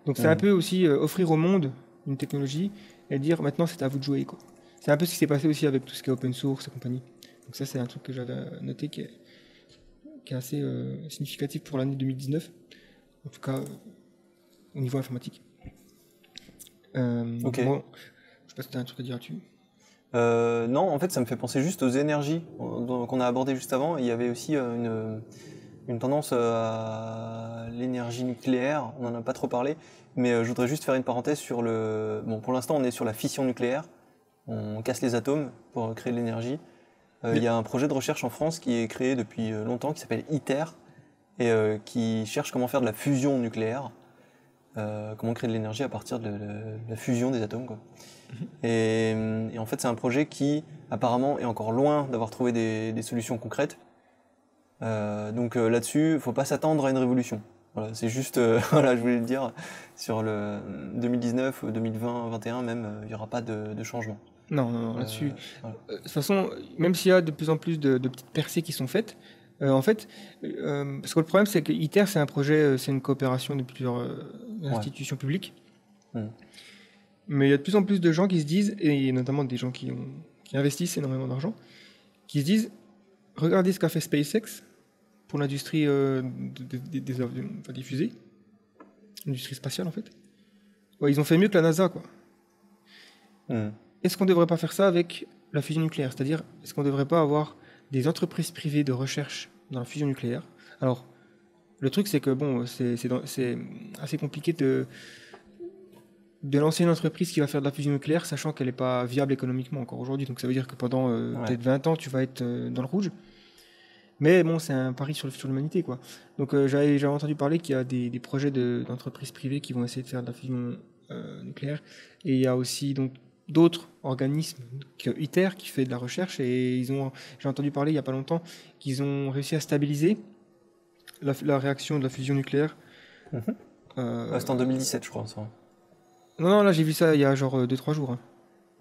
Donc c'est un Mhm. peu aussi euh, offrir au monde une technologie et dire maintenant c'est à vous de jouer. Quoi. C'est un peu ce qui s'est passé aussi avec tout ce qui est open source et compagnie. Donc ça c'est un truc que j'avais noté qui est, qui est assez euh, significatif pour l'année 2019, en tout cas euh, au niveau informatique. Euh, Ok. bon, je sais pas si tu as un truc à dire là-dessus. Euh, non, en fait, ça me fait penser juste aux énergies qu'on a abordées juste avant. Il y avait aussi une, une tendance à l'énergie nucléaire. On n'en a pas trop parlé, mais je voudrais juste faire une parenthèse sur le. Bon, pour l'instant, on est sur la fission nucléaire. On casse les atomes pour créer de l'énergie. Euh, Il y a un projet de recherche en France qui est créé depuis euh, longtemps qui s'appelle ITER et euh, qui cherche comment faire de la fusion nucléaire. Euh, comment créer de l'énergie à partir de, de- de la fusion des atomes. Quoi. Et, et en fait, c'est un projet qui, apparemment, est encore loin d'avoir trouvé des, des solutions concrètes. Euh, donc euh, là-dessus, faut pas s'attendre à une révolution. Voilà, c'est juste, [laughs] voilà, je voulais le dire, sur le 2019, 2020, 2021 même, il n'y aura pas de, de changement. Non, non, non, là-dessus. Euh, voilà. Euh, De toute façon, même s'il y a de plus en plus de, de petites percées qui sont faites, euh, en fait, euh, parce que le problème c'est que ITER c'est un projet, euh, c'est une coopération de plusieurs institutions publiques. Mais il y a de plus en plus de gens qui se disent, et notamment des gens qui, ont, qui investissent énormément d'argent, qui se disent, regardez ce qu'a fait SpaceX pour l'industrie de- de- des- enfin, fusées, l'industrie spatiale en fait. Ouais, ils ont fait mieux que la NASA quoi Hmm. Est-ce qu'on ne devrait pas faire ça avec la fusion nucléaire? C'est-à-dire, est-ce qu'on ne devrait pas avoir des entreprises privées de recherche dans la fusion nucléaire? Alors, le truc, c'est que bon, c'est assez compliqué de, de lancer une entreprise qui va faire de la fusion nucléaire, sachant qu'elle n'est pas viable économiquement encore aujourd'hui. Donc, ça veut dire que pendant euh, Ouais. peut-être 20 ans, tu vas être euh, dans le rouge. Mais bon, c'est un pari sur le futur de l'humanité, quoi. Donc, euh, j'avais entendu parler qu'il y a des, des projets de- d'entreprises privées qui vont essayer de faire de la fusion nucléaire. Et il y a aussi donc d'autres organismes que ITER qui fait de la recherche et ils ont j'ai entendu parler il y a pas longtemps qu'ils ont réussi à stabiliser la, la réaction de la fusion nucléaire. Mhm. Euh, Ouais, C'était en 2017, je crois. ça. non non là j'ai vu ça il y a genre 2-3 jours. hein.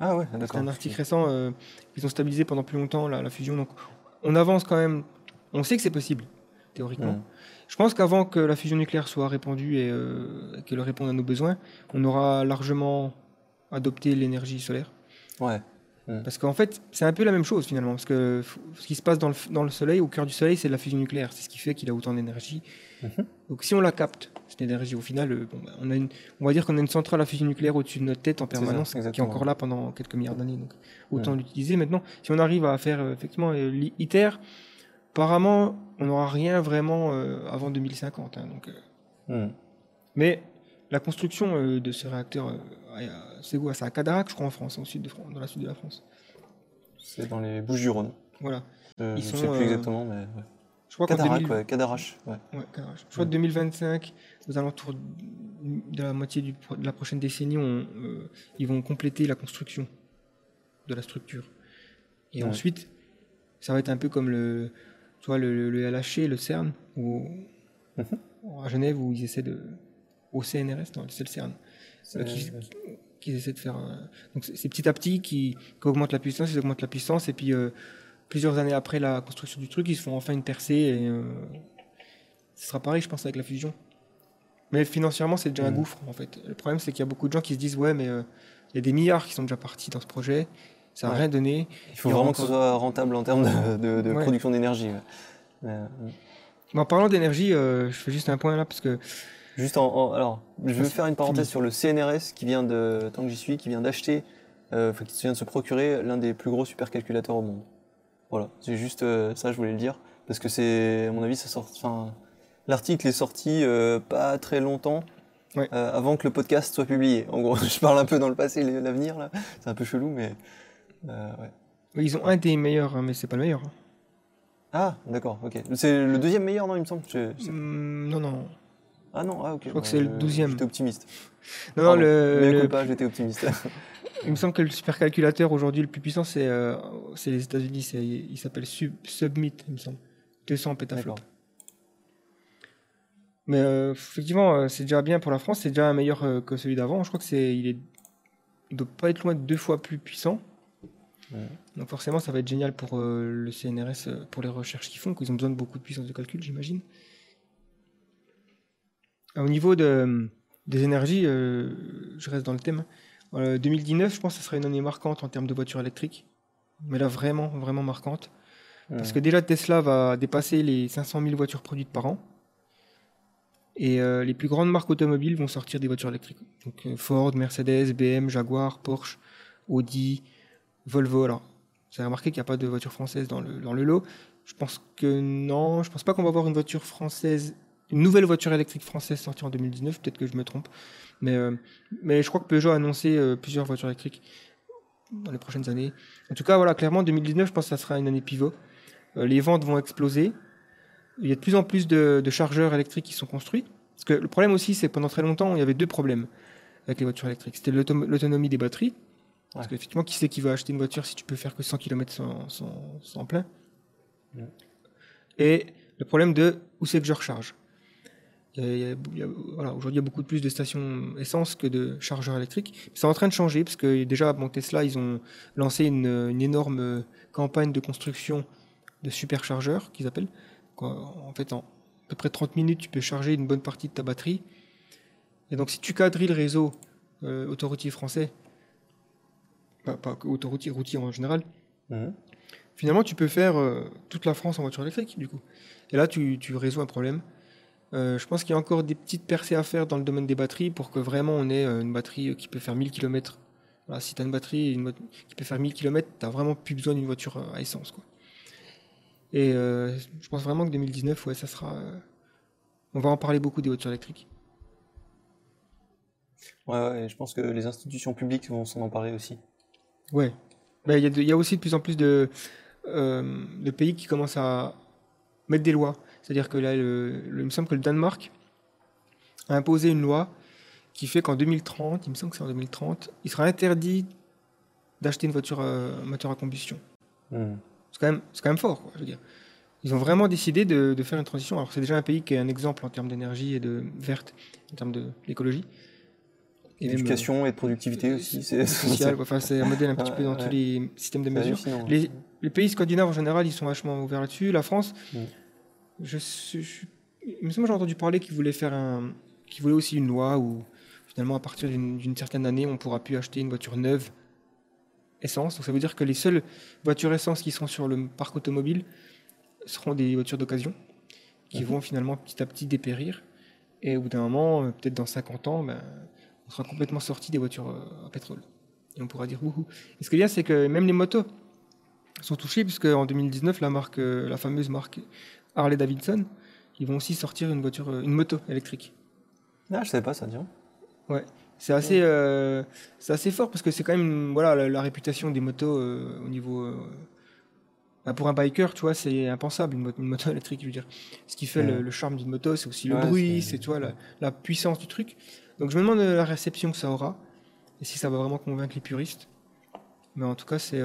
Ah ouais, C'est d'accord. un article récent. euh, ils ont stabilisé pendant plus longtemps la, la fusion donc on avance quand même. On sait que c'est possible théoriquement. Hmm. Je pense qu'avant que la fusion nucléaire soit répandue et euh, qu'elle réponde à nos besoins, on aura largement adopté l'énergie solaire. Ouais. Parce qu'en fait, c'est un peu la même chose finalement. Parce que ce qui se passe dans le, dans le Soleil, au cœur du Soleil, c'est de la fusion nucléaire. C'est ce qui fait qu'il a autant d'énergie. Mhm. Donc si on la capte, cette énergie, au final, euh, bon, bah, on, a une, on va dire qu'on a une centrale à fusion nucléaire au-dessus de notre tête en ça, permanence, qui est encore là pendant quelques milliards d'années. Donc autant l'utiliser maintenant. Si on arrive à faire euh, effectivement euh, l'ITER, apparemment, on n'aura rien vraiment avant 2050. hein, donc, Hmm. mais la construction de ce réacteur, c'est où? C'est à Cadarac, je crois, en France, au sud de France, dans la sud de la France. C'est dans les Bouches-du-Rhône. Voilà. Euh, Ils je sont, sais plus euh, exactement, mais. ouais. Je crois Cadarac, 2000 ouais, Cadarache. Ouais. ouais, Cadarac. Je crois que 2025, aux alentours de la moitié du de la prochaine décennie, on, euh, ils vont compléter la construction de la structure. Et Ouais. ensuite, ça va être un peu comme le, tu vois, le, le LHC, le CERN, ou Mhm. à Genève où ils essaient de, au CNRS, non, c'est le CERN, euh, qui, essaient de faire. un- Donc c'est petit à petit qui, qui augmentent la puissance, ils augmentent la puissance, et puis euh, plusieurs années après la construction du truc, ils se font enfin une percée, et euh, ce sera pareil, je pense, avec la fusion. Mais financièrement, c'est déjà un Mhm. gouffre, en fait. Le problème, c'est qu'il y a beaucoup de gens qui se disent, ouais, mais euh, il y a des milliards qui sont déjà partis dans ce projet, ça n'a Ouais. rien donné. Il faut vraiment que ce soit rentable en termes de, de- de Ouais. production d'énergie. ouais. Euh, en parlant d'énergie, euh, je fais juste un point là, parce que Juste en, en- alors, je veux faire une parenthèse sur le CNRS qui vient de, tant que j'y suis, qui vient d'acheter, euh, enfin, qui vient de se procurer l'un des plus gros supercalculateurs au monde. Voilà, c'est juste euh, ça, je voulais le dire, parce que c'est, à mon avis, ça sort. Enfin, l'article est sorti euh, pas très longtemps Ouais. avant que le podcast soit publié. En gros, [laughs] je parle un peu dans le passé, et l'avenir là, c'est un peu chelou, mais ouais. ils ont un des meilleurs, hein, mais c'est pas le meilleur. hein. Ah, d'accord, ok. C'est le deuxième meilleur, non, il me semble. Je- Hum, non, non. Ah non, ah ok. crois que c'est le je- 12e. J'étais optimiste. Non, non, Pardon. le, le- pas, j'étais optimiste. [laughs] il me semble que le supercalculateur aujourd'hui le plus puissant, c'est euh, c'est les États-Unis. c'est- Il s'appelle Sub- Submit, il me semble. 200 pétaflops. Mais euh, effectivement, euh, c'est déjà bien pour la France. C'est déjà meilleur euh, que celui d'avant. Je crois que c'est, il est, il doit pas être loin de deux fois plus puissant. Ouais. Donc forcément, ça va être génial pour euh, le CNRS, euh, pour les recherches qu'ils font, qu'ils ont besoin de beaucoup de puissance de calcul, j'imagine. Ah, Au niveau de, des énergies, euh, je reste dans le thème. Euh, 2019, je pense que ce sera une année marquante en termes de voitures électriques. Mais là, vraiment, vraiment marquante. Parce que déjà, Tesla va dépasser les 500 000 voitures produites par an. Et euh, les plus grandes marques automobiles vont sortir des voitures électriques. Donc euh, Ford, Mercedes, BM, Jaguar, Porsche, Audi, Volvo. Alors, vous avez remarqué qu'il n'y a pas de voiture française dans le, dans le lot. Je pense que non. Je pense pas qu'on va avoir une voiture française, une nouvelle voiture électrique française sortie en 2019. Peut-être que je me trompe. Mais, euh, mais je crois que Peugeot a annoncé euh, plusieurs voitures électriques dans les prochaines années. En tout cas, voilà, clairement, 2019, je pense que ça sera une année pivot. Euh, les ventes vont exploser. Il y a de plus en plus de, de chargeurs électriques qui sont construits. Parce que le problème aussi, c'est que pendant très longtemps, il y avait deux problèmes avec les voitures électriques. C'était l'autonomie des batteries. Parce qu'effectivement, qui c'est qui va acheter une voiture si tu peux faire que 100 km sans, sans, sans plein? Ouais. Et le problème de où c'est que je recharge. Voilà, Aujourd'hui, il y a beaucoup plus de stations essence que de chargeurs électriques. C'est en train de changer parce que déjà, bon, Tesla, ils ont lancé une, une énorme campagne de construction de superchargeurs qu'ils appellent. En fait, en à peu près 30 minutes, tu peux charger une bonne partie de ta batterie. Et donc, si tu quadrilles le réseau euh, autoroutier français, pas, autoroutier, routier en général, Mhm. finalement, tu peux faire euh, toute la France en voiture électrique, du coup. Et là, tu, tu résous un problème. Euh, je pense qu'il y a encore des petites percées à faire dans le domaine des batteries pour que vraiment on ait euh, une batterie euh, qui peut faire 1000 km. Si tu as une batterie une qui peut faire 1000 km, tu vraiment plus besoin d'une voiture à essence. Quoi. Et euh, je pense vraiment que 2019, ouais, ça sera. euh, on va en parler beaucoup des voitures électriques. Ouais, ouais, je pense que les institutions publiques vont s'en emparer aussi. Ouais. Mais il y, a y aussi de plus en plus de, de pays qui commencent à mettre des lois. C'est-à-dire que là, le- le- il me semble que le Danemark a imposé une loi qui fait qu'en 2030, il me semble que c'est en 2030, il sera interdit d'acheter une voiture à moteur à combustion. Mhm. C'est quand même, c'est quand même fort, quoi, je veux dire. Ils ont vraiment décidé de, de faire une transition. Alors c'est déjà un pays qui est un exemple en termes d'énergie et de verte, en termes de l'écologie. Et même, et de productivité euh, aussi. C'est social, enfin c'est un modèle un petit peu dans ouais. tous les systèmes de mesure. Les, les pays scandinaves en général, ils sont vachement ouverts là-dessus. La France, Mm. Je, suis- je- il me semble que j'ai entendu parler qu'ils voulaient faire un, qu'ils voulaient aussi une loi où finalement à partir d'une certaine année, on pourra plus acheter une voiture neuve essence. Donc ça veut dire que les seules voitures essence qui sont sur le parc automobile seront des voitures d'occasion qui vont finalement petit à petit dépérir. Et au bout d'un moment, euh, peut-être dans 50 ans, ben, on sera complètement sorti des voitures euh, à pétrole. Et on pourra dire wouhou. Et ce qu'il y a, c'est que même les motos sont touchées, puisque en 2019, la, marque, euh, la fameuse marque Harley Davidson, ils vont aussi sortir une voiture, euh, une moto électrique. Ah, je savais pas ça, tiens. C'est assez, euh, c'est assez fort parce que c'est quand même voilà la, la réputation des motos euh, au niveau. euh, bah, pour un biker, tu vois, c'est impensable une, moto- une moto [laughs] électrique. Je veux dire, ce qui fait Ouais. le, le charme d'une moto, c'est aussi le Ouais, bruit, c'est- c'est tu vois la, la puissance du truc. Donc je me demande la réception que ça aura et si ça va vraiment convaincre les puristes. Mais en tout cas, c'est,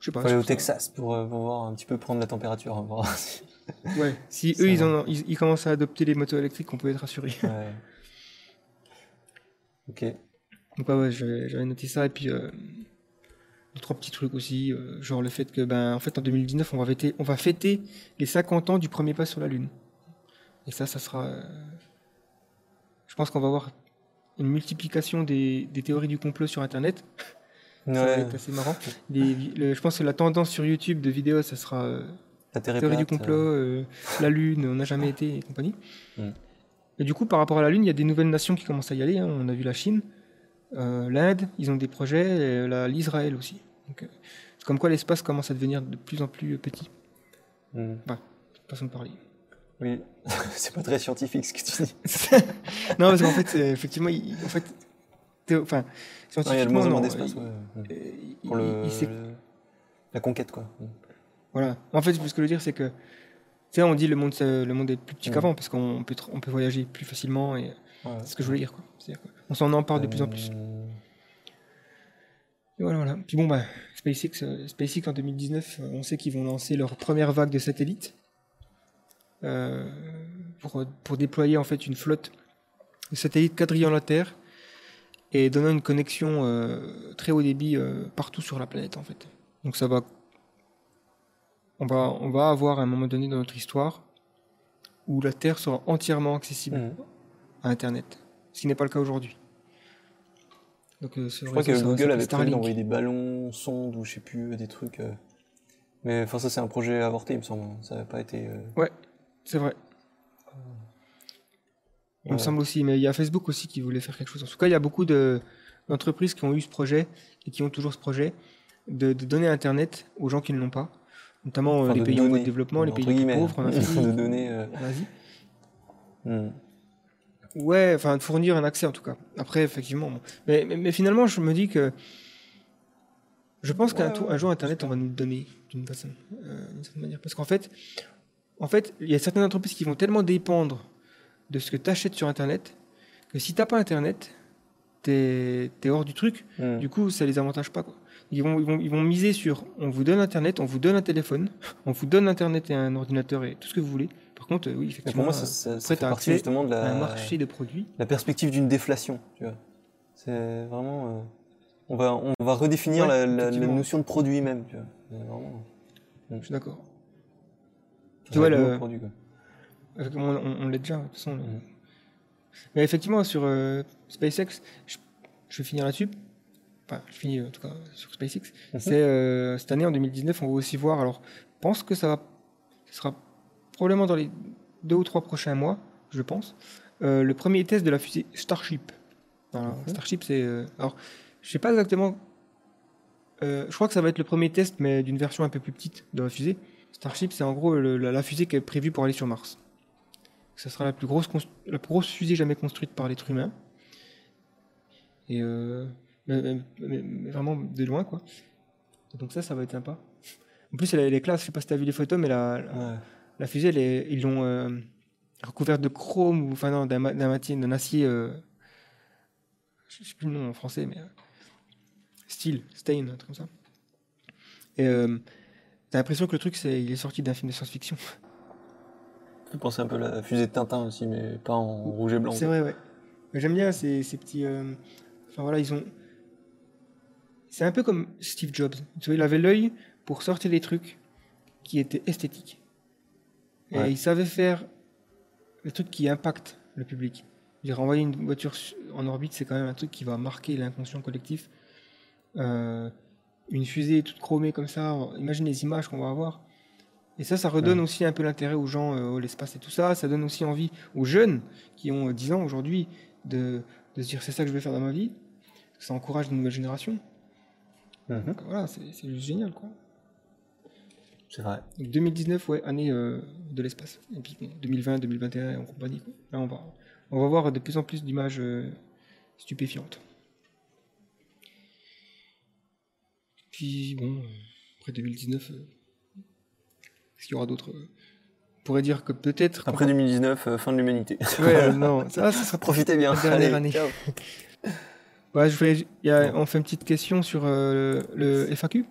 je sais pas. Faut aller au Texas pour, euh, pour voir un petit peu prendre la température. hein, voir [laughs] Ouais. Si [laughs] eux ils, va. en- ils, ils commencent à adopter les motos électriques, on peut être rassuré. Ouais. [laughs] Ok. Donc ouais, ouais, j'avais noté ça et puis euh, trois petits trucs aussi, euh, genre le fait que ben en fait en 2019 on va fêter on va fêter les 50 ans du premier pas sur la lune. Et ça ça sera euh, je pense qu'on va voir une multiplication des, des théories du complot sur internet. Ça va Ouais, être assez marrant. Les vi- le- je pense que la tendance sur YouTube de vidéos ça sera euh, la théorie du plate, complot, euh, euh, la Lune, on n'a jamais été et compagnie. Mm. Et du coup, par rapport à la Lune, il y a des nouvelles nations qui commencent à y aller. hein. On a vu la Chine, euh, l'Inde, ils ont des projets, l'Israël aussi. Donc, c'est comme quoi l'espace commence à devenir de plus en plus petit. hmm. Façon de parler. Oui, [laughs] c'est pas très scientifique ce que tu dis. [laughs] non, parce qu'en fait, effectivement, il- en fait, enfin, Non, il y a de scientifiquement, non, d'espace pour le, la conquête quoi. Voilà. En fait, ce que je veux dire, c'est que, tu sais, on dit le monde, le monde est plus petit Mm. qu'avant parce qu'on peut, on peut voyager plus facilement et Ouais. c'est ce que je voulais dire, quoi. On s'en empare de plus en plus. Et voilà, voilà. Puis bon, bah, SpaceX, euh, SpaceX en 2019, euh, on sait qu'ils vont lancer leur première vague de satellites euh, pour, pour déployer en fait une flotte de satellites quadrillant la Terre et donnant une connexion euh, très haut débit euh, partout sur la planète en fait. Donc ça va, on va, on va avoir à un moment donné dans notre histoire où la Terre sera entièrement accessible hmm. à Internet, ce qui n'est pas le cas aujourd'hui. Donc, euh, Je crois que ça Google avait prévu d'envoyer des ballons, sondes ou je sais plus, des trucs. Mais enfin, ça, c'est un projet avorté, il me semble. Ça n'a pas été. euh, C'est vrai. Il me semble aussi, mais il y a Facebook aussi qui voulait faire quelque chose. En tout cas, il y a beaucoup de- d'entreprises qui ont eu ce projet et qui ont toujours ce projet de, de donner Internet aux gens qui ne l'ont pas, notamment euh, Enfin, les de pays en voie de développement, les pays les plus pauvres en Afrique, [laughs] de donner. euh, hmm. Ouais, enfin de fournir un accès en tout cas. Après, effectivement. bon. Mais, mais, mais finalement, je me dis que je pense qu'un Ouais, ouais, jour Internet, on va nous le donner d'une façon, euh, certaine manière. Parce qu'en fait, en fait, il y a certaines entreprises qui vont tellement dépendre de ce que tu achètes sur Internet que si t'as pas Internet, t'es es hors du truc. Hmm. Du coup, ça les avantage pas. Quoi. Ils, vont, ils, vont, ils vont miser sur on vous donne Internet, on vous donne un téléphone, on vous donne Internet et un ordinateur et tout ce que vous voulez. Par contre, euh, oui, Mais effectivement, pour moi, ça, euh, ça, fait partie justement de la, un marché de produits. la perspective d'une déflation. Tu vois. C'est vraiment. euh, on, va, on va redéfinir Ouais, la, la- la effectivement. notion de produit même. Tu vois. Je suis d'accord. Tu vois, le- beau, produit, quoi. On, on- on l'est déjà, de toute façon. Mhm. Mais effectivement, sur euh, SpaceX, je, je vais finir là-dessus. Enfin, je finis en tout cas sur SpaceX. Mhm. C'est euh, cette année, en 2019, on va aussi voir. Alors, je pense que ça va. Ce sera probablement dans les deux ou trois prochains mois, je pense. euh, le premier test de la fusée Starship. Mhm. Starship, c'est. alors, je sais pas exactement. je crois que ça va être le premier test, mais d'une version un peu plus petite de la fusée. Starship, c'est en gros le- la, la fusée qui est prévue pour aller sur Mars. Ça sera la plus grosse, la plus grosse fusée jamais construite par l'être humain. Et euh, mais, mais- mais- mais vraiment de loin, quoi. Donc ça, ça va être sympa. En plus, elle, elle est classe. Je sais pas si tu as vu les photos, mais la, la, Ouais. la fusée, elle est- ils l'ont euh, recouverte de chrome ou enfin non, d'un d'un acier. euh, je sais plus le nom en français, mais euh, steel, stain, un truc comme ça. Et t'as l'impression que le truc, c'est, il est sorti d'un film de science-fiction. Fait penser un peu à la fusée de Tintin aussi, mais pas en rouge et blanc. C'est vrai, ouais. J'aime bien ces, ces petits. euh, Enfin voilà, ils ont. C'est un peu comme Steve Jobs. Il avait l'œil pour sortir des trucs qui étaient esthétiques. Et Ouais. il savait faire les trucs qui impactent le public. Je dire, envoyer une voiture en orbite, c'est quand même un truc qui va marquer l'inconscient collectif. Euh, une fusée toute chromée comme ça, imagine les images qu'on va avoir. Et ça, ça redonne Ouais. aussi un peu l'intérêt aux gens, euh, l'espace et tout ça. Ça donne aussi envie aux jeunes qui ont euh, 10 ans aujourd'hui de, de se dire c'est ça que je vais faire dans ma vie. Ça encourage une nouvelle génération. Mhm. Donc, voilà, c'est juste génial. Quoi. C'est vrai. Donc, 2019, ouais, année euh, de l'espace. Et puis bon, 2020, 2021 et en compagnie. Quoi. Là, on va, on va voir de plus en plus d'images euh, stupéfiantes. Puis bon, euh, après 2019, est-ce qu'il y aura d'autres euh, On pourrait dire que peut-être. Après 2019, euh, fin de l'humanité. Ouais, euh, [laughs] non, ça, ça sera Profitez bien. La dernière Allez, année. ciao. [laughs] Ouais, je voulais, il y a- on fait une petite question sur euh, le, FAQ.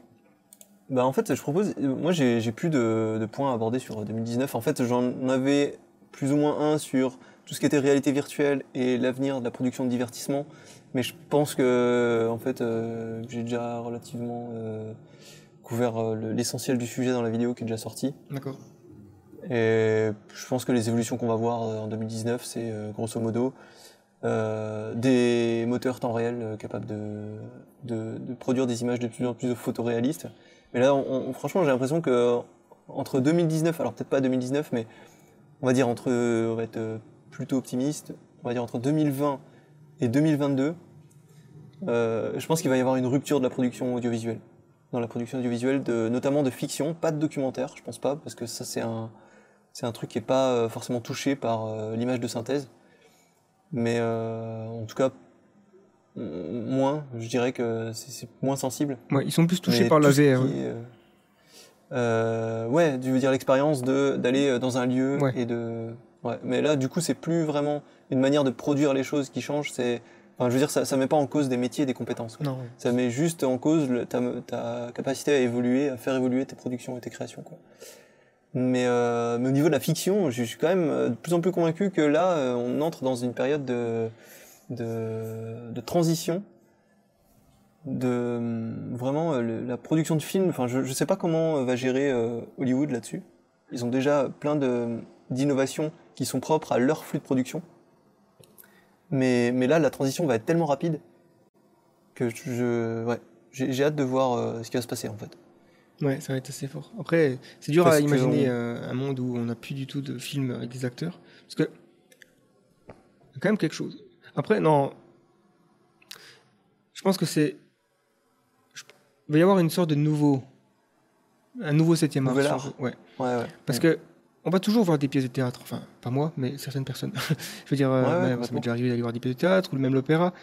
Bah en fait, je propose. Moi, j'ai j'ai plus de, de points à aborder sur 2019. En fait, j'en avais plus ou moins un sur tout ce qui était réalité virtuelle et l'avenir de la production de divertissement. mais je pense que en fait euh, j'ai déjà relativement euh, couvert euh, le- l'essentiel du sujet dans la vidéo qui est déjà sortie. D'accord. Et je pense que les évolutions qu'on va voir euh, en 2019, c'est euh, grosso modo euh, des moteurs temps réel capables de, de, de produire des images de plus en plus photoréalistes. Mais là, on- on- franchement, j'ai l'impression que entre 2019, alors peut-être pas 2019, mais on va dire entre, on va être plutôt optimiste, on va dire entre 2020 et 2022, euh, je pense qu'il va y avoir une rupture de la production audiovisuelle. Dans la production audiovisuelle, de, notamment de fiction, pas de documentaire, je pense pas, parce que ça c'est un, c'est un truc qui est pas euh, forcément touché par euh, l'image de synthèse. Mais euh, en tout cas, moins, je dirais que c'est moins sensible. Ouais, ils sont plus touchés Mais par la VR. est, euh, euh, ouais, tu veux dire l'expérience d'aller dans un lieu Ouais. et de. Ouais. Mais là, du coup, c'est plus vraiment une manière de produire les choses qui change. C'est, enfin, je veux dire, ça, ça met pas en cause des métiers et des compétences. Non. Ça met juste en cause le- ta, ta capacité à évoluer, à faire évoluer tes productions et tes créations. Quoi. Mais, euh, mais au niveau de la fiction, je suis quand même euh, de plus en plus convaincu que là, euh, on entre dans une période de, de, de transition. De vraiment le- la production de films. Enfin, je ne sais pas comment va gérer euh, Hollywood là-dessus. Ils ont déjà plein d'innovations qui sont propres à leur flux de production. Mais, mais là, la transition va être tellement rapide que je, ouais, j'ai hâte de voir euh, ce qui va se passer en fait. Ouais, ça va être assez fort. Après, c'est dur Parce à imaginer on- euh, un monde où on n'a plus du tout de films avec des acteurs. Parce que. Il y a quand même quelque chose. Après, non. Je pense que c'est. je- Il va y avoir une sorte de nouveau. Un nouveau septième art. Ouais. Ouais, ouais. Parce Ouais. que. On va toujours voir des pièces de théâtre, enfin, pas moi, mais certaines personnes. [laughs] je veux dire, euh, Ouais, ouais, ouais, ça m'est déjà arrivé d'aller voir des pièces de théâtre, ou même l'opéra.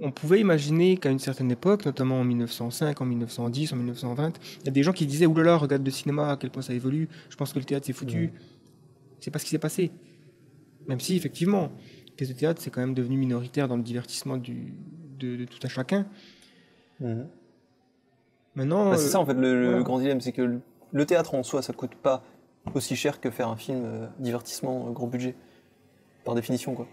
On pouvait imaginer qu'à une certaine époque, notamment en 1905, en 1910, en 1920, il y a des gens qui disaient Oulala, regarde le cinéma, à quel point ça évolue, je pense que le théâtre c'est foutu. C'est pas ce qui s'est passé. Même si, effectivement, les pièces de théâtre c'est quand même devenu minoritaire dans le divertissement du, de, de tout un chacun. Mhm. Maintenant. Bah, c'est euh, ça en fait le, le voilà. grand dilemme, c'est que le, le théâtre en soi ça coûte pas aussi cher que faire un film euh, divertissement euh, gros budget, par définition quoi.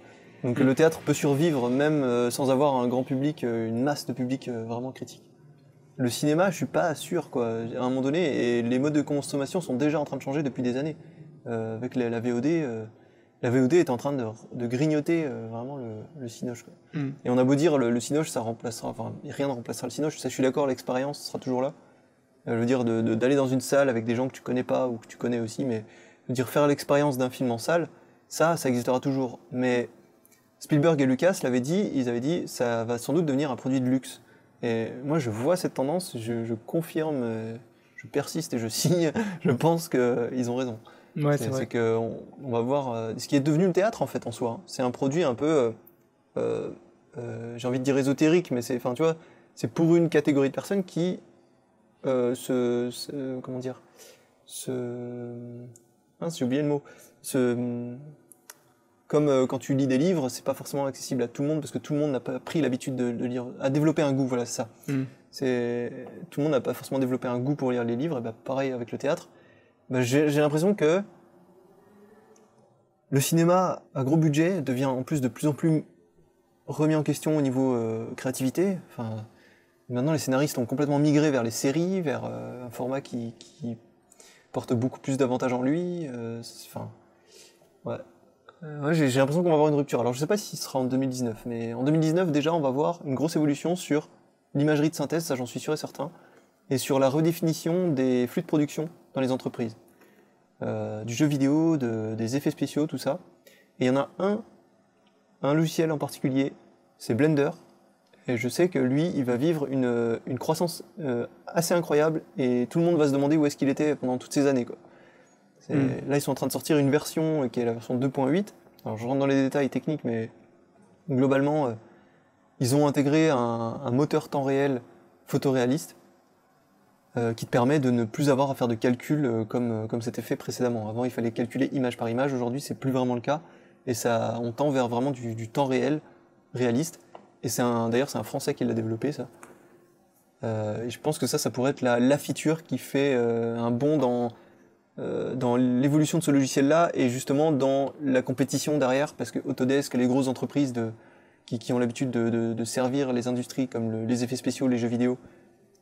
Donc Mm. le théâtre peut survivre même euh, sans avoir un grand public, une masse de public vraiment critique. Le cinéma, je suis pas sûr quoi. À un moment donné, et les modes de consommation sont déjà en train de changer depuis des années. Avec la, la VOD, la VOD est en train de, de grignoter vraiment le, le cinoche. Quoi. hmm. Et on a beau dire le, le cinoche, ça remplacera, enfin rien ne remplacera le cinoche. Ça, je suis d'accord, l'expérience sera toujours là. Euh, je veux dire de- de- d'aller dans une salle avec des gens que tu connais pas ou que tu connais aussi, mais je veux dire faire l'expérience d'un film en salle, ça, ça existera toujours. Mais Spielberg et Lucas l'avaient dit, ils avaient dit, ça va sans doute devenir un produit de luxe. Et moi, je vois cette tendance, je, je confirme, euh, je persiste et je [laughs] signe. je pense qu'ils ont raison. Ouais, C'est c'est vrai. c'est que on, on va voir euh, ce qui est devenu le théâtre en fait en soi. C'est un produit un peu, euh, euh, euh, j'ai envie de dire ésotérique, mais c'est, enfin tu vois, c'est pour une catégorie de personnes qui euh, se- comment dire, se, mince, j'ai oublié le mot, se, comme euh, quand tu lis des livres, c'est pas forcément accessible à tout le monde parce que tout le monde n'a pas pris l'habitude de, de lire, à développer un goût, voilà c'est ça. C'est tout le monde n'a pas forcément développé un goût pour lire les livres, et bah, pareil avec le théâtre. Bah, j'ai j'ai l'impression que le cinéma à gros budget devient en plus de plus en plus remis en question au niveau euh, créativité. Enfin, maintenant, les scénaristes ont complètement migré vers les séries, vers euh, un format qui, porte beaucoup plus d'avantages en lui. euh, Enfin. Euh, j'ai l'impression qu'on va avoir une rupture. Alors, je sais pas si ce sera en 2019, mais en 2019, déjà, on va voir une grosse évolution sur l'imagerie de synthèse, ça j'en suis sûr et certain, et sur la redéfinition des flux de production dans les entreprises. Du jeu vidéo, de- des effets spéciaux, tout ça. Et il y en a un, un logiciel en particulier, c'est Blender. Et je sais que lui, il va vivre une, une croissance euh, assez incroyable et tout le monde va se demander où est-ce qu'il était pendant toutes ces années. Quoi. C'est- Mm. Là, ils sont en train de sortir une version euh, qui est la version 2.8. Alors, je rentre dans les détails techniques, mais globalement, euh, ils ont intégré un, un moteur temps réel photoréaliste euh, qui te permet de ne plus avoir à faire de calculs comme comme c'était fait précédemment. Avant, il fallait calculer image par image. Aujourd'hui, c'est plus vraiment le cas. Et ça, on tend vers vraiment du, du temps réel, réaliste. Et c'est un, d'ailleurs, c'est un Français qui l'a développé, ça. Euh, et je pense que ça, ça pourrait être la, la feature qui fait euh, un bond dans, euh, dans l'évolution de ce logiciel-là et justement dans la compétition derrière, parce que Autodesk, les grosses entreprises de, qui, qui ont l'habitude de, de- de servir les industries comme le- les effets spéciaux, les jeux vidéo,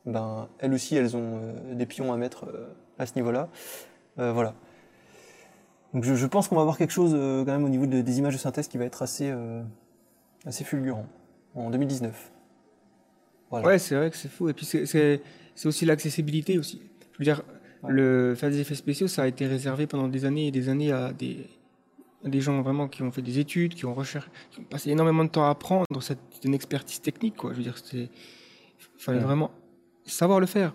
ben, elles aussi, elles ont euh, des pions à mettre euh, à ce niveau-là. Euh, voilà. Donc je, je pense qu'on va avoir quelque chose quand même au niveau de- des images de synthèse qui va être assez, assez fulgurant en 2019. Voilà. Ouais, c'est vrai que c'est fou. Et puis c'est- aussi l'accessibilité aussi. Je veux dire, Ouais. le faire des effets spéciaux, ça a été réservé pendant des années et des années à des, à des gens vraiment qui ont fait des études, qui ont recherché, qui ont passé énormément de temps à apprendre. C'est une expertise technique, quoi. Je veux dire, c'est fallait Ouais. vraiment savoir le faire.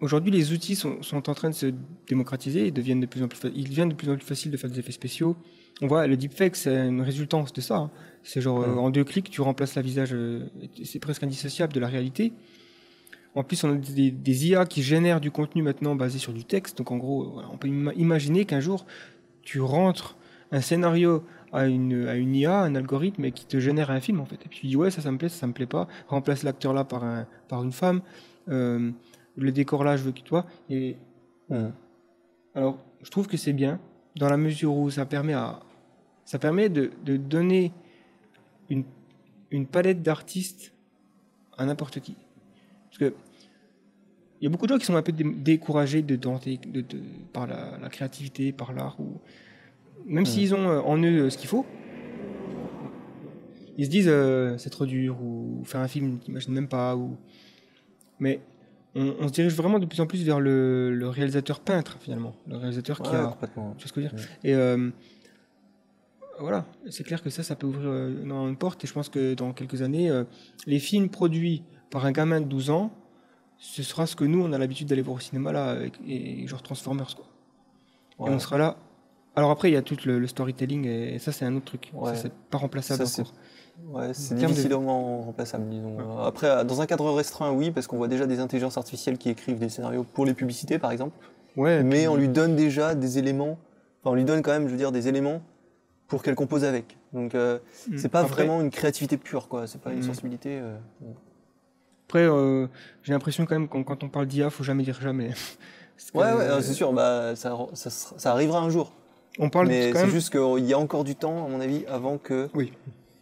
Aujourd'hui, les outils sont, sont en train de se démocratiser et deviennent de plus en plus, il devient de plus en plus facile de faire des effets spéciaux. On voit le deepfake, c'est une résultance de ça. hein. C'est genre euh, Ouais. en deux clics, tu remplaces la visage, euh, c'est presque indissociable de la réalité. En plus, on a des, des IA qui génèrent du contenu maintenant basé sur du texte. Donc, en gros, on peut ima- imaginer qu'un jour, tu rentres un scénario à une, à une IA, un algorithme, et qui te génère un film, en fait. Et puis, tu dis, ouais, ça, ça me plaît, ça, ça me plaît pas. Remplace l'acteur là par, un, par une femme. Euh, le décor là, je veux qu'il toi. Et Mhm. alors, je trouve que c'est bien, dans la mesure où ça permet, à, ça permet de, de donner une, une palette d'artistes à n'importe qui. Parce que il y a beaucoup de gens qui sont un peu dé- découragés de tenter de, de- par la, la créativité, par l'art, ou même s'ils ont euh, en eux euh, ce qu'il faut, ils se disent euh, c'est trop dur ou faire un film qu'ils n'imaginent même pas. Ou... Mais on, on se dirige vraiment de plus en plus vers le, le réalisateur peintre finalement, le réalisateur qui a tu vois ce que je veux dire? Et euh, voilà, c'est clair que ça, ça peut ouvrir euh, énormément une porte. Et je pense que dans quelques années, euh, les films produits par un gamin de 12 ans, ce sera ce que nous, on a l'habitude d'aller voir au cinéma, là, avec- et, genre Transformers, quoi. Ouais. Et on sera là. Alors après, il y a tout le, le storytelling, et, ça, c'est un autre truc. Ouais. Ça, c'est pas remplaçable Ça, c'est- encore. Ouais, c'est En termes de- difficilement remplaçable, disons. Après, euh, dans un cadre restreint, oui, parce qu'on voit déjà des intelligences artificielles qui écrivent des scénarios pour les publicités, par exemple. Ouais, Mais puis- on lui donne déjà des éléments, enfin, on lui donne quand même, je veux dire, des éléments pour qu'elle compose avec. Donc, euh, Mm. c'est pas Après- vraiment une créativité pure, quoi. C'est pas une Mm. sensibilité. euh, Après, euh, j'ai l'impression quand même que quand on parle d'IA, faut jamais dire jamais. [laughs] Ouais, ouais, c'est sûr, bah, ça, ça, sera- ça arrivera un jour. On parle Mais c'est juste qu'il y a encore du temps, à mon avis, avant que Oui.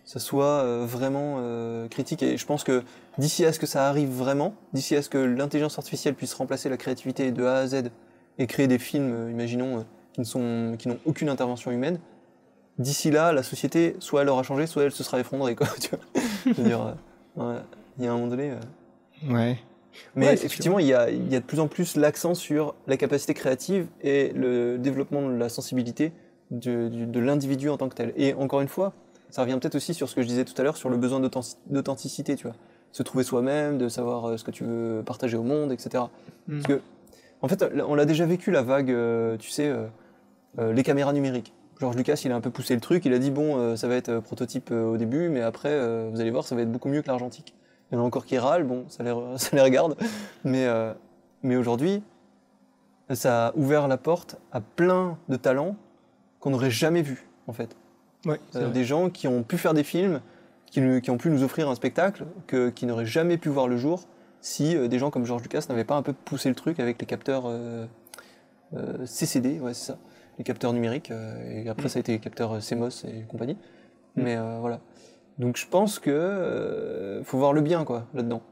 ça soit euh, vraiment critique. Et je pense que d'ici à ce que ça arrive vraiment, d'ici à ce que l'intelligence artificielle puisse remplacer la créativité de A à Z et créer des films, imaginons, qui ne sont, qui n'ont aucune intervention humaine, d'ici là, la société, soit elle aura changé, soit elle se sera effondrée, quoi. [laughs] Tu vois Je veux dire, euh, ouais, il y a un moment donné. euh, Ouais. mais Ouais, effectivement, il y, a, il y a de plus en plus l'accent sur la capacité créative et le développement de la sensibilité de, du- de l'individu en tant que tel. Et encore une fois, ça revient peut-être aussi sur ce que je disais tout à l'heure, sur le besoin d'authentic- d'authenticité, tu vois. Se trouver soi-même, de savoir euh, ce que tu veux partager au monde, etc. Mm. Parce que, en fait, on l'a déjà vécu, la vague, tu sais, euh, les caméras numériques. George Lucas, il a un peu poussé le truc, il a dit, bon, euh, ça va être euh, prototype euh, au début, mais après, euh, vous allez voir, ça va être beaucoup mieux que l'argentique. Il y en a encore qui râlent, bon, ça les, re- [laughs] ça les regarde, mais, mais aujourd'hui, ça a ouvert la porte à plein de talents qu'on n'aurait jamais vus, en fait. Ouais, des gens qui ont pu faire des films, qui, ont pu nous offrir un spectacle, que, qui n'auraient jamais pu voir le jour si des gens comme George Lucas n'avaient pas un peu poussé le truc avec les capteurs CCD, ouais, c'est ça, les capteurs numériques, euh, et après Mm. ça a été les capteurs euh, CMOS et compagnie. Mm. Mais euh, voilà. Donc je pense que faut voir le bien quoi là-dedans.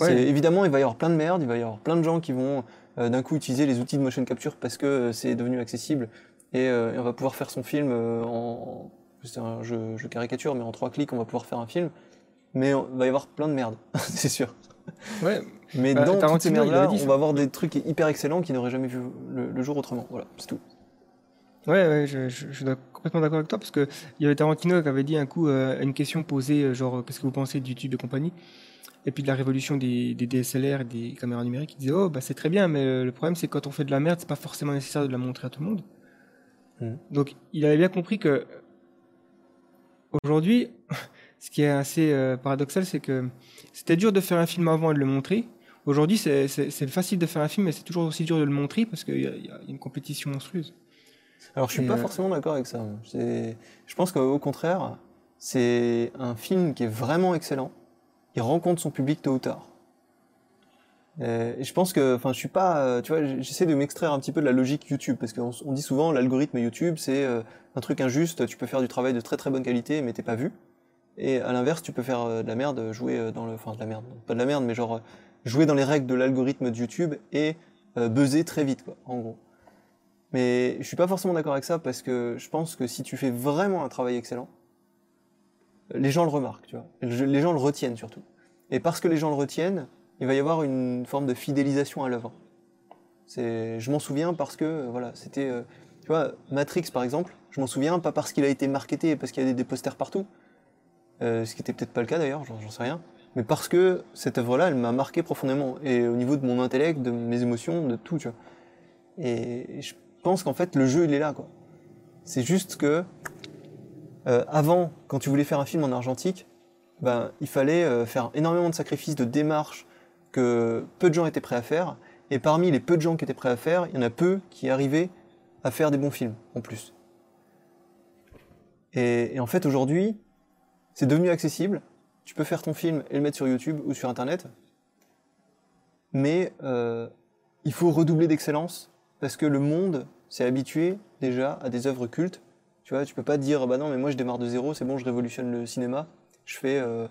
Ouais. Évidemment, il va y avoir plein de merde, il va y avoir plein de gens qui vont euh, d'un coup utiliser les outils de motion capture parce que euh, c'est devenu accessible et, euh, et on va pouvoir faire son film en, c'est un jeu, je caricature, mais en trois clics on va pouvoir faire un film. Mais on- il va y avoir plein de merde, [laughs] c'est sûr. Ouais, Mais Bah, dans toutes ces merdes-là, on va avoir des trucs hyper excellents qui n'auraient jamais vu le, le jour autrement. Voilà, c'est tout. Ouais, ouais, je, je- je suis complètement d'accord avec toi parce que il y avait Tarantino qui avait dit un coup euh, une question posée euh, genre qu'est-ce que vous pensez de YouTube et compagnie? Et puis de la révolution des, des DSLR et des caméras numériques. Il disait oh bah c'est très bien mais euh, le problème c'est que quand on fait de la merde c'est pas forcément nécessaire de la montrer à tout le monde. Mhm. Donc il avait bien compris que aujourd'hui [laughs] ce qui est assez euh, paradoxal c'est que c'était dur de faire un film avant et de le montrer. Aujourd'hui c'est facile de faire un film mais c'est toujours aussi dur de le montrer parce qu'il y a une compétition monstrueuse. Alors je suis Et, pas euh, forcément d'accord avec ça. Je pense qu'au contraire, c'est un film qui est vraiment excellent. Il rencontre son public tôt ou tard. Euh, Et je pense que, enfin, je suis pas, euh, tu vois, j'essaie de m'extraire un petit peu de la logique YouTube parce qu'on on dit souvent l'algorithme YouTube c'est un truc injuste. Tu peux faire du travail de très très bonne qualité mais t'es pas vu. Et à l'inverse, tu peux faire de la merde, jouer dans le. Enfin, de la merde, pas de la merde, mais genre jouer dans les règles de l'algorithme de YouTube et buzzer très vite, quoi, en gros. Mais je suis pas forcément d'accord avec ça parce que je pense que si tu fais vraiment un travail excellent, les gens le remarquent, tu vois. Le- Les gens le retiennent surtout. Et parce que les gens le retiennent, il va y avoir une forme de fidélisation à l'œuvre. Je m'en souviens parce que voilà, c'était, euh, tu vois, Matrix par exemple. Je m'en souviens pas parce qu'il a été marketé et parce qu'il y a des, posters partout, euh, ce qui était peut-être pas le cas d'ailleurs, j'en j'en sais rien. Mais parce que cette œuvre-là, elle m'a marqué profondément et au niveau de mon intellect, de mes émotions, de tout, tu vois. Et je pense qu'en fait le jeu il est là quoi. C'est juste que euh, avant, quand tu voulais faire un film en argentique, ben, il fallait euh, faire énormément de sacrifices, de démarches que peu de gens étaient prêts à faire. Et parmi les peu de gens qui étaient prêts à faire, il y en a peu qui arrivaient à faire des bons films en plus. Et, en fait, aujourd'hui, c'est devenu accessible. Tu peux faire ton film et le mettre sur YouTube ou sur Internet. Mais euh, il faut redoubler d'excellence parce que le monde s'est habitué déjà à des œuvres cultes. Tu vois, tu peux pas te dire, bah non, mais moi je démarre de zéro, c'est bon, je révolutionne le cinéma, je fais euh,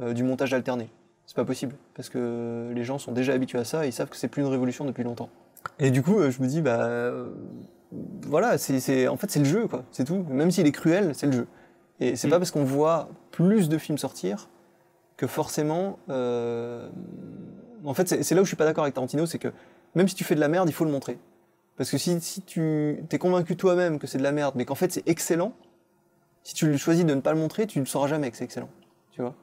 euh, du montage alterné. C'est pas possible parce que les gens sont déjà habitués à ça et ils savent que c'est plus une révolution depuis longtemps. Et du coup, euh, je me dis, bah voilà, c'est, c'est- en fait c'est le jeu, quoi, c'est tout. Même s'il est cruel, c'est le jeu. Et c'est Mm. pas parce qu'on voit plus de films sortir que forcément. euh, En fait, c'est, c'est là où je suis pas d'accord avec Tarantino, c'est que même si tu fais de la merde, il faut le montrer. Parce que si, si tu t'es convaincu toi-même que c'est de la merde, mais qu'en fait c'est excellent, si tu choisis de ne pas le montrer, tu ne sauras jamais que c'est excellent. Tu vois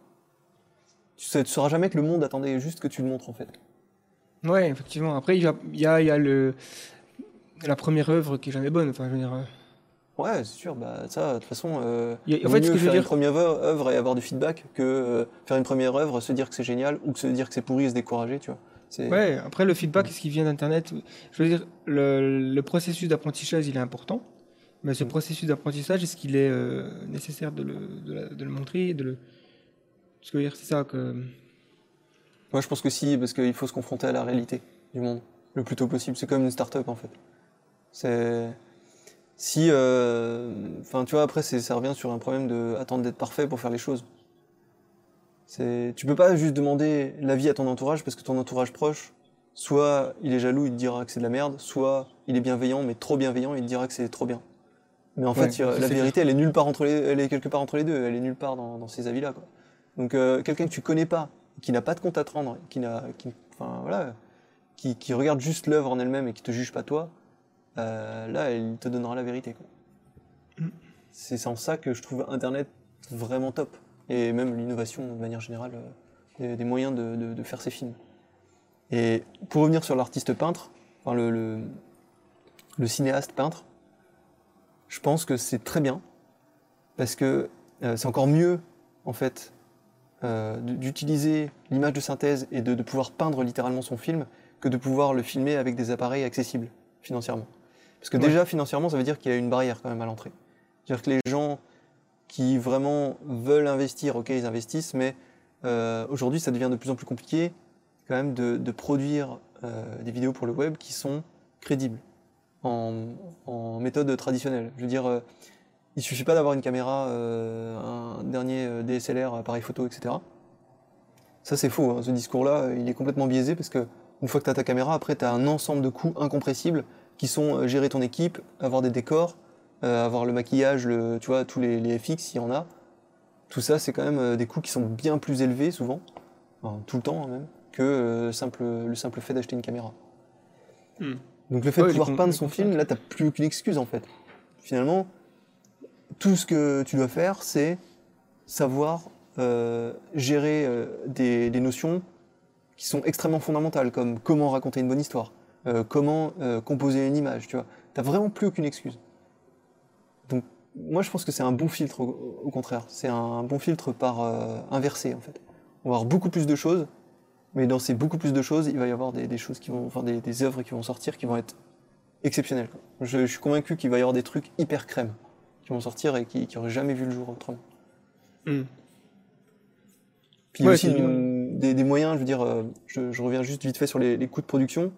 Tu sais- tu sauras jamais que le monde attendait juste que tu le montres en fait. Ouais, effectivement. Après, il y a, il y a, il y a le, la première œuvre qui est jamais bonne. Enfin, je veux dire, euh, Ouais, c'est sûr, bah ça, de toute façon, euh, a- en fait, ce mieux que je veux faire une première œuvre œuvre et avoir du feedback que euh, faire une première œuvre, se dire que c'est génial ou que se dire que c'est pourri et se décourager, tu vois. Ouais, après, le feedback, ce qui vient d'Internet, je veux dire, le, le processus d'apprentissage, il est important. Mais ce Mm. processus d'apprentissage, est-ce qu'il est euh, nécessaire de le, de, la- de le montrer de le... Ce que je veux dire, c'est ça que... Moi, je pense que si, parce qu'il faut se confronter à la réalité du monde le plus tôt possible. C'est comme une start-up en fait. C'est si, euh, enfin, tu vois, après, ça revient sur un problème de attendre d'être parfait pour faire les choses. C'est, tu peux pas juste demander l'avis à ton entourage parce que ton entourage proche, soit il est jaloux, il te dira que c'est de la merde, soit il est bienveillant, mais trop bienveillant, il te dira que c'est trop bien. Mais en Ouais, fait, la vérité, elle est nulle part entre les, elle est quelque part entre les deux. Elle est nulle part dans, dans ces avis-là, quoi. Donc, euh, quelqu'un que tu connais pas, qui n'a pas de compte à te rendre, qui n'a, qui, enfin voilà, qui, qui regarde juste l'œuvre en elle-même et qui te juge pas toi, euh, là, il te donnera la vérité. quoi. Mm. C'est en ça que je trouve Internet vraiment top. Et même l'innovation, de manière générale, euh, des, des moyens de, de- de faire ces films. Et pour revenir sur l'artiste peintre, enfin le, le, le cinéaste peintre, je pense que c'est très bien, parce que euh, c'est encore mieux, en fait, euh, d'utiliser l'image de synthèse et de, de pouvoir peindre littéralement son film que de pouvoir le filmer avec des appareils accessibles financièrement. Parce que Ouais. déjà, financièrement, ça veut dire qu'il y a une barrière quand même à l'entrée. C'est-à-dire que les gens qui vraiment veulent investir, ok, ils investissent, mais euh, aujourd'hui, ça devient de plus en plus compliqué quand même de, produire euh, des vidéos pour le web qui sont crédibles en, méthode traditionnelle. Je veux dire, euh, il suffit pas d'avoir une caméra, euh, un dernier DSLR, appareil photo, etc. Ça, c'est faux. hein. Ce discours-là, il est complètement biaisé parce que une fois que tu as ta caméra, après, tu as un ensemble de coûts incompressibles qui sont gérer ton équipe, avoir des décors, euh, avoir le maquillage, le, tu vois, tous les, les FX, s'il y en a. Tout ça, c'est quand même euh, des coûts qui sont bien plus élevés, souvent, enfin, tout le temps hein, même, que euh, simple, le simple fait d'acheter une caméra. Hmm. Donc le fait Ouais, de pouvoir peindre son film, là, t'as plus aucune excuse en fait. Finalement, tout ce que tu dois faire, c'est savoir euh, gérer euh, des, des notions qui sont extrêmement fondamentales, comme comment raconter une bonne histoire, euh, comment composer une image, tu vois. T'as vraiment plus aucune excuse. Moi, je pense que c'est un bon filtre, au, au contraire. C'est un bon filtre par euh, inversé, en fait. On va avoir beaucoup plus de choses, mais dans ces beaucoup plus de choses, il va y avoir des, des choses qui vont, enfin, des, des œuvres qui vont sortir qui vont être exceptionnelles. quoi. Je, je suis convaincu qu'il va y avoir des trucs hyper crème qui vont sortir et qui, qui auraient jamais vu le jour autrement. Hmm. Puis il y a aussi une- des, des moyens, je veux dire, euh, je, je reviens juste vite fait sur les, les coûts de production.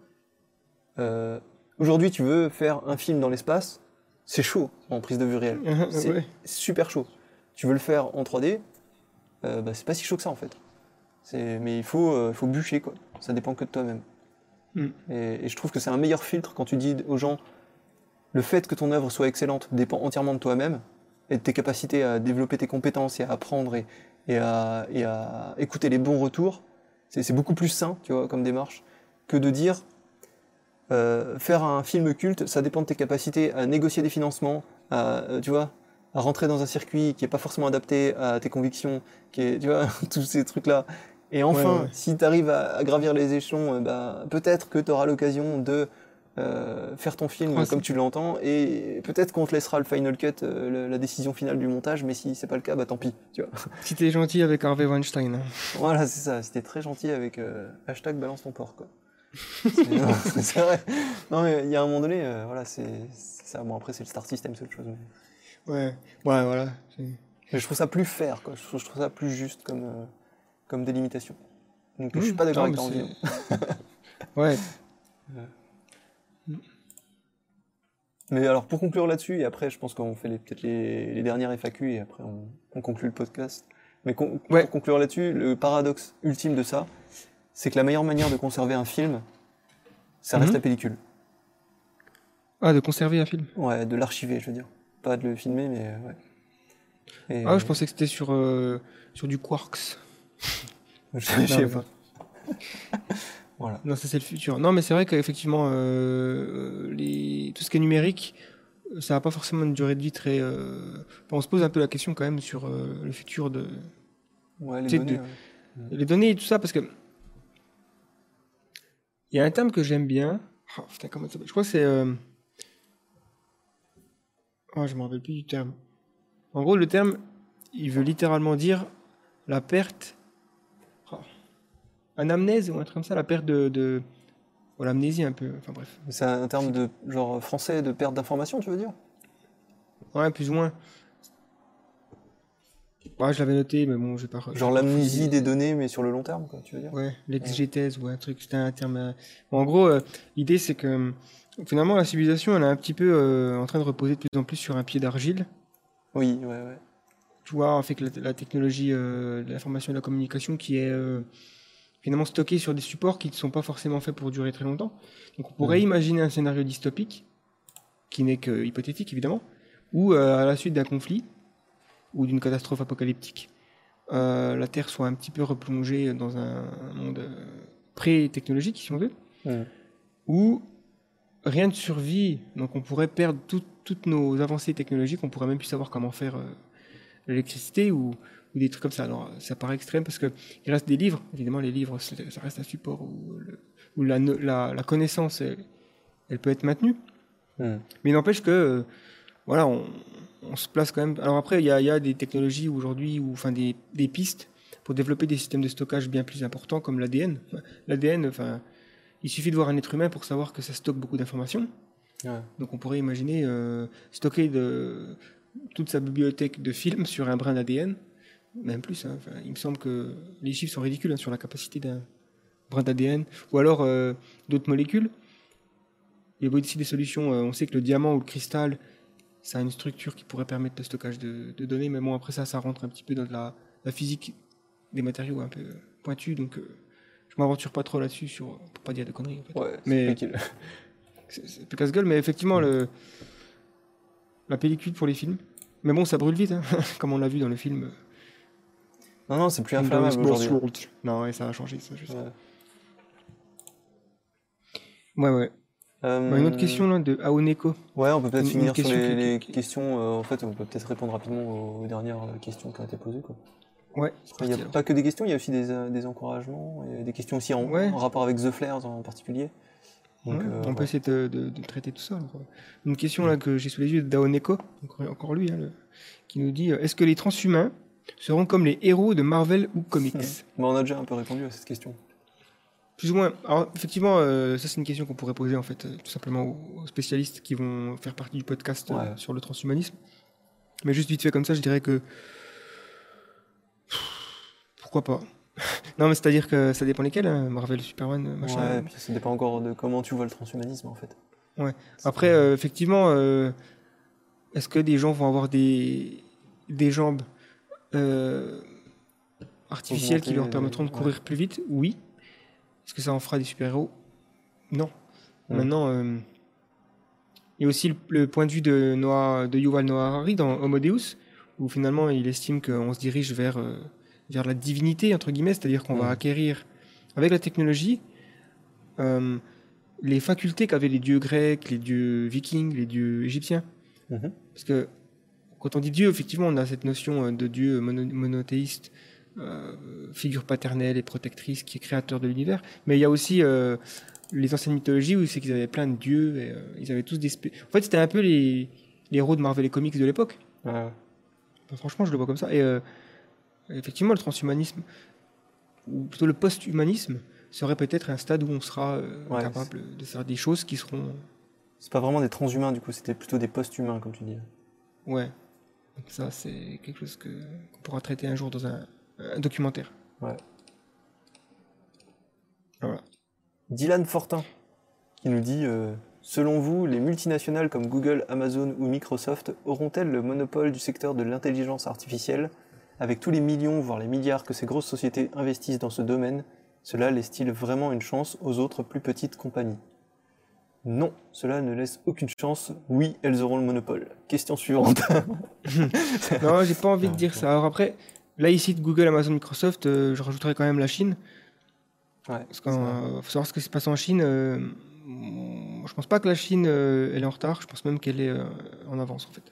Euh, Aujourd'hui, tu veux faire un film dans l'espace, c'est chaud en prise de vue réelle. [laughs] C'est Ouais. super chaud. Tu veux le faire en 3D, euh, bah, c'est pas si chaud que ça en fait. Mais il faut, euh, il faut bûcher quoi. Ça dépend que de toi-même. Mm. Et, et je trouve que c'est un meilleur filtre quand tu dis aux gens le fait que ton œuvre soit excellente dépend entièrement de toi-même et de tes capacités à développer tes compétences et à apprendre et, et à, et à écouter les bons retours. C'est c'est beaucoup plus sain, tu vois, comme démarche, que de dire euh, faire un film culte, ça dépend de tes capacités à négocier des financements, à, euh, tu vois, à rentrer dans un circuit qui est pas forcément adapté à tes convictions, qui est, tu vois, [laughs] tous ces trucs-là. Et enfin, Ouais, ouais. si tu arrives à, à gravir les échelons, euh, bah, peut-être que tu auras l'occasion de euh, faire ton film Ouais, comme tu l'entends, et peut-être qu'on te laissera le final cut, euh, le- la décision finale du montage, mais si c'est pas le cas, bah tant pis, tu vois. [laughs] Si t'es gentil avec Harvey Weinstein. hein. Voilà, c'est ça. C'était très gentil avec euh, hashtag balance ton porc, quoi. C'est vrai. Non, mais il y a un moment donné, euh, voilà, c'est ça. Bon, après, c'est le star system, c'est autre chose. Mais... Ouais, ouais, voilà. je trouve ça plus fair, quoi. Je trouve, je trouve ça plus juste comme, euh, comme délimitation. Donc, je suis pas d'accord avec ta mais envie. c'est- Ouais, [laughs] Mais alors, pour conclure là-dessus, et après, je pense qu'on fait peut-être les, les dernières FAQ et après, on, on conclut le podcast. Mais con- Ouais. pour conclure là-dessus, le paradoxe ultime de ça, c'est que la meilleure manière de conserver un film, ça reste Mhm. la pellicule. ah, de conserver un film. Ouais, de l'archiver, je veux dire. Pas de le filmer, mais euh, ouais. Et- Ah, je pensais que c'était sur, euh, sur du Quarks. [laughs] Je sais pas. [laughs] Voilà. Non, ça c'est le futur. Non, mais c'est vrai qu'effectivement, euh, les... tout ce qui est numérique, euh, ça n'a pas forcément une durée de vie très. euh, enfin, on se pose un peu la question quand même sur euh, le futur de Ouais, les données. de- ouais. les données et tout ça, parce que il y a un terme que j'aime bien. Oh, putain, comment ça s'appelle? Je crois que c'est. euh, Oh, je me rappelle plus du terme. En gros, le terme, il veut littéralement dire la perte. Oh. Anamnèse ou un truc comme ça, la perte de. de... Oh, l'amnésie un peu. Enfin bref. C'est un terme de genre français de perte d'information, tu veux dire? Ouais, plus ou moins. Ouais, je l'avais noté, mais bon, je vais pas. re- Genre l'amnésie des données, mais sur le long terme, quoi, tu veux dire? Ouais, l'exégèse ou un truc, c'était un terme. euh, Bon, en gros, euh, l'idée c'est que euh, finalement la civilisation elle est un petit peu euh, en train de reposer de plus en plus sur un pied d'argile. Oui, ouais, ouais. Tu vois, en fait, que la, la technologie euh, de l'information et de la communication qui est finalement stockée sur des supports qui ne sont pas forcément faits pour durer très longtemps. Donc on pourrait Mhm. imaginer un scénario dystopique, qui n'est que hypothétique évidemment, où à la suite d'un conflit ou d'une catastrophe apocalyptique, euh, la Terre soit un petit peu replongée dans un, monde euh, pré-technologique, si on veut, Mhm. où rien ne survit, donc on pourrait perdre tout- toutes nos avancées technologiques, on pourrait même plus savoir comment faire euh, l'électricité ou, ou des trucs comme ça. Alors ça paraît extrême parce que il reste des livres, évidemment les livres ça reste un support où, le- où la, no- la- la connaissance elle, elle peut être maintenue, Mhm. mais n'empêche que euh, voilà on, on se place quand même. Alors après il y a, il y a des technologies aujourd'hui ou enfin des, des pistes pour développer des systèmes de stockage bien plus importants comme l'ADN. L'ADN, enfin il suffit de voir un être humain pour savoir que ça stocke beaucoup d'informations. Ouais. Donc on pourrait imaginer euh, stocker de, toute sa bibliothèque de films sur un brin d'ADN, même plus. hein. Enfin, il me semble que les chiffres sont ridicules hein, sur la capacité d'un brin d'ADN, ou alors euh, d'autres molécules. Il y a aussi des solutions. euh, on sait que le diamant ou le cristal, ça a une structure qui pourrait permettre le stockage de, de données, mais bon après ça, ça rentre un petit peu dans la, la physique des matériaux un peu pointus, donc euh, je m'aventure pas trop là-dessus sur pour pas dire de conneries. En fait. Ouais, Mais-. [laughs] C'est peu casse-gueule, mais effectivement, le, la pellicule pour les films. Mais bon, ça brûle vite, hein, [laughs] comme on l'a vu dans le film. Non, non, c'est plus euh, inflammable aujourd'hui. Non, ouais, ça a changé, ça, je sais. Ouais. Ouais, ouais. Euh, une autre question là, de Aoneko. Ouais, on peut peut-être finir sur les, qui- les qui- questions. euh, en fait, on peut peut-être répondre rapidement aux, dernières euh, questions qui ont été posées. Quoi. Ouais, Il n'y a pas que des questions, il y a aussi des, euh, des encouragements, et des questions aussi en, Ouais. en rapport avec The Flares en particulier. Donc, Ouais, on peut essayer de, de- de traiter tout ça. Une question là que j'ai sous les yeux d'Aoneko, encore, encore lui, hein, le- qui nous dit Est-ce que les transhumains seront comme les héros de Marvel ou comics? [laughs] Mais on a déjà un peu répondu à cette question. Plus ou moins. Alors, effectivement, euh, ça, c'est une question qu'on pourrait poser, en fait, euh, tout simplement aux, aux spécialistes qui vont faire partie du podcast euh, Ouais. sur le transhumanisme. Mais juste vite fait comme ça, je dirais que. Pourquoi pas [laughs] Non, mais c'est-à-dire que ça dépend lesquels, hein, Marvel, Superman, machin. Ouais, puis ça dépend encore de comment tu vois le transhumanisme en fait. Ouais. Après, euh, effectivement, euh, est-ce que des gens vont avoir des, des jambes euh, artificielles qui leur permettront de ouais. courir plus vite, oui. Est-ce que ça en fera des super-héros? Non. Mm. Maintenant, euh, il y a aussi le, le point de vue de, Noah, de Yuval Noah Harari dans Homo Deus, où finalement il estime qu'on se dirige vers, euh, vers la divinité, entre guillemets, c'est-à-dire qu'on va Mm. acquérir, avec la technologie, euh, les facultés qu'avaient les dieux grecs, les dieux vikings, les dieux égyptiens. Mhm. Parce que quand on dit Dieu, effectivement, on a cette notion de Dieu mono- monothéiste, figure paternelle et protectrice qui est créateur de l'univers. Mais il y a aussi euh, les anciennes mythologies où c'est qu'ils avaient plein de dieux. Et, euh, ils avaient tous des. En fait, c'était un peu les, les héros de Marvel et Comics de l'époque. Franchement, je le vois comme ça. Et euh, effectivement, le transhumanisme, ou plutôt le post-humanisme, serait peut-être un stade où on sera euh, Ouais, capable de faire des choses qui seront. C'est pas vraiment des transhumains, du coup, c'était plutôt des post-humains, comme tu dis. Ouais. Donc ça, c'est quelque chose que- qu'on pourra traiter un jour dans un, un documentaire. Dylan Fortin, qui nous dit euh, Selon vous, les multinationales comme Google, Amazon ou Microsoft auront-elles le monopole du secteur de l'intelligence artificielle? Avec tous les millions, voire les milliards que ces grosses sociétés investissent dans ce domaine, cela laisse-t-il vraiment une chance aux autres plus petites compagnies? Non, cela ne laisse aucune chance. Oui, elles auront le monopole. Question suivante. [laughs] Non, j'ai pas envie de dire ça. Alors après, là ici de Google, Amazon, Microsoft, euh, je rajouterais quand même la Chine. Ouais, Parce qu'il faut savoir ce que se passe en Chine. euh, je pense pas que la Chine euh, elle est en retard. Je pense même qu'elle est euh, en avance en fait.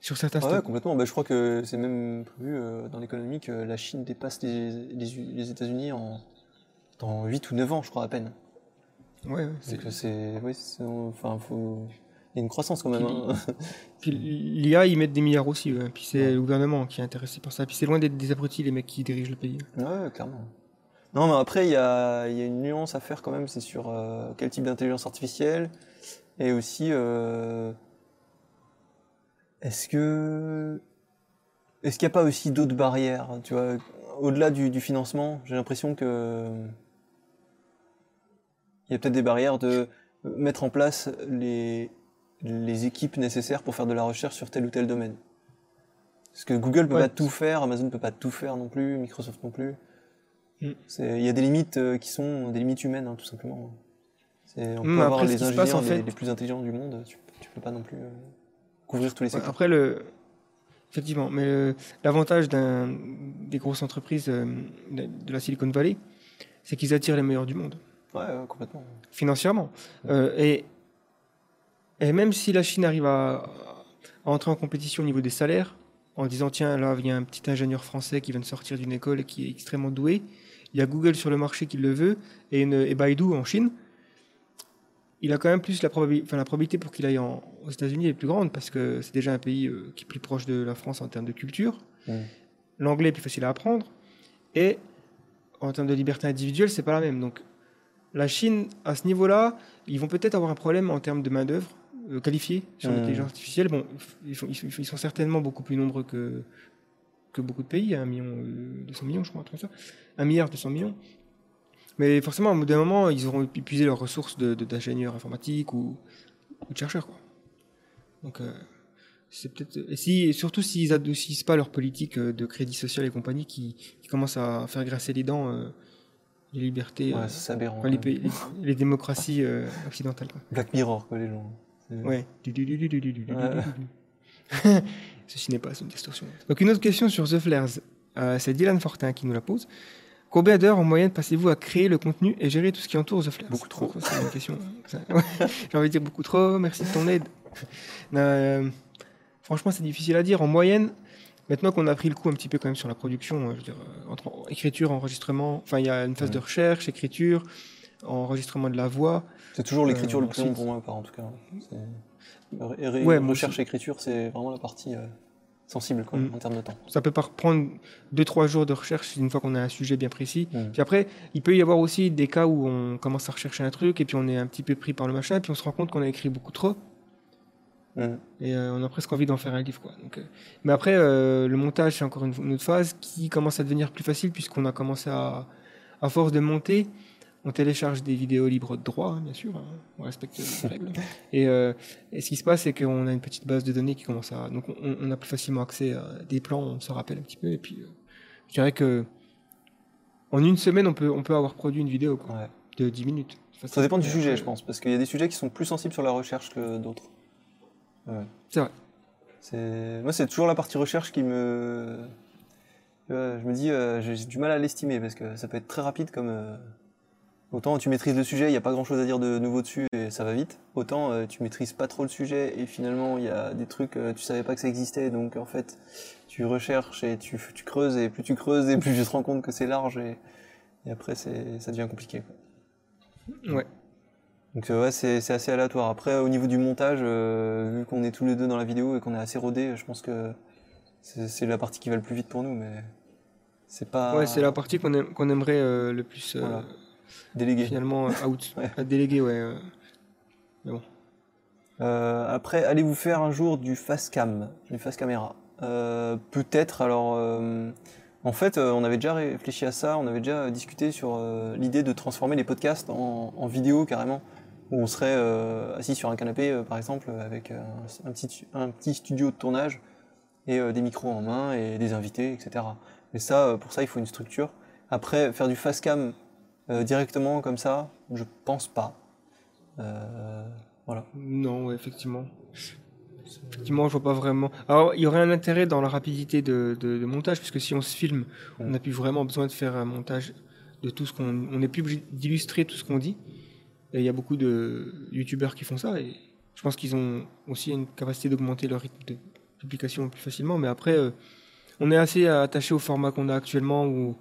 Sur certains Ah ouais, complètement. Bah, je crois que c'est même prévu dans l'économie que la Chine dépasse les, les, les États-Unis en dans 8 ou 9 ans, je crois, à peine. Ouais, ouais, c'est- enfin, faut. Il y a une croissance quand même. hein. [laughs] Puis l'IA, ils mettent des milliards aussi. ouais. Puis c'est Ouais. le gouvernement qui est intéressé par ça. Puis c'est loin d'être des abrutis les mecs qui dirigent le pays. Ouais, clairement. Non, mais après, il y a, y a une nuance à faire quand même, c'est sur euh, quel type d'intelligence artificielle. Et aussi, euh, est-ce que. Est-ce qu'il n'y a pas aussi d'autres barrières Tu vois, au-delà du, du financement, j'ai l'impression que. Il y a peut-être des barrières de mettre en place les, les équipes nécessaires pour faire de la recherche sur tel ou tel domaine. Parce que Google peut Ouais. pas tout faire, Amazon peut pas tout faire non plus, Microsoft non plus. Mm. Il y a des limites euh, qui sont des limites humaines, hein, tout simplement. On peut Mm, avoir après, ce les ingénieurs passe, en les, fait- les plus intelligents du monde, tu, tu peux pas non plus euh, couvrir tous les Ouais, secteurs. après, le... effectivement, mais euh, l'avantage des grosses entreprises de la Silicon Valley, c'est qu'ils attirent les meilleurs du monde, Ouais, complètement. financièrement. Euh, et, et même si la Chine arrive à, à entrer en compétition au niveau des salaires, en disant tiens, là, il y a un petit ingénieur français qui vient de sortir d'une école et qui est extrêmement doué, il y a Google sur le marché qui le veut, et, une, et Baidu en Chine, il a quand même plus la probabilité, enfin, la probabilité pour qu'il aille en- aux États-Unis est plus grande parce que c'est déjà un pays euh, qui est plus proche de la France en termes de culture. L'anglais est plus facile à apprendre. Et en termes de liberté individuelle, c'est pas la même. Donc la Chine, à ce niveau-là, ils vont peut-être avoir un problème en termes de main-d'œuvre euh, qualifiée sur Mm. l'intelligence artificielle. Bon, ils, font- ils sont- ils sont certainement beaucoup plus nombreux que, que beaucoup de pays, un million, euh, 200 millions, je crois, un ça. Un milliard 200 millions. Mais forcément, au bout d'un moment, ils auront épuisé leurs ressources de- de- d'ingénieurs informatiques ou, ou de chercheurs. Quoi. Donc, euh, c'est peut-être. Et, si, et surtout s'ils adoucissent pas leur politique euh, de crédit social et compagnie qui, qui commencent à faire grasser les dents euh, les libertés, Ouais, euh, ça, c'est aberrant. enfin, les, quand pays- même. les, les démocraties euh, occidentales. Quoi. Black Mirror, quoi, les gens. Ouais. Ceci n'est pas une distorsion. Donc une autre question sur The Flares. Euh, c'est Dylan Fortin qui nous la pose. Combien d'heures en moyenne passez-vous à créer le contenu et gérer tout ce qui entoure The Flares Beaucoup trop. C'est une question. ouais. J'ai envie de dire beaucoup trop. Merci de ton aide. Euh, franchement, c'est difficile à dire. En moyenne, maintenant qu'on a pris le coup un petit peu quand même sur la production, euh, je veux dire, euh, entre écriture, enregistrement, enfin il y a une phase Ouais. de recherche, écriture, enregistrement de la voix. C'est toujours l'écriture Euh, le plus long pour moi, par en tout cas. Ouais, moi recherche écriture, c'est vraiment la partie euh, sensible quoi, Mm. en termes de temps. Ça peut pas prendre 2-3 jours de recherche une fois qu'on a un sujet bien précis. Mm. Puis après, il peut y avoir aussi des cas où on commence à rechercher un truc et puis on est un petit peu pris par le machin, puis on se rend compte qu'on a écrit beaucoup trop Mm. et euh, on a presque envie d'en faire un livre. Quoi. Donc, euh, Mais après, euh, le montage, c'est encore une, une autre phase qui commence à devenir plus facile puisqu'on a commencé à, à force de monter, on télécharge des vidéos libres de droit, hein, bien sûr, hein, on respecte les [laughs] règles. Et, euh, et ce qui se passe, c'est qu'on a une petite base de données qui commence à. Donc on, on a plus facilement accès à des plans, on se rappelle un petit peu, et puis, euh, je dirais que en une semaine, on peut, on peut avoir produit une vidéo quoi, Ouais. de 10 minutes. Ça dépend du Et sujet, je pense, parce qu'il y a des sujets qui sont plus sensibles sur la recherche que d'autres. Ouais. C'est vrai. Moi, c'est toujours la partie recherche qui me. Je me dis, euh, j'ai j'ai du mal à l'estimer parce que ça peut être très rapide comme. Autant tu maîtrises le sujet, il n'y a pas grand chose à dire de nouveau dessus et ça va vite. Autant euh, tu maîtrises pas trop le sujet et finalement il y a des trucs, euh, tu savais pas que ça existait donc en fait tu recherches et tu, tu creuses et plus tu creuses et plus tu te rends compte que c'est large et, et après c'est, ça devient compliqué. quoi. Ouais. Donc euh, ouais, c'est c'est assez aléatoire. Après, au niveau du montage, euh, vu qu'on est tous les deux dans la vidéo et qu'on est assez rodés, je pense que c'est c'est la partie qui va le plus vite pour nous, mais c'est pas Ouais, c'est la partie qu'on aime- qu'on aimerait euh, le plus Voilà. Délégué. finalement euh, out, Ouais. à déléguer. Ouais, euh. Euh, après, allez-vous faire un jour du face cam, du face caméra Euh, Peut-être. Alors, euh, en fait, euh, on avait déjà réfléchi à ça. On avait déjà discuté sur euh, l'idée de transformer les podcasts en, en vidéo carrément, où on serait euh, assis sur un canapé, euh, par exemple, avec euh, un, petit, un petit studio de tournage et euh, des micros en main et des invités, etc. Mais ça, euh, pour ça, il faut une structure. Après, faire du face cam euh, directement comme ça, je pense pas. Euh, voilà. Non, effectivement. Effectivement, je vois pas vraiment. Alors, il y aurait un intérêt dans la rapidité de, montage, puisque si on se filme, on n'a plus vraiment besoin de faire un montage de tout ce qu'on. On n'est plus obligé d'illustrer tout ce qu'on dit. Il y a beaucoup de youtubeurs qui font ça, et je pense qu'ils ont aussi une capacité d'augmenter leur rythme de publication plus facilement. Mais après, euh, on est assez attaché au format qu'on a actuellement,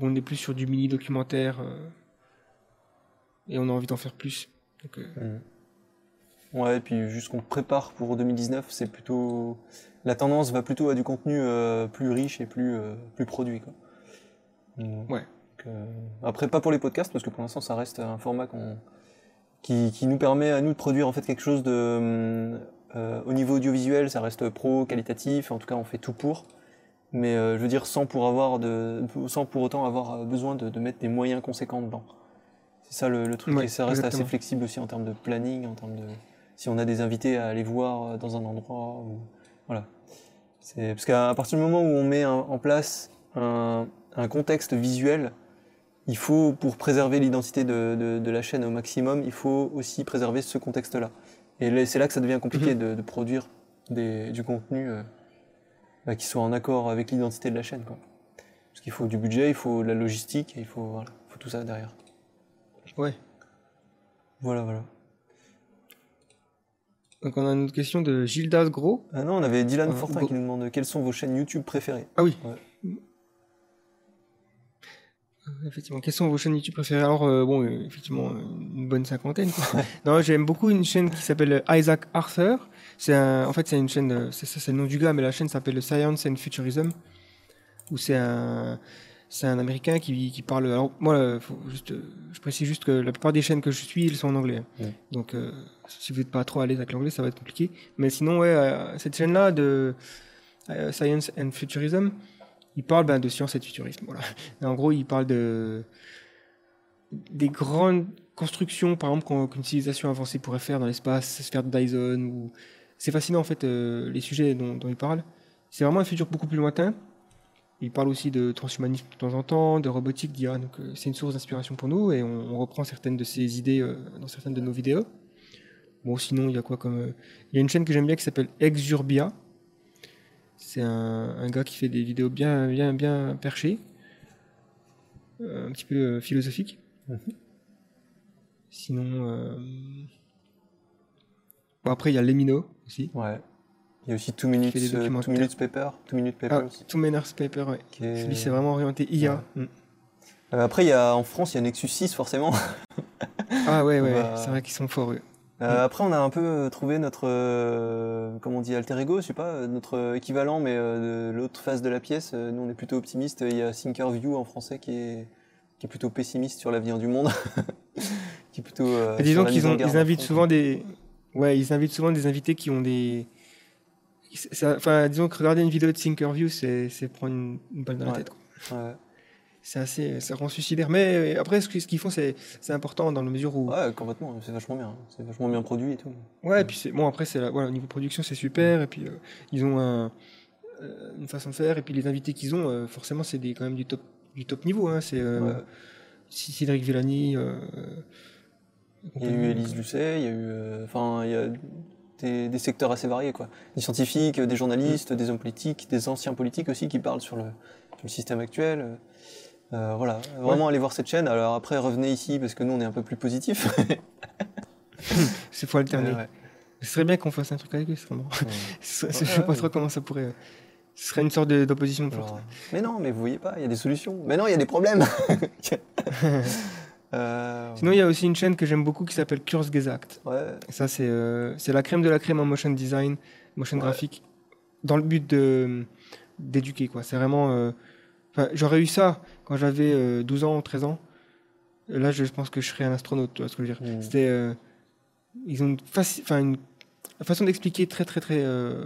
où on est plus sur du mini-documentaire, euh, et on a envie d'en faire plus. Donc, euh, Ouais, et puis juste qu'on prépare pour 2019, c'est plutôt la tendance va plutôt à du contenu euh, plus riche et plus euh, plus produit quoi. Donc, Ouais. euh, après pas pour les podcasts parce que pour l'instant ça reste un format qu'on qui, qui nous permet à nous de produire en fait quelque chose de au niveau audiovisuel, ça reste pro, qualitatif, en tout cas on fait tout pour. Mais euh, je veux dire sans pour avoir de sans pour autant avoir besoin de, de mettre des moyens conséquents dedans. C'est ça le, le truc Ouais, et ça reste exactement. assez flexible aussi en termes de planning, en termes de si on a des invités à aller voir euh, dans un endroit ou voilà. C'est parce qu'à partir du moment où on met un- en place un, un contexte visuel, il faut pour préserver l'identité de, de- de la chaîne au maximum, il faut aussi préserver ce contexte-là. Et c'est là que ça devient compliqué de, de produire des- du contenu euh, bah, qui soit en accord avec l'identité de la chaîne, quoi. Parce qu'il faut du budget, il faut de la logistique, il faut, voilà, il faut tout ça derrière. ouais. Voilà, voilà. Donc on a une autre question de Gildas Gros. Ah non, on avait Dylan Euh, Fortin qui nous demande quelles sont vos chaînes YouTube préférées? Ah oui. Ouais. Euh, Effectivement, quelles sont vos chaînes YouTube préférées? Alors, euh, bon, euh, effectivement, une bonne cinquantaine. quoi. [laughs] non, j'aime beaucoup une chaîne qui s'appelle Isaac Arthur. C'est en fait, c'est une chaîne, c'est le nom du gars, mais la chaîne s'appelle Science and Futurism, où c'est un, c'est un Américain qui, qui parle. Alors, moi, euh, faut juste, euh, je précise juste que la plupart des chaînes que je suis, elles sont en anglais. Ouais. Donc, euh, si vous n'êtes pas trop à l'aise avec l'anglais, ça va être compliqué. Mais sinon, ouais, euh, cette chaîne-là de euh, Science and Futurism, il parle ben, de science et de futurisme. Voilà. Et en gros, il parle de des grandes constructions, par exemple, qu'une civilisation avancée pourrait faire dans l'espace, se faire de Dyson. Ou... C'est fascinant, en fait, euh, les sujets dont, dont il parle. C'est vraiment un futur beaucoup plus lointain. Il parle aussi de transhumanisme de temps en temps, de robotique, d'IA. Donc, euh, c'est une source d'inspiration pour nous et on, on reprend certaines de ses idées euh, dans certaines de nos vidéos. Bon, sinon, il y a quoi comme. Il y a une chaîne que j'aime bien qui s'appelle Exurbia. C'est un, un gars qui fait des vidéos bien, bien, bien perchées, un petit peu philosophiques. Mhm. Sinon, bon, après il y a Lemino aussi. Ouais. Il y a aussi Two Minutes, euh, Two. Minutes Paper, Two Minutes Ah, Papers. Two Manners Paper, ouais. qui est- Lui, c'est vraiment orienté IA. Mm. Euh, après, il y a, en France, il y a Nexus 6 forcément. Ah ouais, ouais, Bah, c'est vrai qu'ils sont forts. eux. Euh, Après, on a un peu trouvé notre, euh, comment on dit, alter ego, je sais pas, notre équivalent, mais euh, de l'autre face de la pièce. Nous, on est plutôt optimiste. Il y a Thinkerview en français qui est, qui est plutôt pessimiste sur l'avenir du monde. [laughs] qui est plutôt. Et disons qu'ils ils invitent souvent des, ouais, ils invitent souvent des invités qui ont des, enfin, disons que regarder une vidéo de Thinkerview, c'est, prendre une, une balle dans la tête. quoi. Ouais. C'est assez, ça rend suicidaire. Mais euh, après, ce qu'ils font, c'est, important dans la mesure où, Ouais, complètement. C'est vachement bien. C'est vachement bien produit et tout. ouais, et puis c'est, bon après, c'est voilà, au niveau production, c'est super. Et puis euh, ils ont un, euh, une façon de faire. Et puis les invités qu'ils ont, euh, forcément, c'est quand même du top, du top niveau. Hein. C'est Cédric Villani. Il y a eu Élise Lucet, il y a eu. euh, Enfin, il y a des, des secteurs assez variés, quoi. Des scientifiques, des journalistes, des hommes politiques, des anciens politiques aussi qui parlent sur le, sur le système actuel. Euh, voilà, vraiment aller voir cette chaîne. Alors après, revenez ici parce que nous, on est un peu plus positifs. [laughs] C'est faut alterner. Ouais. Ce serait bien qu'on fasse un truc avec eux. Ouais. [laughs] Ouais, je sais pas ouais. trop comment ça pourrait. euh, Ce serait une sorte d'opposition forte. Mais non, mais vous voyez pas, il y a des solutions. Mais non, il y a des problèmes. [laughs] Euh, Sinon, il y a aussi une chaîne que j'aime beaucoup qui s'appelle Kurzgesagt. ouais, ça, c'est euh, c'est la crème de la crème en motion design, motion Ouais. graphique, dans le but d'éduquer. C'est vraiment. euh, J'aurais eu ça quand j'avais euh, 12 ans ou 13 ans. Là, je pense que je serais un astronaute, tu vois ce que je veux dire. Mm. C'était. ils ont une, faci- une façon d'expliquer très, très, très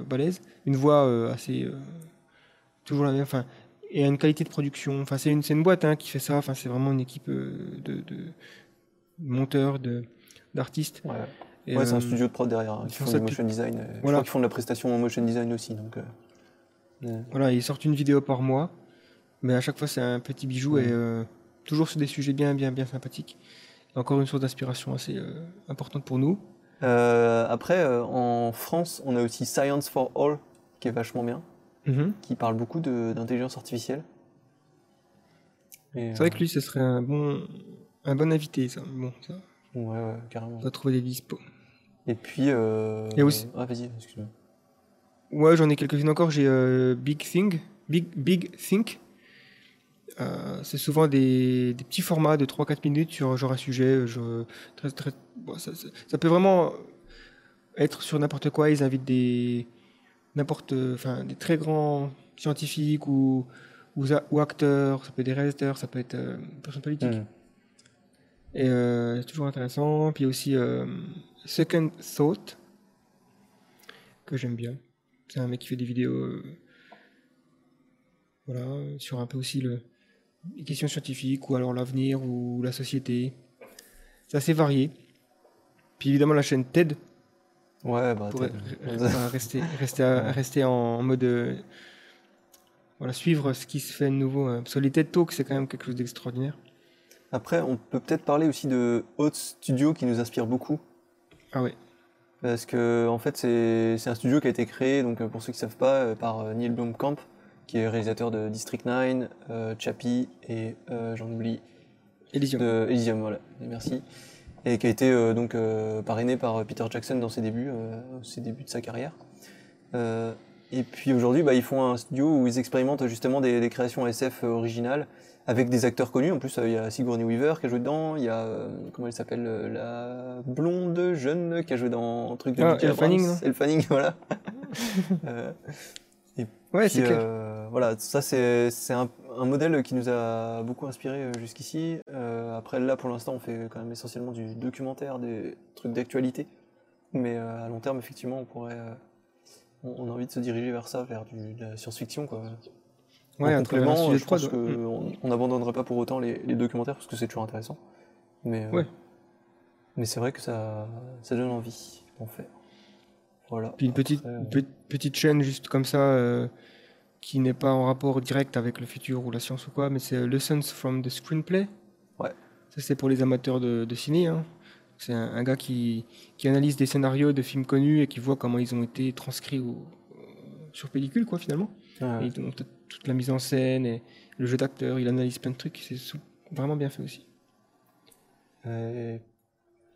balèze. Une voix assez. toujours la même. Enfin, et une qualité de production. Enfin, c'est une, une boîte hein, qui fait ça. Enfin, c'est vraiment une équipe euh, de, de monteurs, de d'artistes. ouais. Et, Ouais, c'est un euh, studio de prod derrière, hein, ils qui font font ça du motion design. euh, Je crois qu'ils font de la prestation en motion design aussi. Donc, euh, Voilà, ils sortent une vidéo par mois, mais à chaque fois c'est un petit bijou Ouais. et euh, toujours sur des sujets bien, bien, bien sympathiques. Et encore une source d'inspiration assez euh, importante pour nous. Après, en France, on a aussi Science for All, qui est vachement bien, qui parle beaucoup de- d'intelligence artificielle. C'est vrai que lui, ce serait un bon, un bon invité, ça. Bon, ça, euh, ouais, ouais, carrément. on va trouver des dispos. Et puis. Euh, Et aussi- Ah, vas-y, excuse-moi. Ouais, j'en ai quelques-unes encore. J'ai euh, Big Thing, Big, Big Think. Euh, c'est souvent des, des petits formats de 3-4 minutes sur genre un sujet. Genre, très, très, bon, ça, ça- ça peut vraiment être sur n'importe quoi. Ils invitent des, n'importe, enfin, des très grands scientifiques ou, ou, acteurs. Ça peut être des réalisateurs, ça peut être euh, des personnes politiques. Mm. Et euh, c'est toujours intéressant. Puis aussi euh, Second Thought, que j'aime bien. C'est un mec qui fait des vidéos euh, voilà, sur un peu aussi le, les questions scientifiques ou alors l'avenir ou la société. C'est assez varié. Puis évidemment la chaîne TED Ouais, bah, pour rester, [laughs] rester, à- rester en mode... euh, voilà, suivre ce qui se fait de nouveau. hein. Parce que les TED Talks, c'est quand même quelque chose d'extraordinaire. Après, on peut peut-être parler aussi de Hot Studio qui nous inspire beaucoup. Ah ouais. Parce que, en fait, c'est un studio qui a été créé, donc euh, pour ceux qui ne savent pas, euh, par euh, Neil Blomkamp, qui est réalisateur de District 9, euh, Chappie et euh, j'en oublie, Elysium. de Elysium, voilà, merci. Et qui a été euh, donc euh, parrainé par euh, Peter Jackson dans ses débuts, euh, ses débuts de sa carrière. Et puis aujourd'hui, bah, ils font un studio où ils expérimentent justement des, des créations SF originales avec des acteurs connus. En plus, il y a Sigourney Weaver qui a joué dedans, il y a comment elle s'appelle, la blonde jeune qui a joué dans un truc de Ah, non? Elle Fanning, [laughs] voilà. [laughs] Euh, Ouais, c'est clair. euh, voilà, ça c'est un, un modèle qui nous a beaucoup inspiré euh, jusqu'ici. Euh, après là, pour l'instant, on fait quand même essentiellement du documentaire, des trucs d'actualité. Mais à long terme, effectivement, on pourrait, on, on a envie de se diriger vers ça, vers du, de la science-fiction, quoi. Ouais, en complément, je pense qu'on on n'abandonnerait pas pour autant les, les documentaires parce que c'est toujours intéressant. Mais, euh, Ouais. mais c'est vrai que ça, ça donne envie d'en faire. Voilà. Puis une petite, Après, euh, petite chaîne juste comme ça, euh, qui n'est pas en rapport direct avec le futur ou la science ou quoi, mais c'est euh, Lessons from the Screenplay. Ouais. Ça, c'est pour les amateurs de, de ciné. hein. C'est un, un gars qui, qui analyse des scénarios de films connus et qui voit comment ils ont été transcrits au- sur pellicule, quoi, finalement. ouais. Et il montre toute la mise en scène et le jeu d'acteur, il analyse plein de trucs, c'est vraiment bien fait aussi. Euh,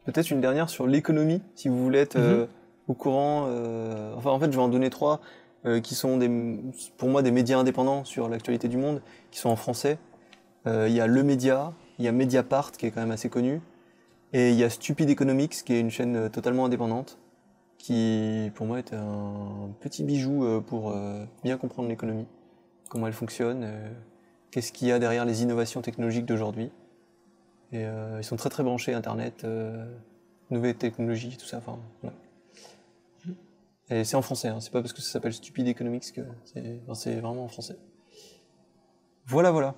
Peut-être une dernière sur l'économie, si vous voulez être euh, au courant. euh, Enfin, en fait, je vais en donner trois euh, qui sont pour moi des médias indépendants sur l'actualité du monde, qui sont en français. Euh, Il y a Le Média, il y a Mediapart, qui est quand même assez connu, et il y a Stupid Economics, qui est une chaîne totalement indépendante, qui pour moi est un petit bijou pour bien comprendre l'économie, comment elle fonctionne, qu'est-ce qu'il y a derrière les innovations technologiques d'aujourd'hui. Et ils sont très très branchés Internet, nouvelles technologies, tout ça. Et c'est en français, hein, c'est pas parce que ça s'appelle Stupid Economics que c'est enfin, vraiment en français. Voilà, voilà.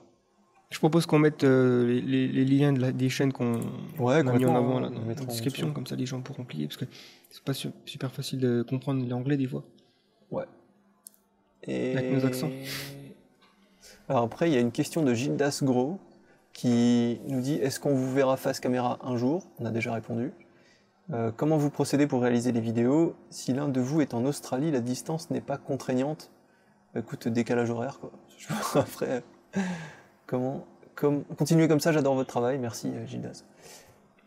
Je propose qu'on mette euh, les, les- les liens de la- des chaînes qu'on Ouais, a mis en avant là, on dans la description, comme ça les gens pourront plier, parce que c'est pas su- super facile de comprendre l'anglais des fois. Et... Avec nos accents. Alors après, il y a une question de Gildas Gros qui nous dit est-ce qu'on vous verra face caméra un jour? On a déjà répondu. Euh, comment vous procédez pour réaliser les vidéos Si l'un de vous est en Australie, la distance n'est pas contraignante? Écoute, décalage horaire quoi. [laughs] Je vois après, comment comme... Continuez comme ça, j'adore votre travail. Merci euh, Gildas.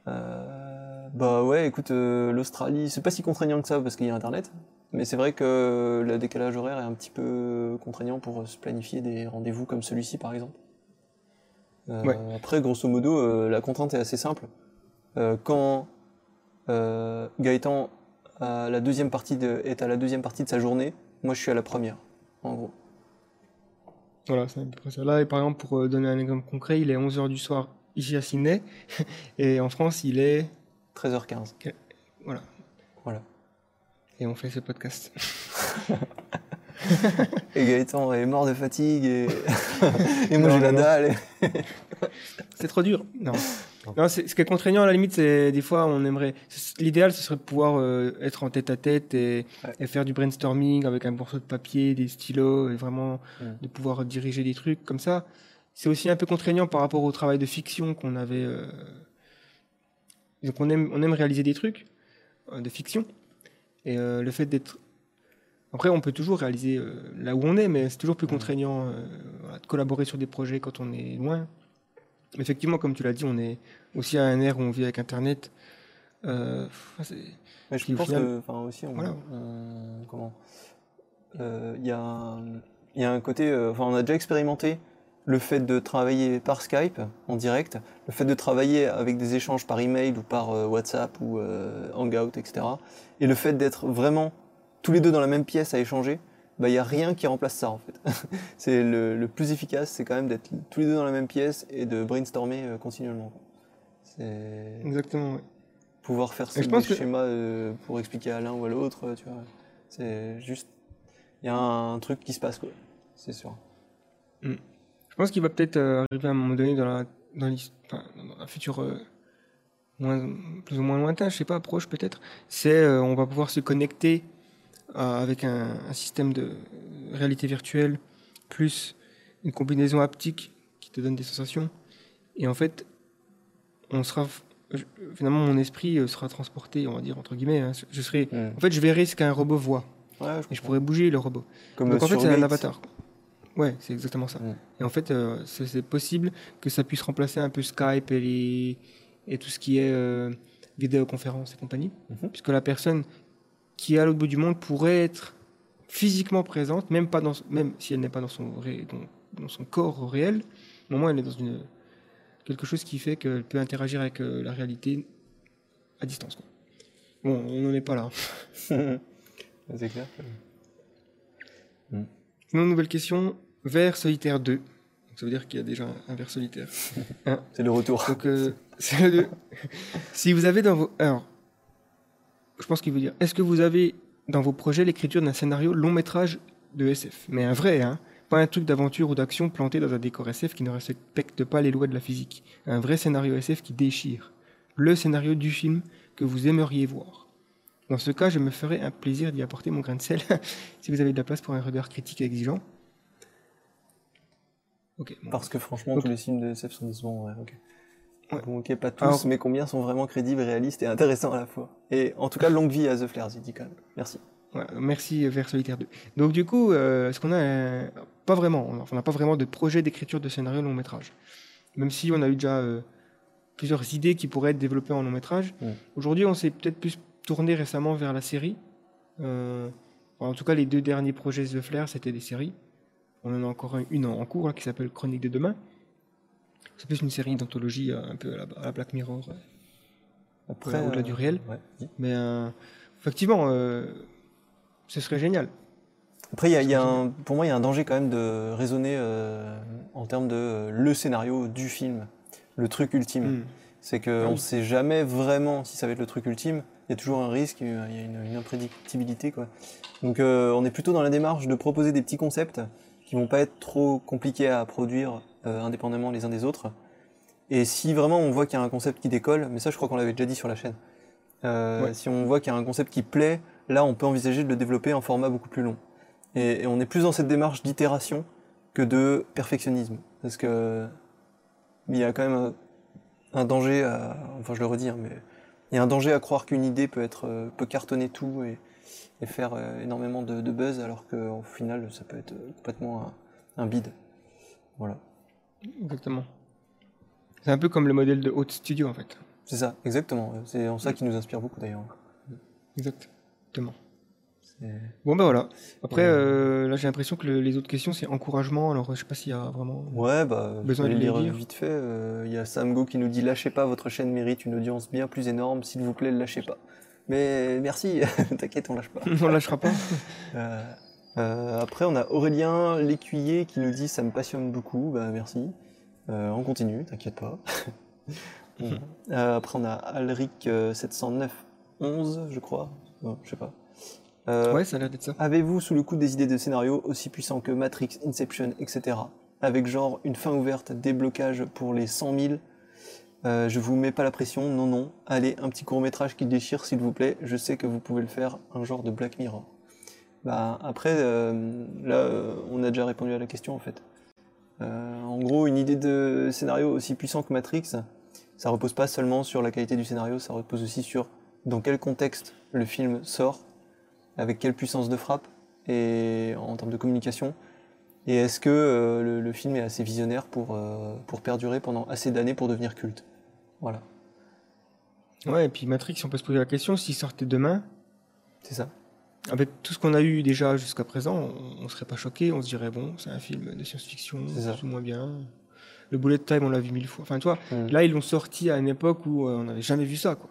Euh, bah ouais, écoute, euh, l'Australie, c'est pas si contraignant que ça parce qu'il y a Internet. Mais c'est vrai que le décalage horaire est un petit peu contraignant pour se planifier des rendez-vous comme celui-ci par exemple. Euh, Ouais. Après, grosso modo, euh, la contrainte est assez simple. Euh, quand euh, Gaëtan la deuxième partie de, est à la deuxième partie de sa journée, moi je suis à la première, en gros. Voilà, c'est à peu près ça. Là, et par exemple, pour euh, donner un exemple concret, il est 11h du soir ici à Sydney, [laughs] et en France, il est... 13h15. Voilà. Voilà. Et on fait ce podcast. [laughs] Et Gaëtan est mort de fatigue et, [laughs] et moi j'ai la dalle. et- C'est trop dur. Non. Non, ce qui est contraignant à la limite, c'est des fois on aimerait. L'idéal, ce serait de pouvoir euh, être en tête à tête et, Ouais. et faire du brainstorming avec un morceau de papier, des stylos et vraiment de pouvoir diriger des trucs comme ça. C'est aussi un peu contraignant par rapport au travail de fiction qu'on avait. euh, Donc on aime, on aime réaliser des trucs euh, de fiction et le fait d'être. Après, on peut toujours réaliser euh, là où on est, mais c'est toujours plus contraignant euh, voilà, de collaborer sur des projets quand on est loin. Effectivement, comme tu l'as dit, on est aussi à un ère où on vit avec Internet. Euh, Mais je pense final- que, enfin aussi, on, Voilà. on- comment Euh, Il y, a un- il y a un côté, euh, enfin on a déjà expérimenté le fait de travailler par Skype en direct, le fait de travailler avec des échanges par email ou par euh, WhatsApp ou euh, Hangout, etc. Et le fait d'être vraiment tous les deux dans la même pièce à échanger, bah il y a rien qui remplace ça en fait. [laughs] c'est le, le plus efficace, c'est quand même d'être tous les deux dans la même pièce et de brainstormer euh, continuellement. exactement. ouais. pouvoir faire ce je pense que- schéma euh, pour expliquer à l'un ou à l'autre, euh, tu vois. C'est juste, il y a un truc qui se passe, quoi. C'est sûr. Je pense qu'il va peut-être euh, arriver à un moment donné dans la dans, l'his- enfin, dans un futur euh, moins, plus ou moins lointain, je sais pas, proche peut-être. C'est on va pouvoir se connecter avec un, un système de réalité virtuelle plus une combinaison haptique qui te donne des sensations. Et en fait, on sera finalement mon esprit euh, sera transporté, on va dire entre guillemets. hein. je serai, en fait, je verrai ce qu'un robot voit Ouais, je et je pourrais bouger le robot. Comme Donc en fait, c'est un avatar. Ouais, c'est exactement ça. Mm. Et en fait, euh, c'est possible que ça puisse remplacer un peu Skype et, les, et tout ce qui est euh, vidéoconférence et compagnie. Mhm. Puisque la personne qui est à l'autre bout du monde pourrait être physiquement présente, même, pas dans, même si elle n'est pas dans son, ré- dans, dans son corps réel. Au moins, elle est dans une, quelque chose qui fait qu'elle peut interagir avec euh, la réalité à distance. quoi. Bon, on n'en est pas là. [laughs] c'est clair. que- Sinon, nouvelle question. Vers solitaire 2. Donc, ça veut dire qu'il y a déjà un, un vers solitaire. [laughs] C'est le retour. Donc, euh, [laughs] le si vous avez dans vos. Alors, je pense qu'il veut dire est-ce que vous avez dans vos projets l'écriture d'un scénario long métrage de SF Mais un vrai, hein Pas un truc d'aventure ou d'action planté dans un décor SF qui ne respecte pas les lois de la physique. Un vrai scénario SF qui déchire. Le scénario du film que vous aimeriez voir. Dans ce cas, je me ferai un plaisir d'y apporter mon grain de sel [laughs] si vous avez de la place pour un regard critique et exigeant. Bon. Parce que franchement, tous les films de SF sont décevants, ouais, ok. Ouais. Bon, ok, pas tous, Alors- mais combien sont vraiment crédibles, réalistes et intéressants à la fois. Et en tout cas, longue vie à The Flares, il dit quand même. Merci. Merci euh, vers Solitaire 2. Donc du coup, euh, est-ce qu'on a pas vraiment, on n'a pas vraiment de projet d'écriture de scénario long métrage. Même si on a eu déjà euh, plusieurs idées qui pourraient être développées en long métrage. Ouais. Aujourd'hui, on s'est peut-être plus tourné récemment vers la série. Euh, en tout cas, les deux derniers projets The Flair, c'était des séries. On en a encore un- une en cours qui s'appelle Chronique de demain. C'est plus une série d'anthologie euh, un peu à la, à la Black Mirror. euh, Après, au-delà du réel. ouais. Mais euh, effectivement, ce serait génial. Après, il y a, il y a un, pour moi, il y a un danger quand même de raisonner euh, en termes de euh, le scénario du film, le truc ultime. Hmm. C'est qu'on Ah ne sait jamais vraiment si ça va être le truc ultime. Il y a toujours un risque, il y a une, une imprédictibilité. Quoi. Donc euh, on est plutôt dans la démarche de proposer des petits concepts qui vont pas être trop compliqués à produire indépendamment les uns des autres. Et si vraiment on voit qu'il y a un concept qui décolle, mais ça je crois qu'on l'avait déjà dit sur la chaîne, euh, Ouais. si on voit qu'il y a un concept qui plaît, là on peut envisager de le développer en format beaucoup plus long. Et, et on est plus dans cette démarche d'itération que de perfectionnisme. Parce que il y a quand même un, un danger à, enfin je le redis, hein, mais il y a un danger à croire qu'une idée peut être, euh, peut cartonner tout et, et faire euh, énormément de, de buzz, alors qu'au final, ça peut être complètement un, un bide. Voilà. Exactement. C'est un peu comme le modèle de Haute Studio en fait. C'est ça, exactement. C'est en ça qui nous inspire beaucoup d'ailleurs. Exactement. Bon ben voilà. Après, euh, là j'ai l'impression que le- les autres questions c'est encouragement. Alors je sais pas s'il y a vraiment. Ouais, bah, Besoin je de les lire lire. vite fait. euh, Il y a Sam Go qui nous dit Lâchez pas, votre chaîne mérite une audience bien plus énorme, s'il vous plaît, lâchez pas. Mais merci, [laughs] t'inquiète, on lâche pas. [laughs] On lâchera pas. Euh, euh, après, on a Aurélien Lécuyer qui nous dit Ça me passionne beaucoup, bah merci. Euh, on continue, t'inquiète pas. [laughs] Bon. Euh, après, on a Alric euh, 70911, je crois. Non, je sais pas. Ouais, ça a l'air d'être ça. Avez-vous sous le coup des idées de scénario aussi puissants que Matrix, Inception, etc. Avec genre une fin ouverte, déblocage pour les 100 000 Euh, Je vous mets pas la pression, non, non. Allez, un petit court métrage qui déchire, s'il vous plaît. Je sais que vous pouvez le faire, un genre de Black Mirror. Bah, après, euh, là, euh, on a déjà répondu à la question en fait. Euh, en gros, une idée de scénario aussi puissant que Matrix, ça repose pas seulement sur la qualité du scénario, ça repose aussi sur dans quel contexte le film sort, avec quelle puissance de frappe et en termes de communication. Et est-ce que euh, le, le film est assez visionnaire pour, euh, pour perdurer pendant assez d'années pour devenir culte? Voilà, Ouais, et puis Matrix, on peut se poser la question s'il sortait demain, c'est ça. Avec tout ce qu'on a eu déjà jusqu'à présent, on, on serait pas choqué, on se dirait bon, c'est un film de science-fiction, plus ou moins bien. Le Bullet Time, on l'a vu mille fois. Enfin, toi, Mm. là, ils l'ont sorti à une époque où euh, on n'avait jamais vu ça, quoi.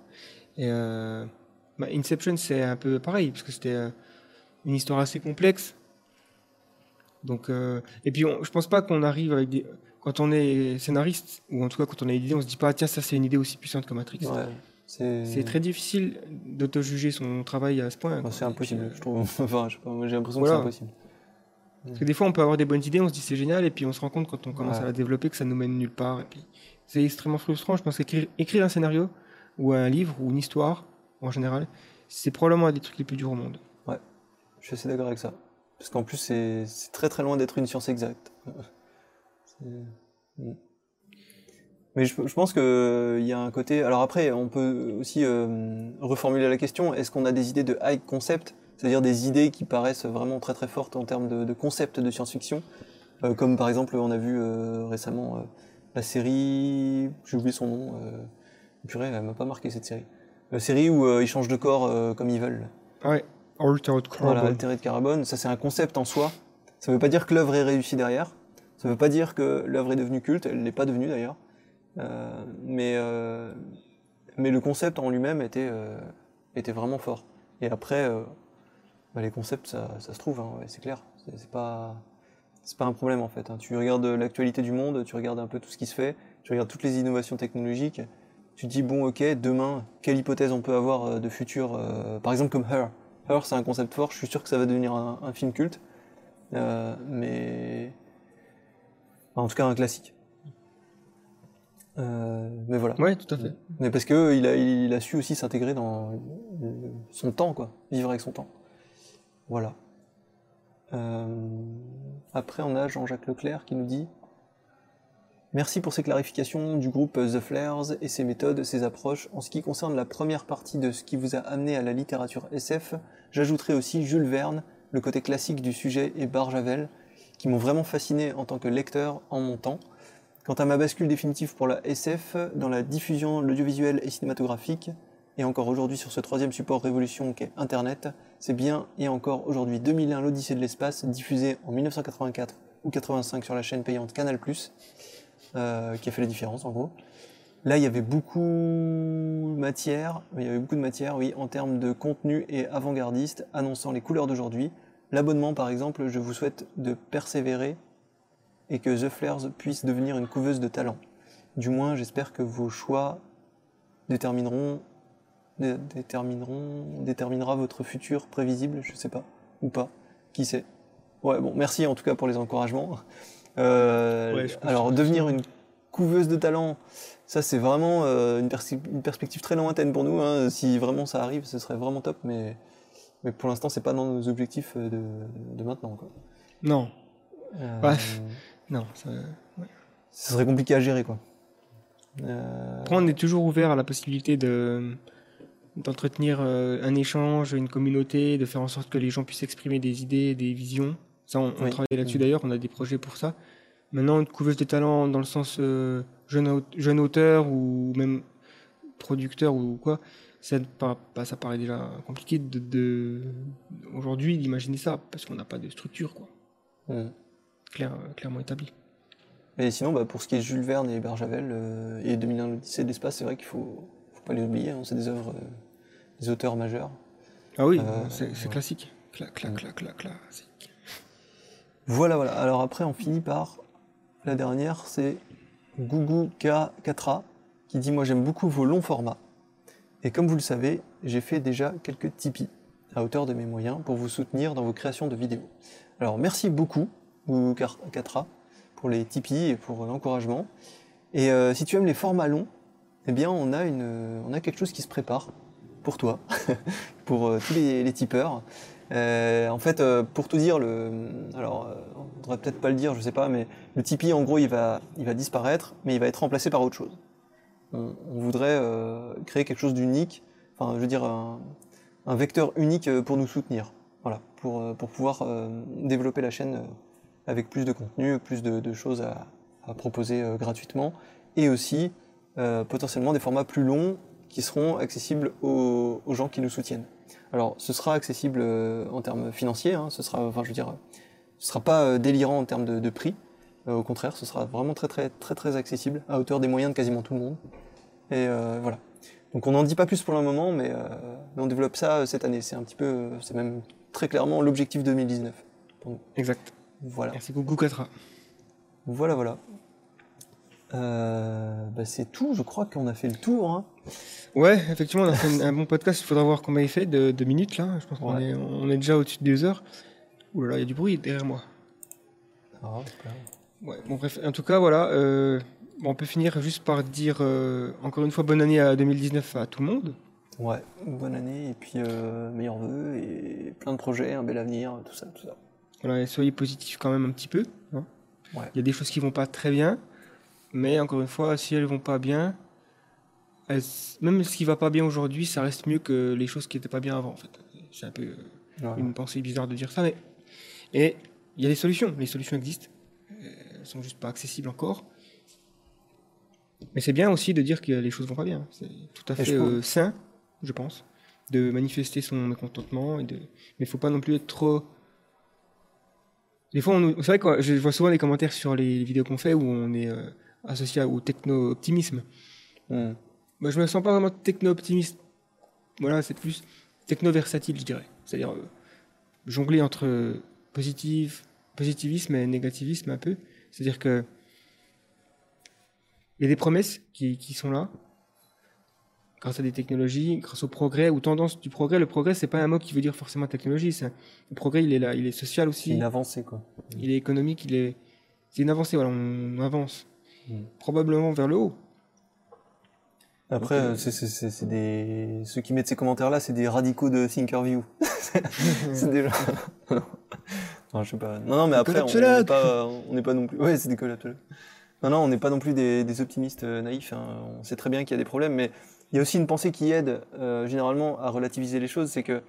Et euh, bah, Inception, c'est un peu pareil, parce que c'était euh, une histoire assez complexe. Donc, et puis, on, je pense pas qu'on arrive avec des. Quand on est scénariste, ou en tout cas quand on a une idée, on se dit pas, tiens, ça c'est une idée aussi puissante que Matrix. Ouais, c'est très difficile d'auto-juger son travail à ce point. C'est impossible, puis, je trouve. [laughs] enfin, j'ai l'impression Voilà. que c'est impossible. Parce que des fois, on peut avoir des bonnes idées, on se dit c'est génial, et puis on se rend compte quand on commence Ouais. à la développer que ça nous mène nulle part. Et puis, c'est extrêmement frustrant. Je pense qu'écrire écrire un scénario, ou un livre, ou une histoire, en général, c'est probablement un des trucs les plus durs au monde. Je suis assez d'accord avec ça. Parce qu'en plus, c'est c'est très très loin d'être une science exacte. [laughs] C'est- Mm. Mais je, je pense qu'il y a un côté. Alors après, on peut aussi euh, reformuler la question est-ce qu'on a des idées de high concept C'est-à-dire des idées qui paraissent vraiment très très fortes en termes de, de concept de science-fiction Euh, Comme par exemple, on a vu euh, récemment euh, la série. J'ai oublié son nom. Euh, purée, elle m'a pas marqué cette série. La série où euh, ils changent de corps euh, comme ils veulent. Ouais, Altered Carbon. Voilà, altéré de carbone, ça c'est un concept en soi. Ça veut pas dire que l'œuvre est réussie derrière. Ça veut pas dire que l'œuvre est devenue culte, elle l'est pas devenue d'ailleurs. Euh, mais, euh, mais le concept en lui-même était, euh, était vraiment fort. Et après, bah, les concepts, ça, se trouve, hein, c'est clair. C'est pas, c'est pas un problème en fait. hein. Tu regardes l'actualité du monde, tu regardes un peu tout ce qui se fait, tu regardes toutes les innovations technologiques. Tu te dis, bon, ok, demain, quelle hypothèse on peut avoir de futur Par exemple, comme Her. Her, c'est un concept fort, je suis sûr que ça va devenir un, film culte. Mais. en tout cas, un classique. Euh, mais voilà. Ouais, tout à fait. Mais parce que il a, il a su aussi s'intégrer dans le- son temps, quoi. Vivre avec son temps. Voilà. Euh, après, on a Jean-Jacques Leclerc qui nous dit Merci pour ces clarifications du groupe The Flares et ses méthodes, ses approches. En ce qui concerne la première partie de ce qui vous a amené à la littérature SF, j'ajouterai aussi Jules Verne, le côté classique du sujet et Barjavel, qui m'ont vraiment fasciné en tant que lecteur en mon temps. Quant à ma bascule définitive pour la SF, dans la diffusion, l'audiovisuel et cinématographique, et encore aujourd'hui sur ce troisième support révolution qu'est Internet, c'est bien et encore aujourd'hui 2001 l'Odyssée de l'espace, diffusé en 1984 ou 85 sur la chaîne payante Canal+, euh, qui a fait la différence en gros. Là, il y avait beaucoup de matière, il y avait beaucoup de matière, oui, en termes de contenu et avant-gardiste, annonçant les couleurs d'aujourd'hui. L'abonnement, par exemple, je vous souhaite de persévérer et que The Flares puisse devenir une couveuse de talent. Du moins, j'espère que vos choix détermineront, dé- détermineront, déterminera votre futur prévisible, je sais pas, ou pas, qui sait. Ouais, bon, merci en tout cas pour les encouragements. Euh, Ouais, alors, devenir une couveuse de talent, ça c'est vraiment euh, une, persi- une perspective très lointaine pour nous. hein. Si vraiment ça arrive, ce serait vraiment top, mais Mais pour l'instant, c'est pas dans nos objectifs euh, de, de maintenant. Quoi. Non, Euh, Bref. Non. ça- serait compliqué à gérer, quoi. Euh, Après, on est toujours ouvert à la possibilité de d'entretenir euh, un échange, une communauté, de faire en sorte que les gens puissent exprimer des idées, des visions. Ça, on, on Oui. travaille là-dessus Mhm. d'ailleurs, on a des projets pour ça. Maintenant, une couveuse de talent dans le sens euh, jeune, au- jeune auteur ou même producteur ou quoi, ça, ça paraît déjà compliqué de, de- aujourd'hui d'imaginer ça parce qu'on n'a pas de structure quoi, hmm. Clair, euh, clairement établie. Et sinon, bah, pour ce qui est Jules Verne et Berjavel euh, et 2001 l'Odyssée de l'espace, c'est vrai qu'il faut, faut pas les oublier. hein, c'est des œuvres, euh, des auteurs majeurs. Ah oui, Euh, c'est ouais. classique. Mhm. clac, clac, classique. Voilà, voilà. Alors après, on finit par la dernière, c'est Gugu K4A qui dit Moi, j'aime beaucoup vos longs formats. Et comme vous le savez, j'ai fait déjà quelques Tipeee à hauteur de mes moyens pour vous soutenir dans vos créations de vidéos. Alors, merci beaucoup, Gugu K4A, pour les Tipeee et pour l'encouragement. Et euh, si tu aimes les formats longs, eh bien, on a, une, on a quelque chose qui se prépare pour toi, [laughs] pour euh, tous les, les tipeurs. Euh, en fait, pour tout dire, le, alors, on devrait peut-être pas le dire, je sais pas, mais le Tipeee, en gros, il va, il va disparaître, mais il va être remplacé par autre chose. On, voudrait créer quelque chose d'unique, enfin, je veux dire, un, un vecteur unique pour nous soutenir, voilà, pour, pour pouvoir développer la chaîne avec plus de contenu, plus de, choses à, proposer euh, gratuitement, et aussi euh, potentiellement des formats plus longs qui seront accessibles aux, gens qui nous soutiennent. Alors, ce sera accessible euh, en termes financiers, hein, ce sera, enfin, je veux dire, ce sera pas délirant en termes de, prix. Au contraire, ce sera vraiment très, très, très, très accessible, à hauteur des moyens de quasiment tout le monde. Et voilà. Donc, on n'en dit pas plus pour le moment, mais, on développe ça cette année. C'est un petit peu, c'est même très clairement l'objectif 2019. Exact. Voilà. Merci beaucoup, Katra. Voilà, voilà. Euh, bah, c'est tout, je crois qu'on a fait le tour. Hein. Ouais, effectivement, on a fait un, bon podcast. Il faudra voir combien il fait de, de minutes là. Je pense qu'on Ouais. est, on est déjà au-dessus de deux heures. Ouh là là, il y a du bruit derrière moi. Ah. Ouais, bon, bref, en tout cas, voilà. euh, on peut finir juste par dire euh, encore une fois bonne année à 2019 à tout le monde. Ouais, bonne année et puis meilleurs vœux et plein de projets, un bel avenir, tout ça, tout ça. Voilà, soyez positifs quand même un petit peu. hein. Ouais. Il y a des choses qui vont pas très bien, mais encore une fois, si elles vont pas bien, elles- même ce qui va pas bien aujourd'hui, ça reste mieux que les choses qui étaient pas bien avant. En fait, c'est un peu euh, Ouais. une pensée bizarre de dire ça, mais et il y a des solutions. Les solutions existent, elles sont juste pas accessibles encore. Mais c'est bien aussi de dire que les choses vont pas bien. C'est tout à fait euh, sain, je pense, de manifester son mécontentement et de. Mais il faut pas non plus être trop. Des fois, c'est vrai que je vois souvent des commentaires sur les vidéos qu'on fait où on est euh, associé au techno-optimisme. Hmm. Moi, je me sens pas vraiment techno-optimiste. Voilà, c'est plus techno-versatile, je dirais. C'est-à-dire euh, jongler entre euh, positif, positivisme et négativisme un peu. C'est-à-dire que il y a des promesses qui sont là, grâce à des technologies, grâce au progrès ou tendance du progrès. Le progrès, c'est pas un mot qui veut dire forcément technologie. c'est Le progrès, il est là, il est social C'est aussi, une avancée, quoi. il est économique, il est, c'est une avancée. Voilà, on, avance Mm. probablement vers le haut. Après, euh, c'est- c'est c'est- c'est des... ceux qui mettent ces commentaires-là, c'est des radicaux de Thinkerview. [laughs] c'est gens... [laughs] non, je sais pas. Non, non, mais après, on n'est pas, on n'est pas non plus... Ouais, c'est des collapsologues. Non, non, on n'est pas non plus des, des optimistes euh, naïfs. hein. On sait très bien qu'il y a des problèmes, mais il y a aussi une pensée qui aide euh, généralement à relativiser les choses, c'est que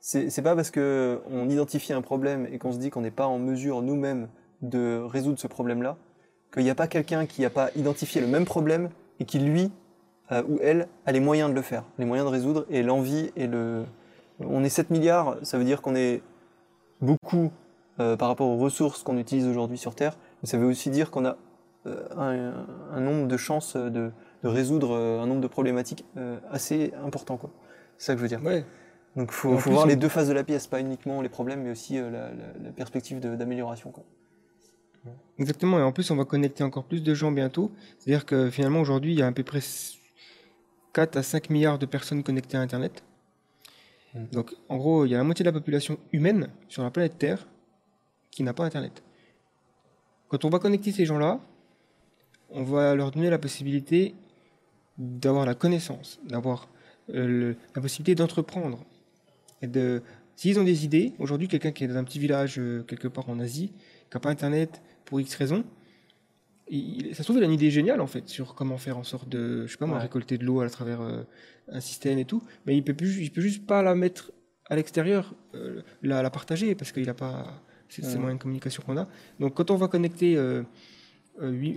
c'est pas parce que on identifie un problème et qu'on se dit qu'on n'est pas en mesure nous-mêmes de résoudre ce problème-là, qu'il n'y a pas quelqu'un qui n'a pas identifié le même problème et qui lui euh, ou elle a les moyens de le faire, les moyens de résoudre et l'envie et le. On est 7 milliards, ça veut dire qu'on est beaucoup euh, par rapport aux ressources qu'on utilise aujourd'hui sur Terre, mais ça veut aussi dire qu'on a euh, un, un nombre de chances de, de résoudre euh, un nombre de problématiques euh, assez important. quoi. C'est ça que je veux dire. Ouais. Donc Et faut, en faut plus, voir les deux faces de la pièce, pas uniquement les problèmes, mais aussi euh, la, la- la perspective d'amélioration. quoi. Exactement, et en plus on va connecter encore plus de gens bientôt. C'est-à-dire que finalement aujourd'hui il y a à peu près 4 à 5 milliards de personnes connectées à Internet. Mm. Donc en gros il y a la moitié de la population humaine sur la planète Terre qui n'a pas Internet. Quand on va connecter ces gens-là, on va leur donner la possibilité d'avoir la connaissance, d'avoir euh, la possibilité d'entreprendre et de S'ils ont des idées, aujourd'hui, quelqu'un qui est dans un petit village euh, quelque part en Asie, qui n'a pas Internet pour X raisons, il- ça se trouve, il a une idée géniale en fait sur comment faire en sorte de, je sais pas moi, Ouais. récolter de l'eau à travers euh, un système et tout. Mais il peut plus, il peut juste pas la mettre à l'extérieur, la, la partager parce qu'il a pas, c'est Ouais. le moyen de communication qu'on a. Donc quand on va connecter,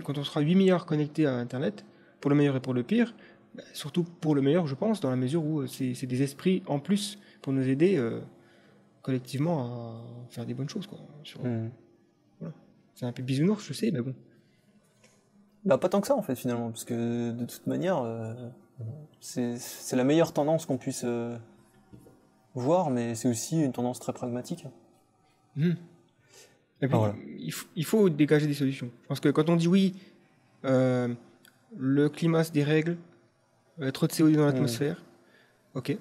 quand on sera 8 milliards connectés à Internet, pour le meilleur et pour le pire, bah, surtout pour le meilleur, je pense, dans la mesure où euh, c'est des esprits en plus pour nous aider euh, collectivement à faire des bonnes choses. quoi. Sur- Hmm. C'est un peu bisounours, je sais, mais bon. Bah, pas tant que ça en fait finalement, parce que de toute manière, euh, c'est la meilleure tendance qu'on puisse euh, voir, mais c'est aussi une tendance très pragmatique. Et puis, Ah, voilà. il, faut, il faut dégager des solutions. Je pense que quand on dit oui, euh, le climat se dérègle, trop de CO2 dans l'atmosphère, ok,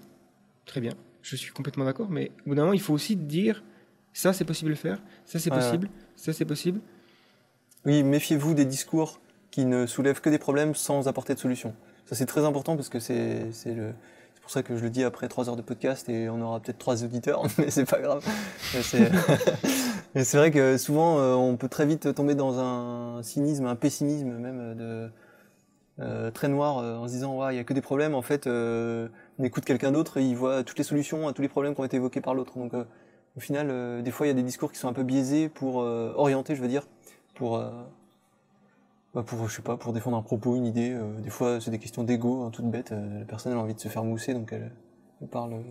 très bien, je suis complètement d'accord, mais au bout d'un moment, il faut aussi dire ça c'est possible de le faire, ça c'est Ouais, possible, ça c'est possible. Oui, méfiez-vous des discours qui ne soulèvent que des problèmes sans apporter de solution. Ça c'est très important parce que c'est c'est le c'est pour ça que je le dis après trois heures de podcast et on aura peut-être trois auditeurs, [laughs] mais c'est pas grave. [laughs] Mais c'est vrai que souvent euh, on peut très vite tomber dans un cynisme, un pessimisme même de euh, très noir euh, en se disant ouais il y a que des problèmes. En fait, euh, on écoute quelqu'un d'autre et il voit toutes les solutions à tous les problèmes qui ont été évoqués par l'autre. Donc au final, des fois il y a des discours qui sont un peu biaisés pour orienter, je veux dire, pour bah, pour, je sais pas, pour défendre un propos, une idée. des fois, c'est des questions d'ego, hein, toutes bêtes. euh, la personne elle a envie de se faire mousser, donc elle, elle parle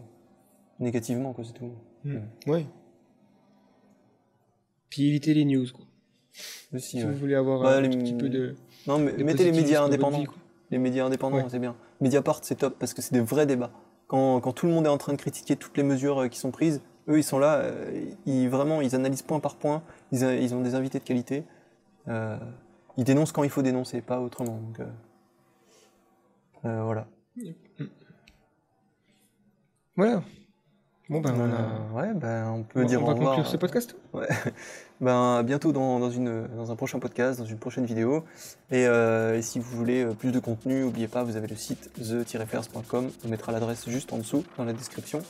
négativement, quoi, c'est tout. Mhm. Ouais. Puis éviter les news, quoi. Aussi, Si ouais. vous voulez avoir Bah, un les- petit peu de. Non, mais de mettez les médias indépendants. vie. Les médias indépendants, c'est bien. Mediapart, c'est top parce que c'est des vrais débats. Quand, quand tout le monde est en train de critiquer toutes les mesures euh, qui sont prises, eux, ils sont là, euh, ils, vraiment, ils analysent point par point, ils, a- ils ont des invités de qualité. Euh, ils dénoncent quand il faut dénoncer, pas autrement. Donc, euh, euh, voilà. Voilà. Bon, ben, on, a... Euh, ouais, ben, on peut on dire va au revoir. conclure ce podcast. [laughs] ben, bientôt dans, dans, une, dans, un prochain podcast, dans une prochaine vidéo. Et, euh, et si vous voulez euh, plus de contenu, n'oubliez pas, vous avez le site the-fairs.com. On mettra l'adresse juste en dessous dans la description.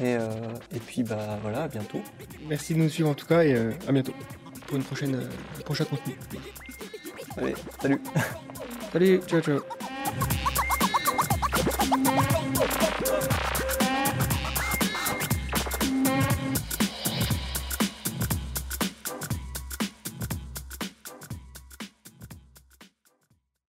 Et, euh, et, puis bah voilà, à bientôt. Merci de nous suivre en tout cas et à bientôt pour une prochaine prochain contenu. Allez, salut. salut, ciao ciao.